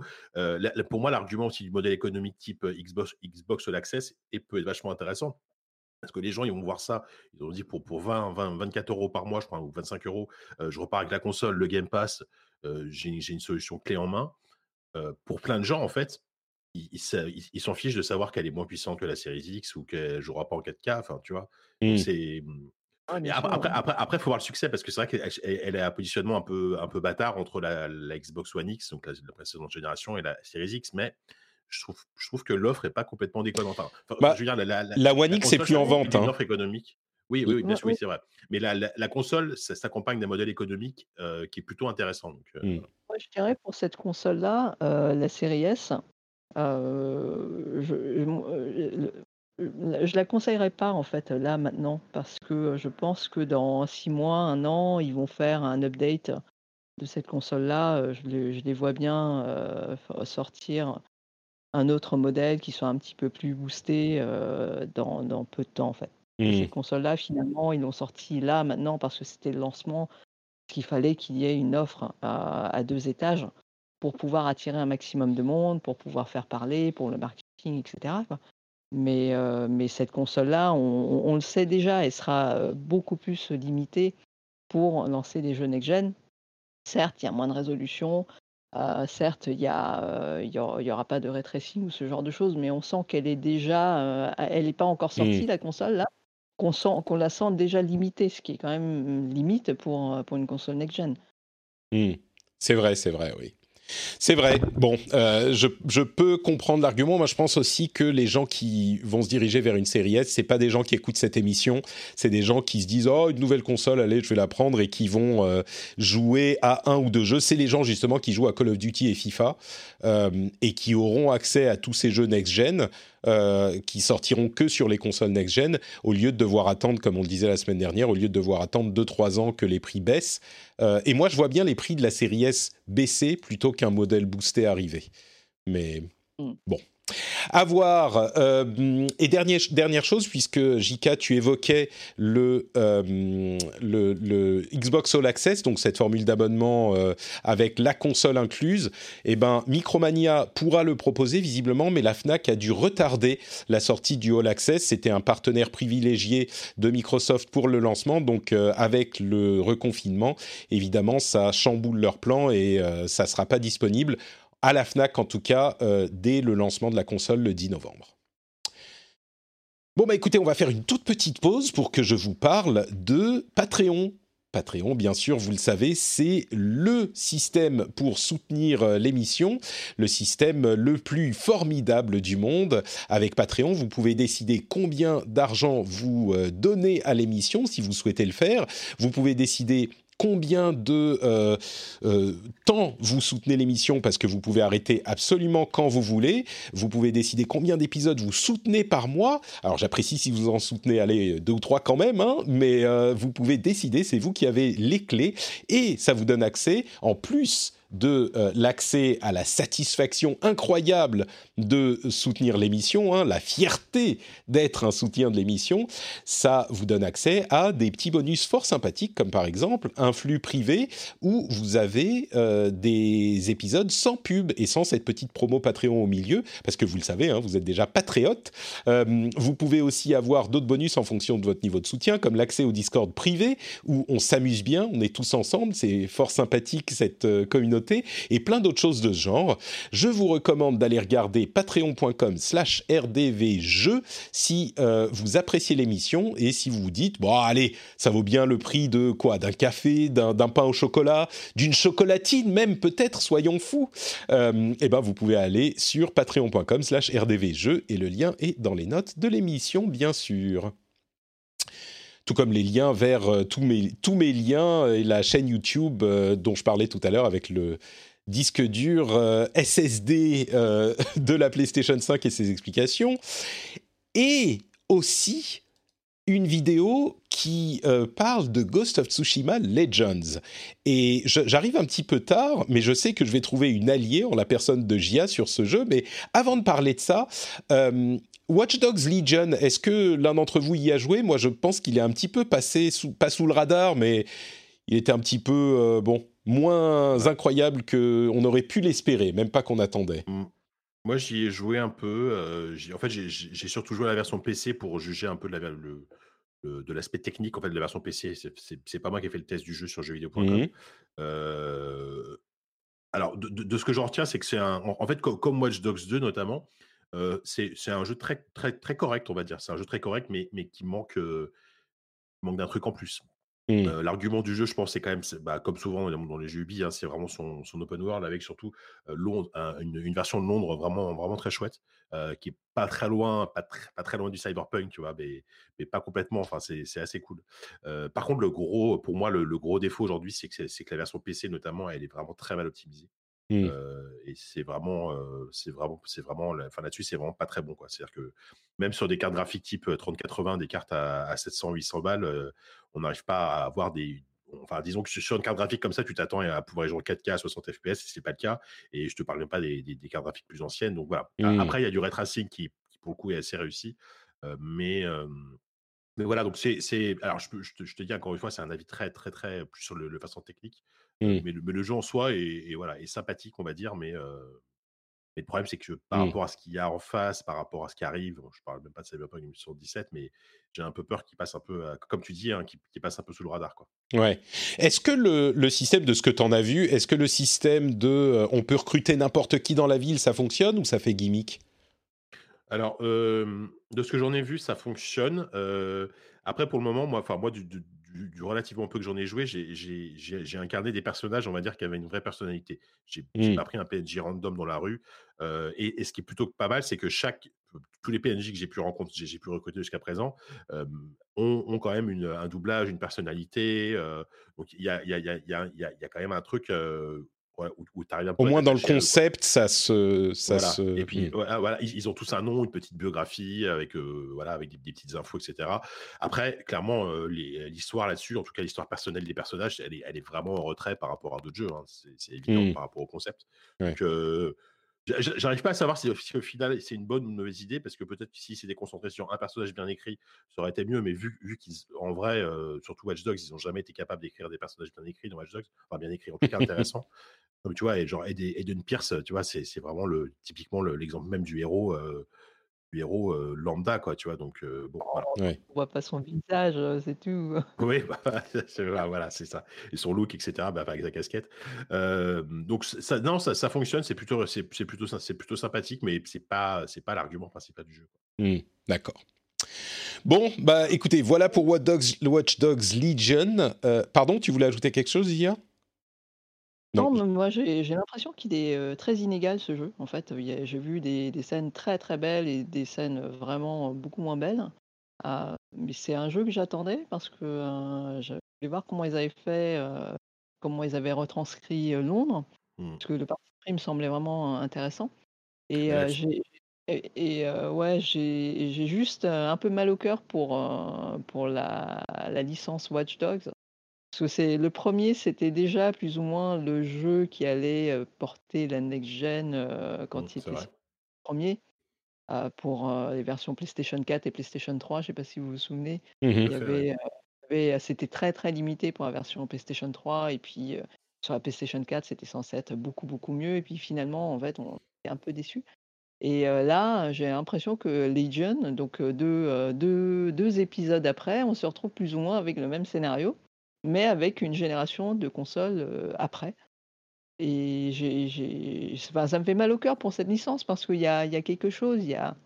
pour moi, l'argument aussi du modèle économique type Xbox, Xbox All Access et peut être vachement intéressant. Parce que les gens, ils vont voir ça. Ils vont dire pour, pour 20, 20, 24 euros par mois, je crois, ou 25 euros, je repars avec la console, le Game Pass, j'ai une solution clé en main. pour plein de gens, en fait, ils s'en fichent de savoir qu'elle est moins puissante que la série X ou qu'elle jouera pas en 4K. Enfin, tu vois, mmh. c'est mmh, après, après, après, faut voir le succès parce que c'est vrai qu'elle elle a un positionnement un peu, un peu bâtard entre la, Xbox One X, donc la, précédente génération, et la Series X. Mais je trouve, je trouve que l'offre est pas complètement déconnante. Bah, je veux dire, la, la, One X c'est plus en vente. Une hein. offre économique. Oui, oui, bien sûr, oui, c'est vrai. Mais la, console, ça s'accompagne d'un modèle économique qui est plutôt intéressant. Donc, mmh. Moi, je dirais pour cette console-là, la série S, je, je, je la conseillerais pas en fait là maintenant parce que je pense que dans six mois, un an, ils vont faire un update de cette console-là. Je les, vois bien sortir un autre modèle qui soit un petit peu plus boosté dans, peu de temps en fait. Ces mmh. consoles-là, finalement, ils l'ont sorti là maintenant parce que c'était le lancement. qu'il fallait qu'il y ait une offre à, deux étages pour pouvoir attirer un maximum de monde, pour pouvoir faire parler, pour le marketing, etc. Mais, mais cette console-là, on, le sait déjà, elle sera beaucoup plus limitée pour lancer des jeux next-gen. Certes, il y a moins de résolution. certes, il n'y y, aura pas de ray ou ce genre de choses, mais on sent qu'elle est déjà, elle n'est pas encore sortie mmh. la console là, qu'on la sent déjà limitée, ce qui est quand même limite pour, pour une console next-gen. Mmh. C'est vrai, c'est vrai, oui. C'est vrai. Bon, euh, je, peux comprendre l'argument. Moi, je pense aussi que les gens qui vont se diriger vers une série S, c'est pas des gens qui écoutent cette émission. C'est des gens qui se disent oh une nouvelle console, allez, je vais la prendre et qui vont euh, jouer à un ou deux jeux. C'est les gens justement qui jouent à Call of Duty et FIFA euh, et qui auront accès à tous ces jeux next gen. Euh, qui sortiront que sur les consoles next-gen, au lieu de devoir attendre, comme on le disait la semaine dernière, au lieu de devoir attendre 2-3 ans que les prix baissent. Euh, et moi, je vois bien les prix de la série S baisser plutôt qu'un modèle boosté arriver. Mais mm. bon. À voir. Euh, et dernière, chose, puisque Jika, tu évoquais le, euh, le, Xbox All Access, donc cette formule d'abonnement euh, avec la console incluse, eh ben, Micromania pourra le proposer visiblement, mais la FNAC a dû retarder la sortie du All Access. C'était un partenaire privilégié de Microsoft pour le lancement, donc avec le reconfinement, évidemment, ça chamboule leur plan et ça ne sera pas disponible à la FNAC en tout cas, euh, dès le lancement de la console le 10 novembre. Bon, bah écoutez, on va faire une toute petite pause pour que je vous parle de Patreon. Patreon, bien sûr, vous le savez, c'est le système pour soutenir euh, l'émission, le système le plus formidable du monde. Avec Patreon, vous pouvez décider combien d'argent vous euh, donnez à l'émission si vous souhaitez le faire. Vous pouvez décider combien de euh, euh, temps vous soutenez l'émission parce que vous pouvez arrêter absolument quand vous voulez. Vous pouvez décider combien d'épisodes vous soutenez par mois. Alors j'apprécie si vous en soutenez, allez, deux ou trois quand même, hein, mais euh, vous pouvez décider, c'est vous qui avez les clés et ça vous donne accès en plus de euh, l'accès à la satisfaction incroyable de soutenir l'émission, hein, la fierté d'être un soutien de l'émission, ça vous donne accès à des petits bonus fort sympathiques, comme par exemple un flux privé où vous avez euh, des épisodes sans pub et sans cette petite promo Patreon au milieu, parce que vous le savez, hein, vous êtes déjà patriote. Euh, vous pouvez aussi avoir d'autres bonus en fonction de votre niveau de soutien, comme l'accès au Discord privé, où on s'amuse bien, on est tous ensemble, c'est fort sympathique cette communauté et plein d'autres choses de ce genre. Je vous recommande d'aller regarder patreon.com slash rdvjeux si euh, vous appréciez l'émission et si vous vous dites, bon allez, ça vaut bien le prix de quoi? D'un café, d'un pain au chocolat, d'une chocolatine même peut-être, soyons fous. Euh, et eh ben vous pouvez aller sur patreon.com slash rdvjeux et le lien est dans les notes de l'émission bien sûr tout comme les liens vers euh, tous, mes, tous mes liens et la chaîne YouTube euh, dont je parlais tout à l'heure avec le disque dur euh, SSD de la PlayStation 5 et ses explications. Et aussi une vidéo qui parle de Ghost of Tsushima Legends. Et j'arrive un petit peu tard, mais je sais que je vais trouver une alliée en la personne de Gia sur ce jeu. Mais avant de parler de ça, Watch Dogs Legion, est-ce que l'un d'entre vous y a joué? Moi, je pense qu'il est un petit peu passé, pas sous le radar, mais il était un petit peu, euh, bon, moins incroyable qu'on aurait pu l'espérer, même pas qu'on attendait. Mm. Moi, j'y ai joué un peu. Euh, en fait, j'ai surtout joué à la version PC pour juger un peu de le, de l'aspect technique en fait de la version PC. C'est pas moi qui ai fait le test du jeu sur jeuxvideo.com. Mmh. Euh, alors, de, ce que j'en retiens, c'est que c'est un. En, fait, comme Watch Dogs 2 notamment, c'est un jeu très, très, très correct, on va dire. C'est un jeu très correct, mais, mais qui manque, manque d'un truc en plus. Mmh. L'argument du jeu, je pense, c'est quand même, bah, comme souvent dans les jeux Ubi, hein, c'est vraiment son, open world avec surtout une, version de Londres vraiment, très chouette, qui est pas très loin, pas, très loin du cyberpunk, tu vois, mais, mais pas complètement. C'est assez cool. par contre, le gros, pour moi, le, gros défaut aujourd'hui, c'est que, que la version PC notamment, elle est vraiment très mal optimisée. Mmh. et c'est vraiment, c'est vraiment, c'est vraiment, enfin là-dessus, c'est vraiment pas très bon, quoi. C'est-à-dire que même sur des cartes graphiques type 3080, des cartes à, 700-800 balles, on n'arrive pas à avoir des, enfin disons que sur une carte graphique comme ça, tu t'attends à pouvoir jouer en 4K à 60 FPS, c'est pas le cas. Et je te parle même pas des, cartes graphiques plus anciennes. Donc voilà. Mmh. Après, il y a du ray tracing qui, pour le coup est assez réussi, mais mais voilà, donc c'est. Alors, je, je, te, dis encore une fois, c'est un avis très, très, très plus sur le, façon technique. Mmh. mais, le, jeu en soi est, voilà, est sympathique, on va dire, mais, mais le problème, c'est que par mmh. rapport à ce qu'il y a en face, par rapport à ce qui arrive, je parle même pas de Cyberpunk 2017, mais j'ai un peu peur qu'il passe un peu, comme tu dis, hein, qu'il passe un peu sous le radar. Quoi. Ouais. Est-ce que le, le, système de ce que tu en as vu, est-ce que le système de on peut recruter n'importe qui dans la ville, ça fonctionne ou ça fait gimmick? Alors, de ce que j'en ai vu, ça fonctionne. après, pour le moment, moi, enfin, moi, du, du, relativement peu que j'en ai joué, j'ai incarné des personnages, on va dire, qui avaient une vraie personnalité. J'ai mmh. pas pris un PNJ random dans la rue. et, ce qui est plutôt pas mal, c'est que chaque, tous les PNJ que j'ai pu rencontrer, j'ai pu recruter jusqu'à présent, ont, quand même un doublage, une personnalité. donc, il y a, y, a, y, a, y a, quand même un truc au moins dans le concept, ça se, ça se. Et puis hmm. voilà, ils, ont tous un nom, une petite biographie avec euh, voilà avec des, petites infos, etc. Après, clairement, euh, l'histoire là-dessus, en tout cas l'histoire personnelle des personnages, elle est, elle est vraiment en retrait par rapport à d'autres jeux. Hein. C'est évident hmm. par rapport au concept. Donc euh, J'arrive pas à savoir si, au final c'est une bonne ou une mauvaise idée parce que peut-être que si c'était concentré sur un personnage bien écrit, ça aurait été mieux. Mais vu, vu qu'en vrai, surtout Watch Dogs, ils n'ont jamais été capables d'écrire des personnages bien écrits dans Watch Dogs, enfin bien écrits, en tout cas intéressants. Comme tu vois, et genre Eden Pierce, tu vois, c'est vraiment le, typiquement l'exemple même du héros, euh, héros euh, lambda, quoi, tu vois. Donc, euh, bon, voilà. Ouais. On voit pas son visage, c'est tout. Oui, bah, voilà, c'est ça. Et son look, etc., bah, avec sa casquette. donc, ça, non, ça, ça fonctionne, c'est plutôt, c'est plutôt, c'est plutôt sympathique, mais c'est pas, c'est pas l'argument principal du jeu. Mmh, d'accord. Bon, bah écoutez, voilà pour Watch Dogs, Watch Dogs Legion. pardon, tu voulais ajouter quelque chose, Zia non, moi j'ai l'impression qu'il est très inégal ce jeu. En fait, j'ai vu des, scènes très très belles et des scènes vraiment beaucoup moins belles. Ah, mais c'est un jeu que j'attendais parce que je voulais voir comment ils avaient fait, comment ils avaient retranscrit Londres, mmh. parce que le parti pris me semblait vraiment intéressant. Et j'ai et, ouais, j'ai juste un peu mal au cœur pour, pour la, la licence Watch Dogs. Parce que c'est le premier, c'était déjà plus ou moins le jeu qui allait porter la next gen quand mmh, il était premier pour les versions PlayStation 4 et PlayStation 3. Je ne sais pas si vous vous souvenez. Mmh il y avait, c'était très très limité pour la version PlayStation 3 et puis sur la PlayStation 4, c'était censé être beaucoup beaucoup mieux et puis finalement, en fait, on est un peu déçu. Et là, j'ai l'impression que Legion, donc deux, deux, deux épisodes après, on se retrouve plus ou moins avec le même scénario mais avec une génération de consoles après. Et j'ai, ça me fait mal au cœur pour cette licence parce qu'il y a, y a quelque chose, il y a,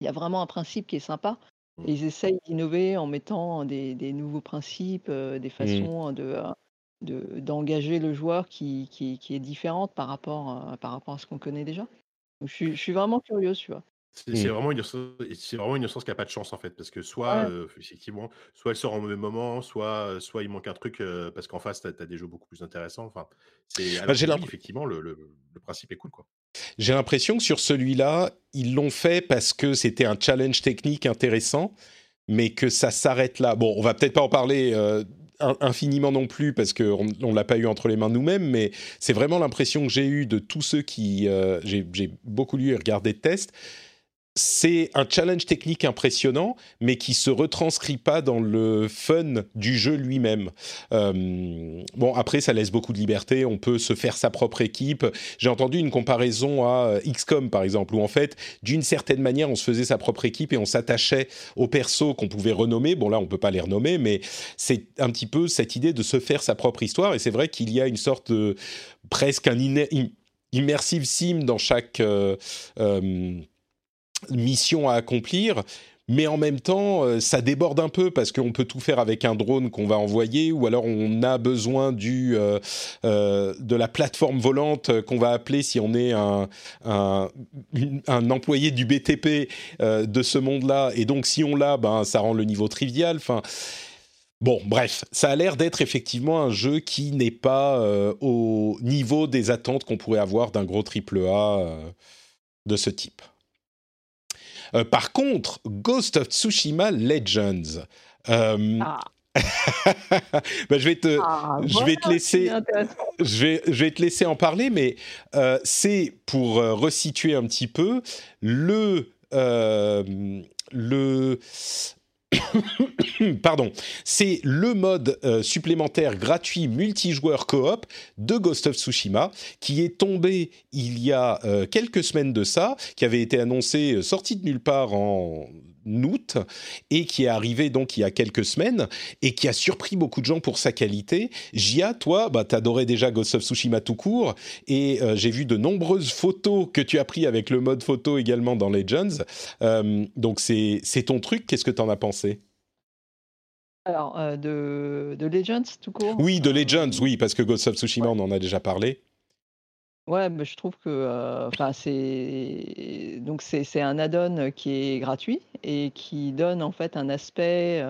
y a vraiment un principe qui est sympa. Et mmh. ils essayent d'innover en mettant des, des nouveaux principes, des mmh. façons de, de, d'engager le joueur qui, qui, qui, est différente par rapport, par rapport à ce qu'on connaît déjà. je, suis, je suis vraiment curieuse, tu vois. C'est vraiment une c'est vraiment une qui a pas de chance en fait, parce que soit effectivement, soit elle sort au même moment, soit soit il manque un truc parce qu'en face tu as, des jeux beaucoup plus intéressants. Enfin, c'est bah, effectivement le, le, principe est cool quoi. J'ai l'impression que sur celui-là, ils l'ont fait parce que c'était un challenge technique intéressant, mais que ça s'arrête là. Bon, on va peut-être pas en parler infiniment non plus parce qu'on ne l'a pas eu entre les mains nous-mêmes, mais c'est vraiment l'impression que j'ai eue de tous ceux qui... j'ai beaucoup lu et regardé de tests c'est un challenge technique impressionnant, mais qui se retranscrit pas dans le fun du jeu lui-même. Euh, bon, après, ça laisse beaucoup de liberté. On peut se faire sa propre équipe. J'ai entendu une comparaison à euh, XCOM, par exemple, où en fait, d'une certaine manière, on se faisait sa propre équipe et on s'attachait aux persos qu'on pouvait renommer. Bon, là, on peut pas les renommer, mais c'est un petit peu cette idée de se faire sa propre histoire. Et c'est vrai qu'il y a une sorte de presque un immersive sim dans chaque euh, mission à accomplir, mais en même temps, euh, ça déborde un peu parce qu'on peut tout faire avec un drone qu'on va envoyer, ou alors on a besoin du, euh, euh, de la plateforme volante qu'on va appeler si on est un, un, employé du BTP de ce monde-là. Et donc, si on l'a, ben, ça rend le niveau trivial. Enfin. Bon, bref, ça a l'air d'être effectivement un jeu qui n'est pas au niveau des attentes qu'on pourrait avoir d'un gros triple A de ce type. Euh, par contre, Ghost of Tsushima Legends. Euh, ah. Ben, je vais te, ah, je vais te laisser, je vais, je vais te laisser en parler, mais euh, c'est pour resituer un petit peu le le Pardon, c'est le mode euh, supplémentaire gratuit multijoueur coop de Ghost of Tsushima qui est tombé il y a euh, quelques semaines de ça, qui avait été annoncé euh, sorti de nulle part en août et qui est arrivé donc il y a quelques semaines et qui a surpris beaucoup de gens pour sa qualité. Jia, toi, bah, t'adorais déjà Ghost of Tsushima tout court et euh, j'ai vu de nombreuses photos que tu as pris avec le mode photo également dans Legends. Euh, donc c'est ton truc, qu'est-ce que tu en as pensé? Alors, euh, de, de, Legends tout court? Oui, de Legends, oui, parce que Ghost of Tsushima, on en a déjà parlé. Ouais, mais je trouve que, c'est un add-on qui est gratuit et qui donne en fait un aspect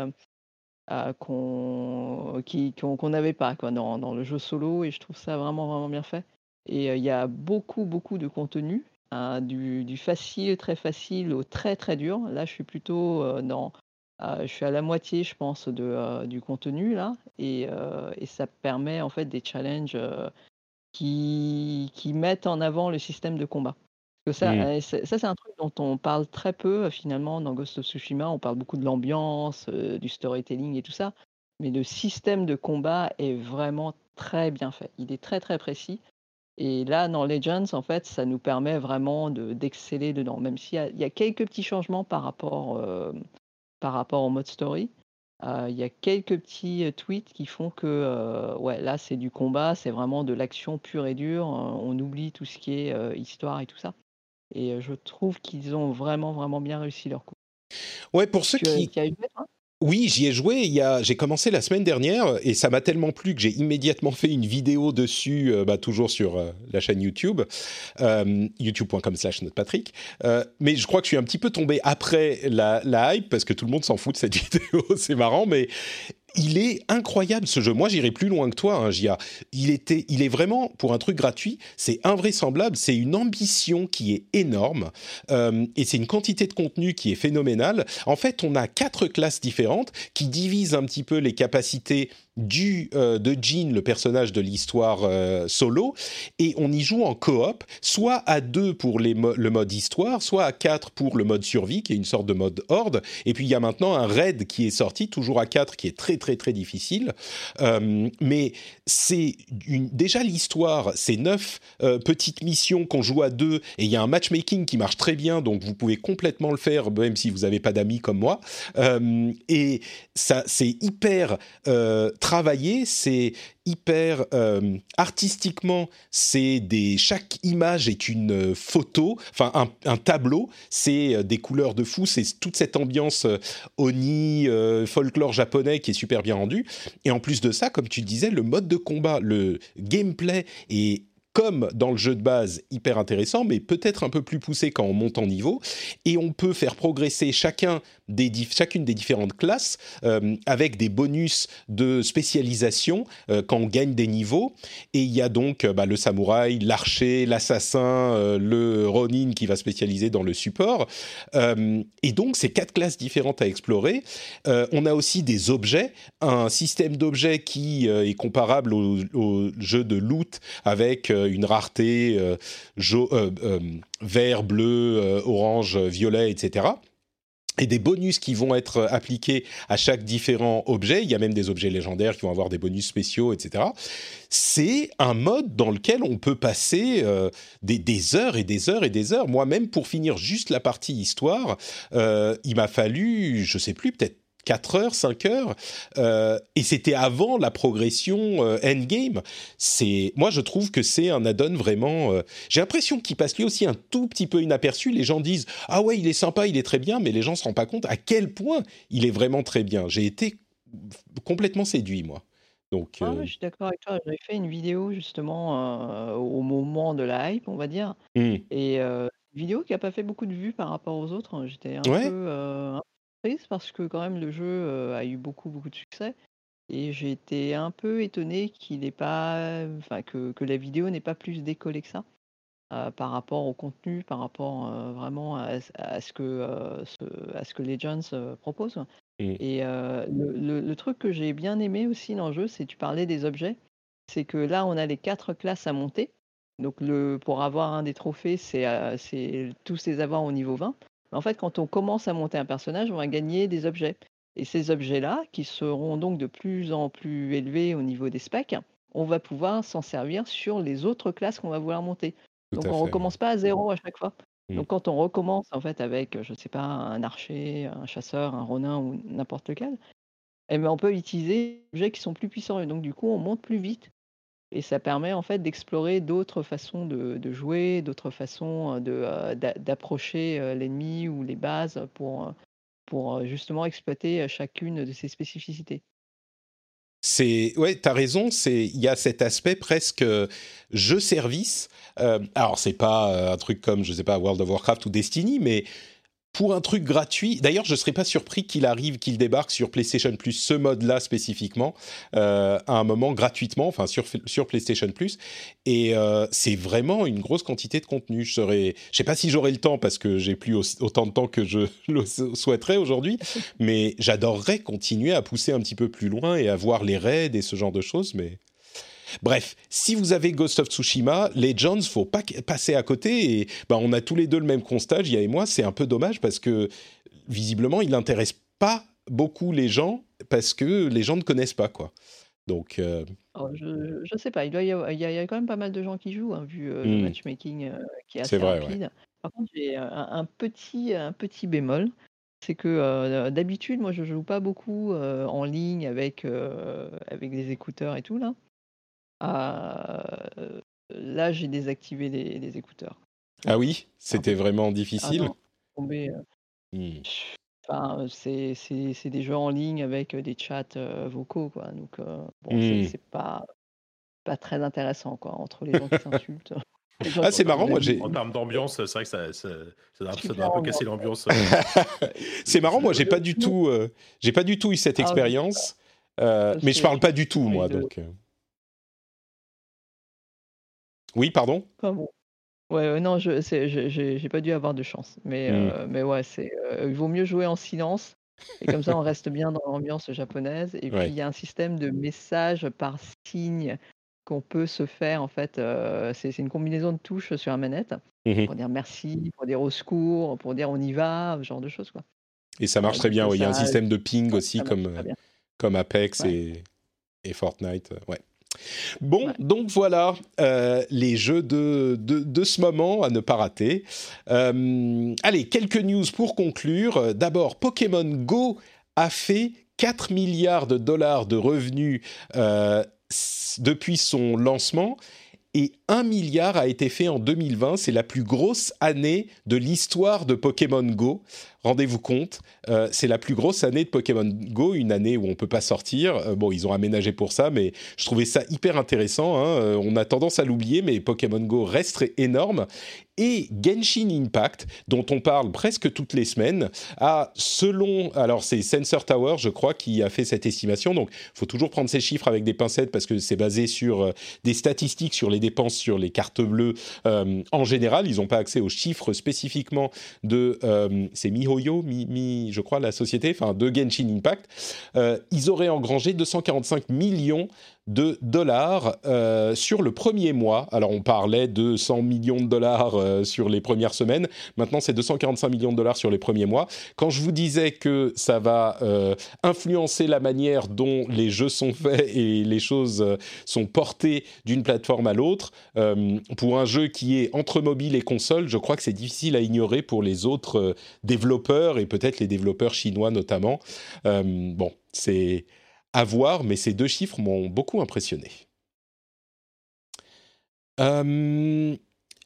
qu'on qu'on n'avait pas quoi, dans, dans, le jeu solo et je trouve ça vraiment vraiment bien fait. Et il y a beaucoup beaucoup de contenu, hein, du, du, facile, très facile au très très dur. Là, je suis plutôt dans, je suis à la moitié, je pense, de, du contenu là, et, et ça permet en fait des challenges qui, qui mettent en avant le système de combat. Parce que ça, mmh. ça c'est un truc dont on parle très peu finalement dans Ghost of Tsushima. On parle beaucoup de l'ambiance, du storytelling et tout ça. Mais le système de combat est vraiment très bien fait. Il est très très précis. Et là, dans Legends, en fait, ça nous permet vraiment d'exceller dedans. Même s'il y, y, a quelques petits changements par rapport, par rapport au mode story. Euh, il y a quelques petits tweets qui font que ouais, là, c'est du combat, c'est vraiment de l'action pure et dure. on oublie tout ce qui est histoire et tout ça. Et je trouve qu'ils ont vraiment, vraiment bien réussi leur coup. Ouais, pour ceux qui. Oui, j'y ai joué. Il y a, j'ai commencé la semaine dernière et ça m'a tellement plu que j'ai immédiatement fait une vidéo dessus, euh, bah, toujours sur euh, la chaîne YouTube, euh, youtube.com/slash Patrick. mais je crois que je suis un petit peu tombé après la, la hype parce que tout le monde s'en fout de cette vidéo. C'est marrant, mais il est incroyable ce jeu. Moi, j'irai plus loin que toi, hein, Gia. Il était, il est vraiment pour un truc gratuit, c'est invraisemblable. C'est une ambition qui est énorme euh, et c'est une quantité de contenu qui est phénoménale. En fait, on a quatre classes différentes qui divisent un petit peu les capacités du, euh, de Jean, le personnage de l'histoire euh, solo, et on y joue en coop, soit à deux pour le mode histoire, soit à quatre pour le mode survie, qui est une sorte de mode horde, et puis il y a maintenant un raid qui est sorti, toujours à quatre, qui est très très très difficile, euh, mais c'est déjà l'histoire, c'est neuf petites missions qu'on joue à deux, et il y a un matchmaking qui marche très bien, donc vous pouvez complètement le faire, même si vous n'avez pas d'amis comme moi, et ça c'est hyper travaillé, c'est hyper euh, artistiquement, c'est des chaque image est une euh, photo, enfin un, tableau, c'est euh, des couleurs de fou, c'est toute cette ambiance oni folklore japonais qui est super bien rendu. Et en plus de ça, comme tu disais, le mode de combat, le gameplay est comme dans le jeu de base, hyper intéressant, mais peut-être un peu plus poussé quand on monte en niveau. Et on peut faire progresser chacun chacune des différentes classes euh, avec des bonus de spécialisation euh, quand on gagne des niveaux. Et il y a donc euh, bah, le samouraï, l'archer, l'assassin, le ronin qui va spécialiser dans le support. et donc, c'est quatre classes différentes à explorer. on a aussi des objets, un système d'objets qui est comparable au, au, jeu de loot avec une rareté vert, bleu, orange, violet, etc et des bonus qui vont être appliqués à chaque différent objet. Il y a même des objets légendaires qui vont avoir des bonus spéciaux, etc. C'est un mode dans lequel on peut passer euh, des, heures et des heures et des heures. Moi, même pour finir juste la partie histoire, euh, il m'a fallu, je sais plus, peut-être 4 heures, 5 heures, euh, et c'était avant la progression euh, endgame. C'est, moi, je trouve que c'est un add-on vraiment. Euh, j'ai l'impression qu'il passe lui aussi un tout petit peu inaperçu. Les gens disent ah ouais, il est sympa, il est très bien, mais les gens se rendent pas compte à quel point il est vraiment très bien. J'ai été complètement séduit, moi. Donc, ah je suis d'accord avec toi. J'avais fait une vidéo justement au moment de la hype, on va dire, mmh. et une vidéo qui a pas fait beaucoup de vues par rapport aux autres. J'étais un peu parce que quand même le jeu, a eu beaucoup, beaucoup de succès et j'ai été un peu étonné qu'il pas enfin que que la vidéo n'ait pas plus décollé que ça, par rapport au contenu, par rapport, vraiment à ce que, ce à ce que Legends, propose et le le truc que j'ai bien aimé aussi dans le jeu, c'est tu parlais des objets, c'est que là, on a les quatre classes à monter. Donc le pour avoir un des trophées, c'est, c'est tous les avoir au niveau 20. En fait, quand on commence à monter un personnage, on va gagner des objets. Et ces objets-là, qui seront donc de plus en plus élevés au niveau des specs, on va pouvoir s'en servir sur les autres classes qu'on va vouloir monter. donc on ne recommence pas à zéro à chaque fois. Mmh. Donc quand on recommence en fait avec, je ne sais pas, un archer, un chasseur, un ronin ou n'importe lequel, eh ben, on peut utiliser des objets qui sont plus puissants. Et donc du coup, on monte plus vite et ça permet en fait d'explorer d'autres façons de, jouer, d'autres façons de, d'approcher l'ennemi ou les bases pour, pour justement exploiter chacune de ses spécificités. C'est ouais, t'as raison. C'est il y a cet aspect presque jeu service. Euh, alors c'est pas un truc comme je sais pas World of Warcraft ou Destiny, mais pour un truc gratuit. D'ailleurs, je ne serais pas surpris qu'il arrive, qu'il débarque sur PlayStation Plus, ce mode-là spécifiquement, euh, à un moment gratuitement, enfin sur, sur PlayStation Plus. Et euh, c'est vraiment une grosse quantité de contenu. Je serais, je sais pas si j'aurai le temps parce que j'ai plus autant de temps que je le souhaiterais aujourd'hui, mais j'adorerais continuer à pousser un petit peu plus loin et à voir les raids et ce genre de choses. Mais Bref, si vous avez Ghost of Tsushima, Legends, faut pas passer à côté. Et ben, on a tous les deux le même constat, Jia et moi. C'est un peu dommage parce que visiblement, il n'intéresse pas beaucoup les gens parce que les gens ne connaissent pas quoi. Donc. Euh, oh, je ne sais pas. Il, y a, il, y a, quand même pas mal de gens qui jouent, hein, vu euh, le hmm. matchmaking euh, qui est assez rapide. Par contre, j'ai un, petit, un petit bémol c'est que d'habitude, moi, je joue pas beaucoup en ligne avec, avec des écouteurs et tout là. Ah, là, j'ai désactivé les, écouteurs. Ah oui, c'était vraiment ah difficile? C'est des jeux en ligne avec des chats vocaux, quoi. Donc, bon, mmh. c'est pas pas très intéressant, quoi, entre les gens qui s'insultent. Ah, c'est marrant, moi j'ai. En termes d'ambiance, c'est vrai que ça, ça, doit, un peu casser l'ambiance. c'est marrant, moi j'ai pas du tout, j'ai pas du tout eu cette expérience, mais je parle pas du tout, moi, donc. Oui, pardon? Ouais, non, je j'ai pas dû avoir de chance. Mais, mmh. euh, mais ouais, c'est, euh, il vaut mieux jouer en silence et comme ça on reste bien dans l'ambiance japonaise et puis il y a un système de messages par signe qu'on peut se faire en fait, euh, c'est une combinaison de touches sur la manette mmh pour dire merci, pour dire au secours, pour dire on y va, ce genre de choses, quoi. Et ça marche très bien, Il y a un système de ping aussi comme, comme Apex et et Fortnite, ouais. Bon, donc voilà euh, les jeux de, de, ce moment à ne pas rater. Euh, allez, quelques news pour conclure. D'abord, Pokémon Go a fait 4 milliards de dollars de revenus euh, depuis son lancement et 1 milliard a été fait en 2020. C'est la plus grosse année de l'histoire de Pokémon Go rendez-vous compte, euh, c'est la plus grosse année de Pokémon Go, une année où on peut pas sortir. Euh, bon, ils ont aménagé pour ça, mais je trouvais ça hyper intéressant. Hein. Euh, on a tendance à l'oublier, mais Pokémon Go reste énorme. Et Genshin Impact, dont on parle presque toutes les semaines, a, selon, alors c'est Sensor Tower, je crois, qui a fait cette estimation. Donc, il faut toujours prendre ces chiffres avec des pincettes parce que c'est basé sur des statistiques sur les dépenses sur les cartes bleues en général. Ils n'ont pas accès aux chiffres spécifiquement de ces Miho mi, je crois, la société, enfin de Genshin Impact, euh, ils auraient engrangé 245 millions de dollars euh, sur le premier mois. Alors on parlait de 100 millions de dollars euh, sur les premières semaines, maintenant c'est 245 millions de dollars sur les premiers mois. Quand je vous disais que ça va euh, influencer la manière dont les jeux sont faits et les choses sont portées d'une plateforme à l'autre, pour un jeu qui est entre mobile et console, je crois que c'est difficile à ignorer pour les autres développeurs et peut-être les développeurs chinois notamment. bon, c'est à voir, mais ces deux chiffres m'ont beaucoup impressionné. Euh,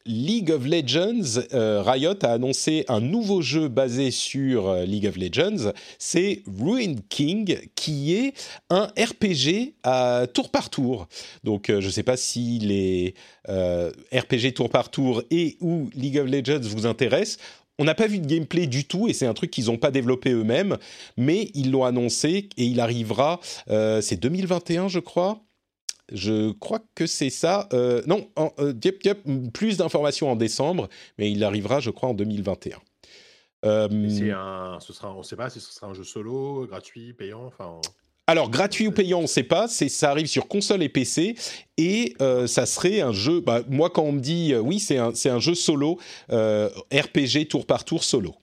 League of Legends, euh, Riot a annoncé un nouveau jeu basé sur euh, League of Legends. C'est Ruin King, qui est un RPG à tour par tour. Donc, je ne sais pas si les RPG tour par tour et ou League of Legends vous intéressent. On n'a pas vu de gameplay du tout et c'est un truc qu'ils n'ont pas développé eux-mêmes, mais ils l'ont annoncé et il arrivera, euh, c'est 2021 je crois. Je crois que c'est ça. Euh, non, euh, plus d'informations en décembre, mais il arrivera je crois en 2021. c'est un, ce sera, on ne sait pas si ce sera un jeu solo, gratuit, payant, enfin. Alors, gratuit ou payant, on ne sait pas. C'est, ça arrive sur console et PC. Et euh, ça serait un jeu. Bah, moi, quand on me dit euh, oui, c'est un, c'est un jeu solo, euh, RPG tour par tour solo.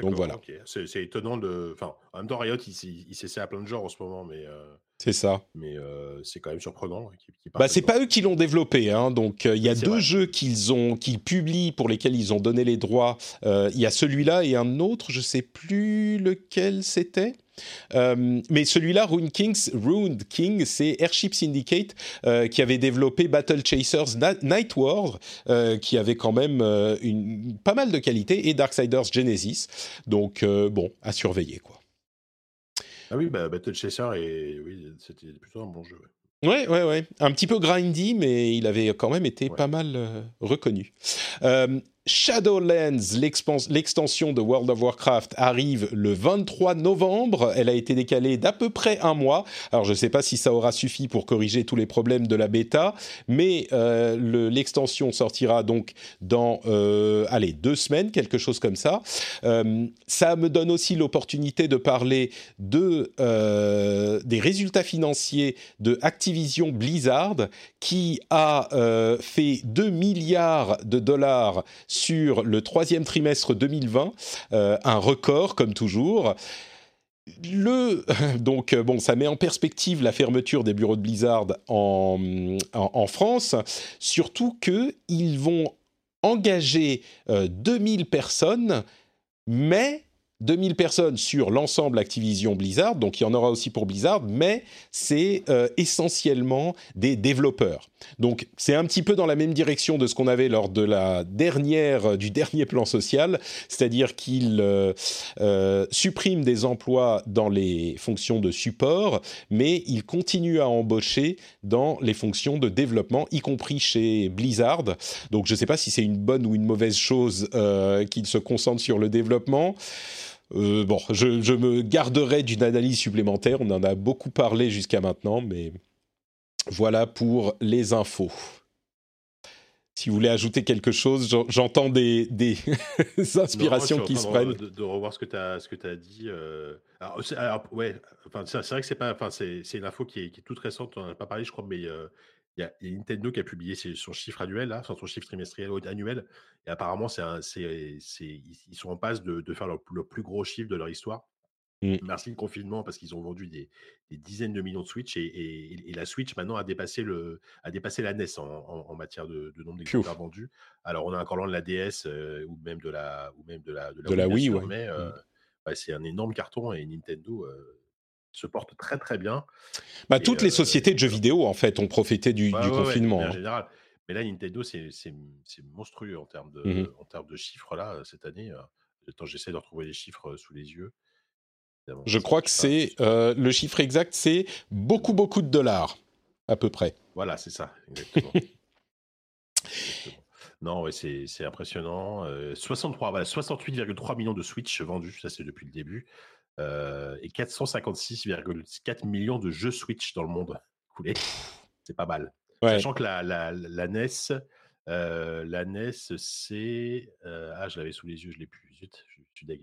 Donc voilà. C'est, étonnant de. Enfin, en même temps, Riot, il, il, s'essaie à plein de genres en ce moment, mais. C'est ça. Mais c'est quand même surprenant. bah, c'est pas eux qui l'ont développé, hein, donc il y a deux jeux qu'ils ont, qu'ils publient pour lesquels ils ont donné les droits. Il y a celui-là et un autre, je sais plus lequel c'était. Euh, mais celui-là, Rune Kings, Ruined King, c'est Airship Syndicate euh, qui avait développé Battle Chasers Night War, euh, qui avait quand même une, pas mal de qualité, et Darksiders Genesis. Donc, bon, à surveiller, quoi. Ah oui, bah, Battle Chaser, et... oui, c'était plutôt un bon jeu. Ouais, ouais, ouais. Un petit peu grindy, mais il avait quand même été pas mal reconnu. Shadowlands, l'extension de World of Warcraft, arrive le 23 novembre. Elle a été décalée d'à peu près un mois. Alors, je ne sais pas si ça aura suffi pour corriger tous les problèmes de la bêta, mais euh, l'extension sortira donc dans, euh, allez, deux semaines, quelque chose comme ça. Euh, ça me donne aussi l'opportunité de parler de, des résultats financiers de Activision Blizzard, qui a fait 2 milliards de dollars le troisième trimestre 2020, euh, un record comme toujours. Le, donc, euh, bon, ça met en perspective la fermeture des bureaux de Blizzard en, en, France, surtout qu'ils vont engager 2000 euh, personnes, mais 2000 personnes sur l'ensemble Activision Blizzard, donc il y en aura aussi pour Blizzard, mais c'est euh, essentiellement des développeurs. Donc c'est un petit peu dans la même direction de ce qu'on avait lors de la dernière, euh, du dernier plan social, c'est-à-dire qu'il euh, supprime des emplois dans les fonctions de support, mais il continue à embaucher dans les fonctions de développement, y compris chez Blizzard. Donc je ne sais pas si c'est une bonne ou une mauvaise chose qu'il se concentre sur le développement. Euh, bon, je, me garderai d'une analyse supplémentaire. On en a beaucoup parlé jusqu'à maintenant, mais voilà pour les infos. Si vous voulez ajouter quelque chose, j'entends des, inspirations qui se prennent. De, revoir ce que tu as, dit. Euh, alors, ouais, enfin, c'est vrai que c'est pas, enfin, c'est une info qui est, toute récente. On n'en a pas parlé, je crois, mais euh, il y, a Nintendo qui a publié son chiffre annuel, là, son chiffre trimestriel annuel, et apparemment, c'est, ils sont en passe de, faire le, plus gros chiffre de leur histoire. Mmh. Merci le confinement parce qu'ils ont vendu des, dizaines de millions de Switch et, la Switch maintenant a dépassé, le, a dépassé la NES en, matière de, nombre d'exemplaires vendus. Alors on a encore loin de la DS euh, ou même de la ou même de la, de la, Wii, mais euh, mmh. c'est un énorme carton et Nintendo euh, se porte très très bien. Bah, toutes les sociétés de jeux vidéo en fait ont profité du, confinement. en hein. général. Mais là, Nintendo, c'est monstrueux en termes de, mmh en termes de chiffres là cette année. Attends, j'essaie de retrouver les chiffres sous les yeux. Je crois que c'est le chiffre exact, c'est beaucoup beaucoup de dollars à peu près. Voilà, c'est ça, exactement. Non, ouais, c'est impressionnant. 63, voilà, 68,3 millions de Switch vendus, ça c'est depuis le début. Euh, et 456,4 millions de jeux Switch dans le monde coulés. C'est pas mal. Sachant que la, la, la NES, euh, la NES, c'est. Euh, ah, je l'avais sous les yeux, je l'ai plus. Zut, je, suis deg.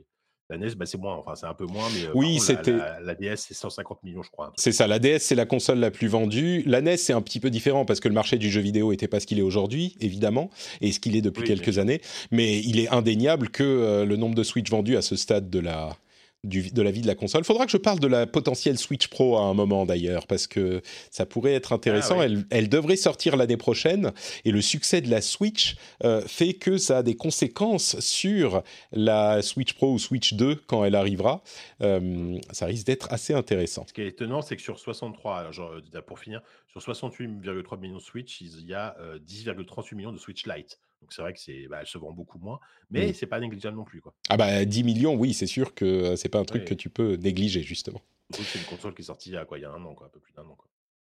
La NES, bah, c'est moins, enfin c'est un peu moins, mais oui, c'était la, DS, c'est 150 millions, je crois. C'est ça, la DS, c'est la console la plus vendue. La NES, c'est un petit peu différent parce que le marché du jeu vidéo n'était pas ce qu'il est aujourd'hui, évidemment, et ce qu'il est depuis quelques années. Mais il est indéniable que le nombre de Switch vendus à ce stade de la, de la vie de la console. Il faudra que je parle de la potentielle Switch Pro à un moment d'ailleurs, parce que ça pourrait être intéressant. Ah elle, devrait sortir l'année prochaine, et le succès de la Switch euh, fait que ça a des conséquences sur la Switch Pro ou Switch 2 quand elle arrivera. Euh, ça risque d'être assez intéressant. Ce qui est étonnant, c'est que sur 63, euh, pour finir, sur 68,3 millions de Switch, il y a 10,38 millions de Switch Lite. Donc c'est vrai que c'est, bah, elle se vend beaucoup moins, mais c'est pas négligeable non plus. Quoi. Ah bah 10 millions, oui, c'est sûr que c'est pas un truc que tu peux négliger justement. C'est une console qui est sortie il y a quoi, il y a un an, quoi, un peu plus d'un an. Quoi.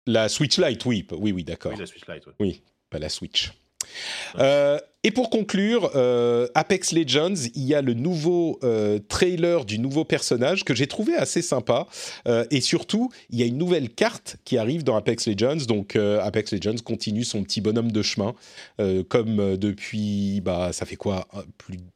La Switch Lite, oui, oui, oui, d'accord. Oui, la Switch Lite. Oui, pas la Switch. Euh, et pour conclure, euh, Apex Legends, il y a le nouveau euh, trailer du nouveau personnage que j'ai trouvé assez sympa. et surtout, il y a une nouvelle carte qui arrive dans Apex Legends. Donc Apex Legends continue son petit bonhomme de chemin, comme depuis, bah, ça fait quoi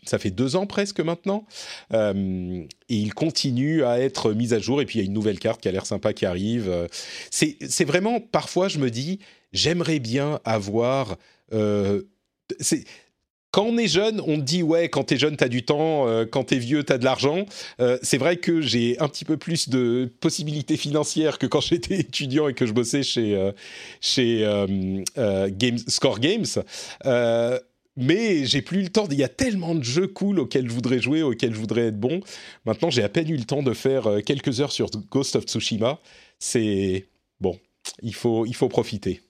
Ça fait deux ans presque maintenant. et il continue à être mis à jour. Et puis il y a une nouvelle carte qui a l'air sympa qui arrive. C'est vraiment, parfois, je me dis, j'aimerais bien avoir euh, quand on est jeune, on dit ouais, quand t'es jeune, t'as du temps, euh, quand t'es vieux, t'as de l'argent. Euh, c'est vrai que j'ai un petit peu plus de possibilités financières que quand j'étais étudiant et que je bossais chez, chez Games, Score Games. mais j'ai plus le temps. Il y a tellement de jeux cool auxquels je voudrais jouer, auxquels je voudrais être bon. Maintenant, j'ai à peine eu le temps de faire quelques heures sur Ghost of Tsushima. C'est bon, il faut, il faut profiter.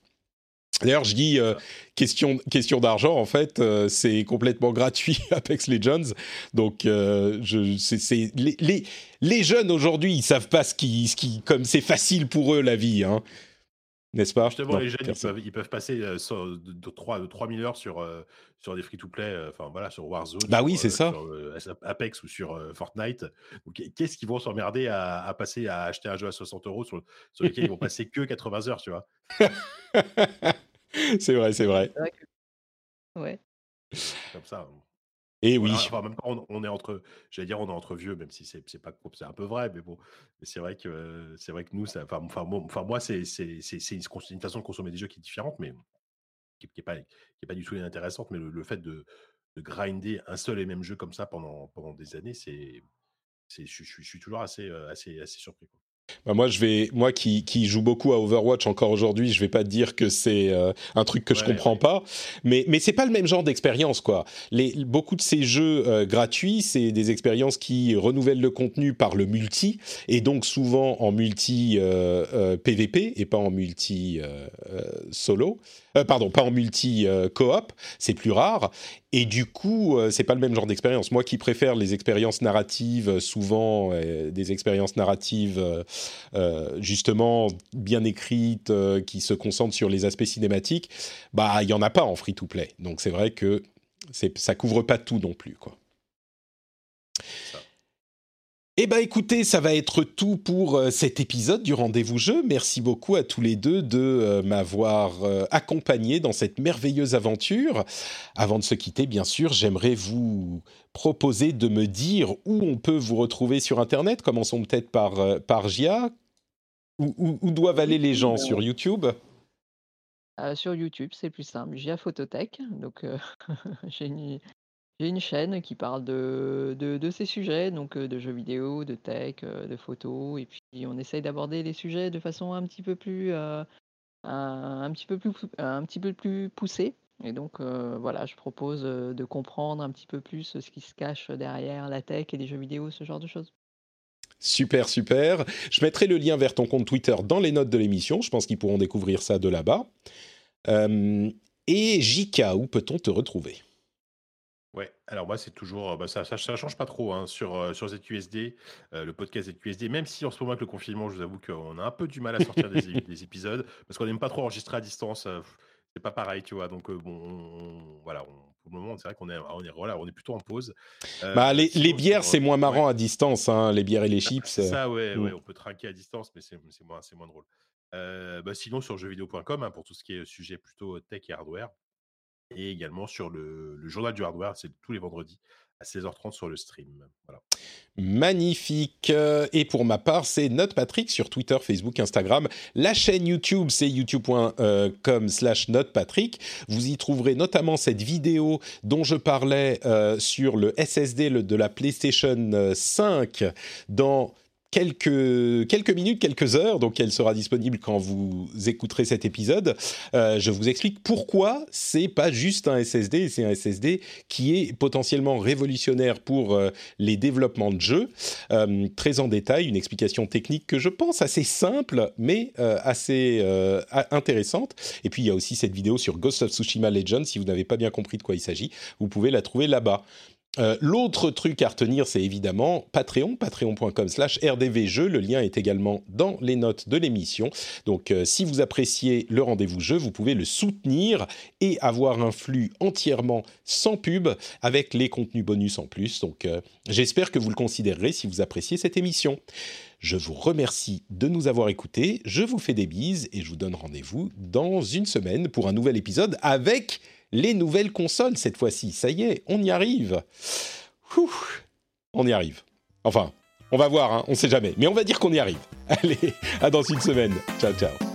D'ailleurs, je dis euh, question, question d'argent, en fait, euh, c'est complètement gratuit Apex Legends. Donc, euh, je, les, les, les, jeunes aujourd'hui, ils savent pas ce qui, ce qui comme c'est facile pour eux la vie, hein. N'est-ce pas Justement, les jeunes, ils peuvent, passer de, 3, de 3000 heures sur, sur des free-to-play, enfin voilà, sur Warzone. Bah oui, c'est ça. Sur Apex ou sur Fortnite. Qu'est-ce qu'ils vont s'emmerder à, à, passer à acheter un jeu à 60 euros sur, sur lequel ils vont passer que 80 heures, tu vois? C'est vrai, c'est vrai. Ouais. Comme ça. Hein. Et oui. Enfin, même on, est entre, j'allais dire, on est entre vieux, même si c'est pas, c'est un peu vrai, mais bon, c'est vrai que c'est vrai que nous, ça, enfin, enfin, moi, c'est c'est c'est une, façon de consommer des jeux qui est différente, mais qui, qui est pas qui est pas du tout inintéressante, mais le, fait de, de, grinder un seul et même jeu comme ça pendant pendant des années, c'est je, je, suis toujours assez assez assez surpris. Bah, moi, je vais, moi qui, qui joue beaucoup à Overwatch encore aujourd'hui, je vais pas dire que c'est euh, un truc que je comprends pas, mais mais c'est pas le même genre d'expérience quoi. Les beaucoup de ces jeux euh, gratuits, c'est des expériences qui renouvellent le contenu par le multi et donc souvent en multi PVP euh, et pas en multi solo. pardon, pas en multi coop, c'est plus rare et du coup, euh, c'est pas le même genre d'expérience. Moi qui préfère les expériences narratives, euh, souvent euh, des expériences narratives justement bien écrites, qui se concentrent sur les aspects cinématiques, bah il y en a pas en free-to-play. Donc c'est vrai que ça couvre pas tout non plus, quoi. Eh bien écoutez, ça va être tout pour euh, cet épisode du rendez-vous jeu. Merci beaucoup à tous les deux de euh, m'avoir euh, accompagné dans cette merveilleuse aventure. Avant de se quitter, bien sûr, j'aimerais vous proposer de me dire où on peut vous retrouver sur Internet. Commençons peut-être par, par Gia. Où, doivent aller les gens sur YouTube? Sur YouTube, c'est plus simple. Gia Phototech. Donc j'ai une chaîne qui parle de de ces sujets, donc de jeux vidéo, de tech, de photos et puis on essaye d'aborder les sujets de façon un petit peu plus, un petit peu plus un petit peu plus poussée et donc voilà, je propose, de comprendre un petit peu plus ce qui se cache derrière la tech et les jeux vidéo, ce genre de choses. Super, super. Je mettrai le lien vers ton compte Twitter dans les notes de l'émission. Je pense qu'ils pourront découvrir ça de là-bas. et Jika, où peut-on te retrouver? Ouais, alors moi c'est toujours, bah, ça, ça, change pas trop hein, sur, sur ZQSD, le podcast ZQSD, même si en ce moment avec le confinement, je vous avoue qu'on a un peu du mal à sortir des, des épisodes, parce qu'on n'aime pas trop enregistrer à distance, c'est pas pareil, tu vois. Donc bon, voilà, pour le moment, c'est vrai qu'on est, on est, voilà, on est plutôt en pause. bah, les, les bières, c'est moins marrant à distance, hein, les bières et les bah, chips. C'est ça, ouais, ouais, mmh. on peut trinquer à distance, mais c'est moins, moins drôle. bah, sinon, sur jeuxvideo.com, hein, pour tout ce qui est sujet plutôt tech et hardware, et également sur le, journal du hardware, c'est tous les vendredis à 16h30 sur le stream. Magnifique. Et pour ma part, c'est Note Patrick sur Twitter, Facebook, Instagram. La chaîne YouTube, c'est youtube.com slash notepatrick. Vous y trouverez notamment cette vidéo dont je parlais euh, sur le SSD de la PlayStation 5 dans quelques, minutes, quelques heures, donc elle sera disponible quand vous écouterez cet épisode. Euh, je vous explique pourquoi c'est pas juste un SSD, c'est un SSD qui est potentiellement révolutionnaire pour euh, les développements de jeux. Euh, très en détail, une explication technique que je pense assez simple, mais assez intéressante. Et puis il y a aussi cette vidéo sur Ghost of Tsushima Legends. Si vous n'avez pas bien compris de quoi il s'agit, vous pouvez la trouver là-bas. Euh, l'autre truc à retenir, c'est évidemment Patreon, patreon.com slash rdvjeux. Le lien est également dans les notes de l'émission. Donc euh, si vous appréciez le rendez-vous jeu, vous pouvez le soutenir et avoir un flux entièrement sans pub avec les contenus bonus en plus. Donc euh, j'espère que vous le considérerez si vous appréciez cette émission. Je vous remercie de nous avoir écoutés, je vous fais des bises et je vous donne rendez-vous dans une semaine pour un nouvel épisode avec les nouvelles consoles cette fois-ci. Ça y est, on y arrive. on y arrive. Enfin, on va voir, hein, on ne sait jamais. Mais on va dire qu'on y arrive. Allez, à dans une semaine. Ciao, ciao.